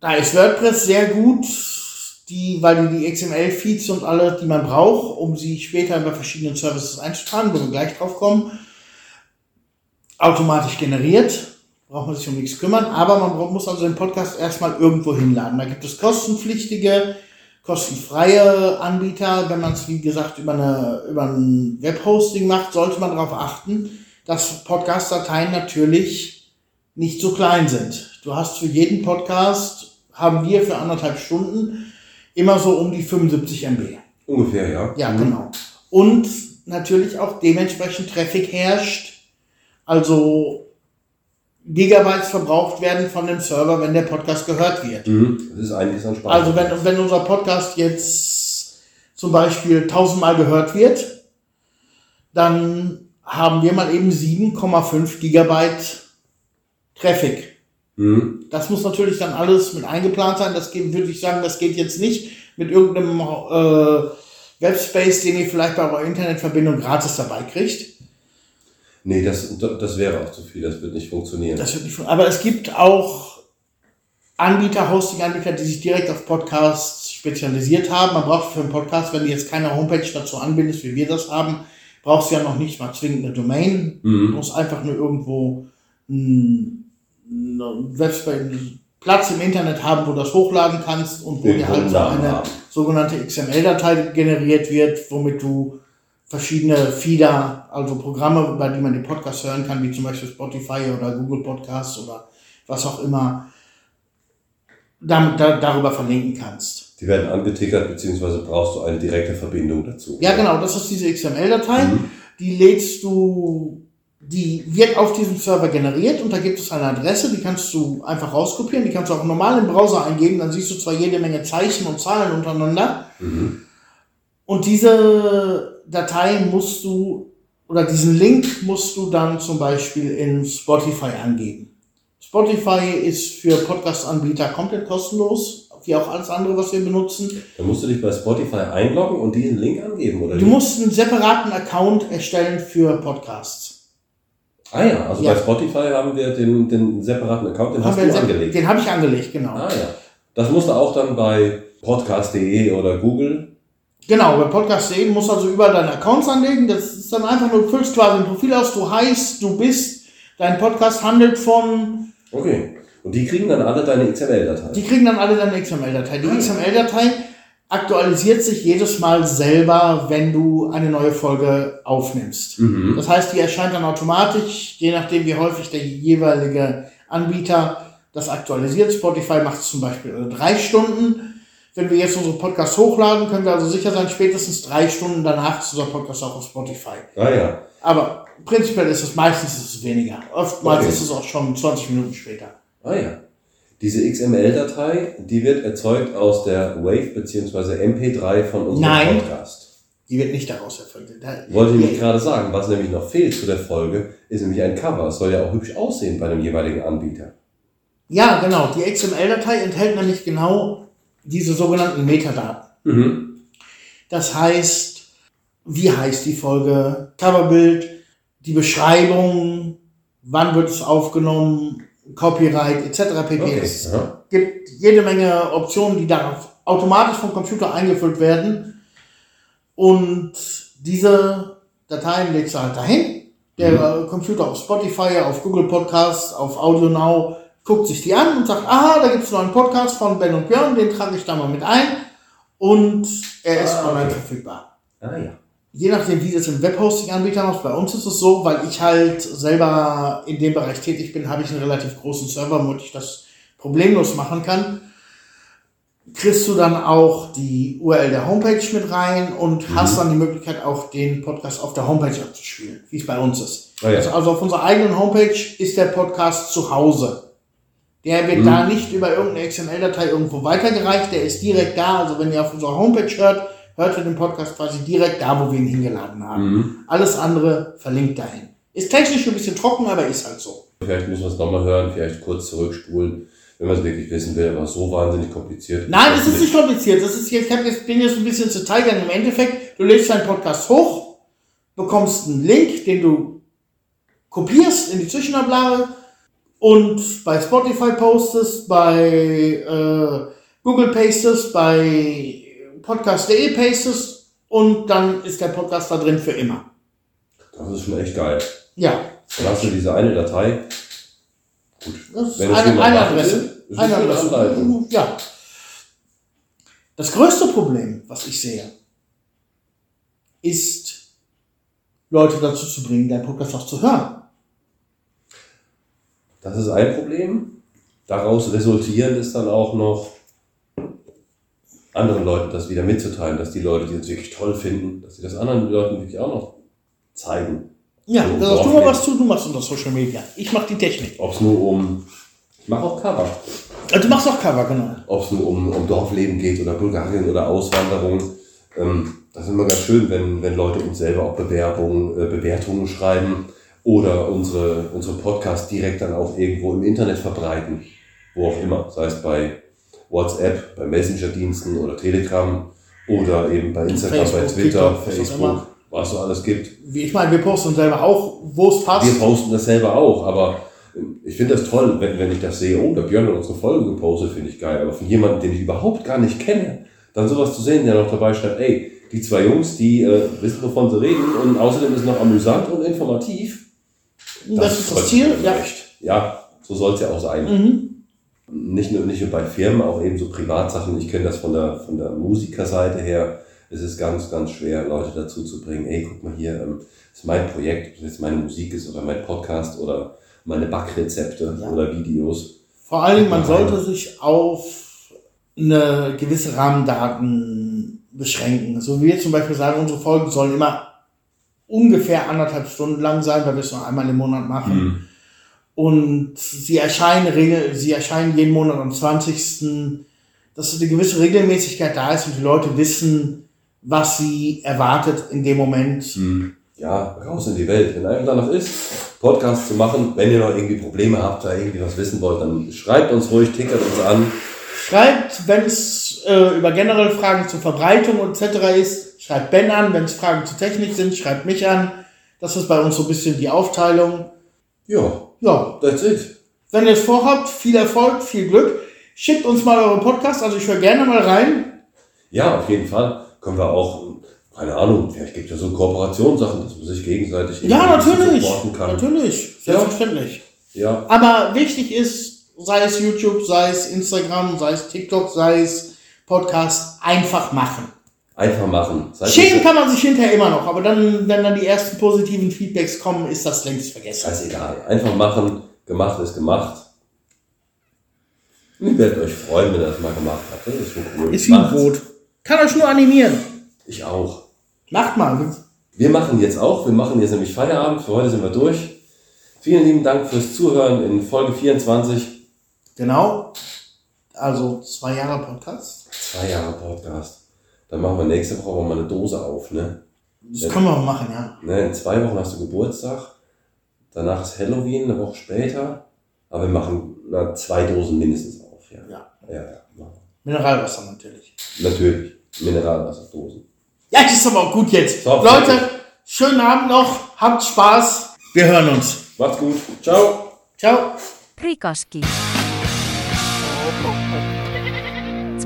da ist WordPress sehr gut, die, weil die die XML-Feeds und alle, die man braucht, um sie später bei verschiedenen Services einzutragen, wo wir gleich drauf kommen, automatisch generiert. Braucht man sich um nichts kümmern, aber man muss also den Podcast erstmal irgendwo hinladen. Da gibt es kostenpflichtige, kostenfreie Anbieter. Wenn man es, wie gesagt, über, eine, über ein Webhosting macht, sollte man darauf achten, dass Podcast-Dateien natürlich nicht so klein sind. Du hast für jeden Podcast, haben wir für anderthalb Stunden, immer so um die 75 MB. Ungefähr, ja. Ja, Mhm. genau. Und natürlich auch dementsprechend Traffic herrscht. Also Gigabytes verbraucht werden von dem Server, wenn der Podcast gehört wird. Mhm. Das ist einiges an Spaß. Also wenn, wenn unser Podcast jetzt zum Beispiel tausendmal gehört wird, dann haben wir mal eben 7,5 Gigabyte Traffic. Mhm. Das muss natürlich dann alles mit eingeplant sein. Das geht, würde ich sagen, das geht jetzt nicht mit irgendeinem äh, Webspace, den ihr vielleicht bei eurer Internetverbindung gratis dabei kriegt. Nee, das, das wäre auch zu viel, das wird nicht funktionieren. Das wird nicht fun- Aber es gibt auch Anbieter, Hosting-Anbieter, die sich direkt auf Podcasts spezialisiert haben. Man braucht für einen Podcast, wenn du jetzt keine Homepage dazu anbindest, wie wir das haben, brauchst du ja noch nicht mal zwingend eine Domain. Du mhm. musst einfach nur irgendwo einen, Platz im Internet haben, wo du das hochladen kannst und wo Den dir halt so eine sogenannte XML-Datei generiert wird, womit du verschiedene Feeder, also Programme, über die man den Podcast hören kann, wie zum Beispiel Spotify oder Google Podcasts oder was auch immer, damit, da, darüber verlinken kannst. Die werden angetickert, beziehungsweise brauchst du eine direkte Verbindung dazu. Ja, genau, das ist diese XML-Datei. Mhm. Die lädst du, die wird auf diesem Server generiert und da gibt es eine Adresse, die kannst du einfach rauskopieren, die kannst du auch normal im Browser eingeben, dann siehst du zwar jede Menge Zeichen und Zahlen untereinander Mhm. und diese Datei musst du, oder diesen Link musst du dann zum Beispiel in Spotify angeben. Spotify ist für Podcast-Anbieter komplett kostenlos, wie auch alles andere, was wir benutzen. Dann musst du dich bei Spotify einloggen und diesen Link angeben, oder? Du musst einen separaten Account erstellen für Podcasts. Ah ja, also Ja. bei Spotify haben wir den, den separaten Account, den hast Haben wir du angelegt. Den habe ich angelegt, genau. Ah ja. Das musst du auch dann bei podcast.de oder Google. Genau, bei Podcast.de musst du also überall deine Accounts anlegen. Das ist dann einfach nur, du füllst quasi ein Profil aus, du heißt, du bist, dein Podcast handelt von, Okay. Und die kriegen dann alle deine XML-Datei. die kriegen dann alle deine XML-Datei. Die XML-Datei aktualisiert sich jedes Mal selber, wenn du eine neue Folge aufnimmst. Mhm. Das heißt, die erscheint dann automatisch, je nachdem wie häufig der jeweilige Anbieter das aktualisiert. Spotify macht es zum Beispiel drei Stunden. Wenn wir jetzt unsere Podcasts hochladen, können wir also sicher sein, spätestens drei Stunden danach ist unser Podcast auch auf Spotify. Ah ja. Aber prinzipiell ist es meistens ist es weniger. Oftmals Okay. ist es auch schon 20 Minuten später. Ah ja. Diese XML-Datei, die wird erzeugt aus der Wave bzw. MP3 von unserem Nein. Podcast. Die wird nicht daraus erfolgt. Wollte ich nämlich gerade sagen, was nämlich noch fehlt zu der Folge, ist nämlich ein Cover. Es soll ja auch hübsch aussehen bei dem jeweiligen Anbieter. Ja, genau. Die XML-Datei enthält nämlich genau diese sogenannten Metadaten. Mhm. Das heißt, wie heißt die Folge, Coverbild, die Beschreibung, wann wird es aufgenommen, Copyright etc. pp. Okay. Es gibt jede Menge Optionen, die darauf automatisch vom Computer eingefüllt werden. Und diese Dateien legst du halt dahin. Der äh, Computer auf Spotify, auf Google Podcasts, auf Audio Now guckt sich die an und sagt, aha, da gibt es noch einen Podcast von Ben und Björn, den trage ich da mal mit ein. Und er ist Ah, online okay. verfügbar Ah ja. je nachdem, wie das im Webhosting-Anbieter macht, bei uns ist es so, weil ich halt selber in dem Bereich tätig bin, habe ich einen relativ großen Server, womit ich das problemlos machen kann. Kriegst du dann auch die URL der Homepage mit rein und hast dann die Möglichkeit, auch den Podcast auf der Homepage abzuspielen, wie es bei uns ist. Ah, ja. also, also auf unserer eigenen Homepage ist der Podcast zu Hause. Der wird Mhm. da nicht über irgendeine XML-Datei irgendwo weitergereicht, der ist direkt da. Also wenn ihr auf unserer Homepage hört, hört ihr den Podcast quasi direkt da, wo wir ihn hingeladen haben. Mhm. Alles andere verlinkt dahin. Ist technisch ein bisschen trocken, aber ist halt so. Vielleicht müssen wir es nochmal hören, vielleicht kurz zurückspulen, wenn man es wirklich wissen will, aber so wahnsinnig kompliziert. Nein, es ist nicht kompliziert. Das ist jetzt, ich hab jetzt, bin jetzt ein bisschen Detail gegangen. Im Endeffekt, du lädst deinen Podcast hoch, bekommst einen Link, den du kopierst in die Zwischenablage und bei Spotify postest, bei äh, Google pastest, bei podcast.de pastest und dann ist der Podcast da drin für immer. Das ist schon echt geil. Ja, Dann hast du diese eine Datei. Gut. das ist Wenn eine, eine Adresse. ist Eine Adresse. Ja. Das größte Problem, was ich sehe, ist, Leute dazu zu bringen, deinen Podcast auch zu hören. Das ist ein Problem. Daraus resultierend ist dann auch noch, anderen Leuten das wieder mitzuteilen, dass die Leute, die uns wirklich toll finden, dass sie das anderen Leuten wirklich auch noch zeigen. Ja, So, da sagst du mal was zu, du machst unter Social Media. Ich mach die Technik. Ob es nur um, ich mache auch Cover, Also du machst auch Cover, genau. ob es nur um, um Dorfleben geht oder Bulgarien oder Auswanderung. Ähm, das ist immer ganz schön, wenn, wenn Leute uns selber auch Bewerbungen, äh, Bewertungen schreiben oder unsere, unsere Podcast direkt dann auch irgendwo im Internet verbreiten. Wo auch immer. Sei es bei WhatsApp, bei Messenger-Diensten oder Telegram oder eben bei Instagram, bei Facebook, Twitter, TikTok, Facebook, was so alles gibt. Ich meine, wir posten selber auch, wo es passt. Wir posten das selber auch, aber ähm, ich finde das toll, wenn, wenn ich das sehe, oh, der Björn hat unsere Folge gepostet, finde ich geil. Aber von jemandem, den ich überhaupt gar nicht kenne, dann sowas zu sehen, der noch dabei schreibt, ey, die zwei Jungs, die äh, wissen, wovon sie reden und außerdem ist es noch amüsant und informativ. Das, ist freut das Ziel. Ja. Ja, so soll es ja auch sein. Mhm. Nicht nur, nicht nur bei Firmen, auch eben so Privatsachen. Ich kenne das von der, von der Musikerseite her. Es ist ganz, ganz schwer, Leute dazu zu bringen, ey, guck mal hier, ähm, das ist mein Projekt, ob das jetzt meine Musik ist oder mein Podcast oder meine Backrezepte Ja. oder Videos. Vor allen Dingen, man sollte sich auf eine gewisse Rahmendaten beschränken. So wie wir zum Beispiel sagen, unsere Folgen sollen immer ungefähr anderthalb Stunden lang sein, weil wir es nur einmal im Monat machen. Und sie erscheinen, regel, sie erscheinen jeden Monat am 20. Dass eine gewisse Regelmäßigkeit da ist und die Leute wissen, was sie erwartet in dem Moment. Hm. Ja, raus in die Welt. Wenn einem danach ist, Podcast zu machen, wenn ihr noch irgendwie Probleme habt, da irgendwie was wissen wollt, dann schreibt uns ruhig, tickert uns an. Schreibt, wenn es äh, über generelle Fragen zur Verbreitung etc. ist, schreibt Ben an. Wenn es Fragen zur Technik sind, schreibt mich an. Das ist bei uns so ein bisschen die Aufteilung. Ja, Ja, that's it. wenn ihr es vorhabt, viel Erfolg, viel Glück. Schickt uns mal eure Podcasts, also ich höre gerne mal rein. Ja, auf jeden Fall. Können wir auch, keine Ahnung, vielleicht gibt es ja so Kooperationssachen, dass man sich gegenseitig Ja, natürlich. supporten kann. Natürlich, selbstverständlich. Ja, Aber wichtig ist, sei es YouTube, sei es Instagram, sei es TikTok, sei es Podcast, einfach machen. Einfach machen. Seid Schämen kann man sich hinterher immer noch, aber dann, wenn dann die ersten positiven Feedbacks kommen, ist das längst vergessen. Scheißegal. Einfach machen. Gemacht ist gemacht. Und ihr werdet euch freuen, wenn ihr das mal gemacht habt. Das ist schon cool. Ist wie ein. Brot. Kann euch nur animieren. Ich auch. Macht mal. Wir machen jetzt auch. Wir machen jetzt nämlich Feierabend. Für heute sind wir durch. Vielen lieben Dank fürs Zuhören in Folge 24. Genau. Also zwei Jahre Podcast. Zwei Jahre Podcast. Dann machen wir nächste Woche mal eine Dose auf, ne? Das können wir mal machen, ja. ne? In zwei Wochen hast du Geburtstag. Danach ist Halloween, eine Woche später. Aber wir machen na, zwei Dosen mindestens auf, ja. Ja. Ja, ja. machen Mineralwasser natürlich. Natürlich. Mineralwasserdosen. Ja, das ist aber auch gut jetzt. So, Leute, schönen Abend noch. Habt Spaß. Wir hören uns. Macht's gut. Ciao. Ciao. Prikoski.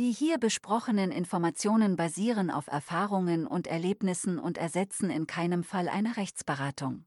Die hier besprochenen Informationen basieren auf Erfahrungen und Erlebnissen und ersetzen in keinem Fall eine Rechtsberatung.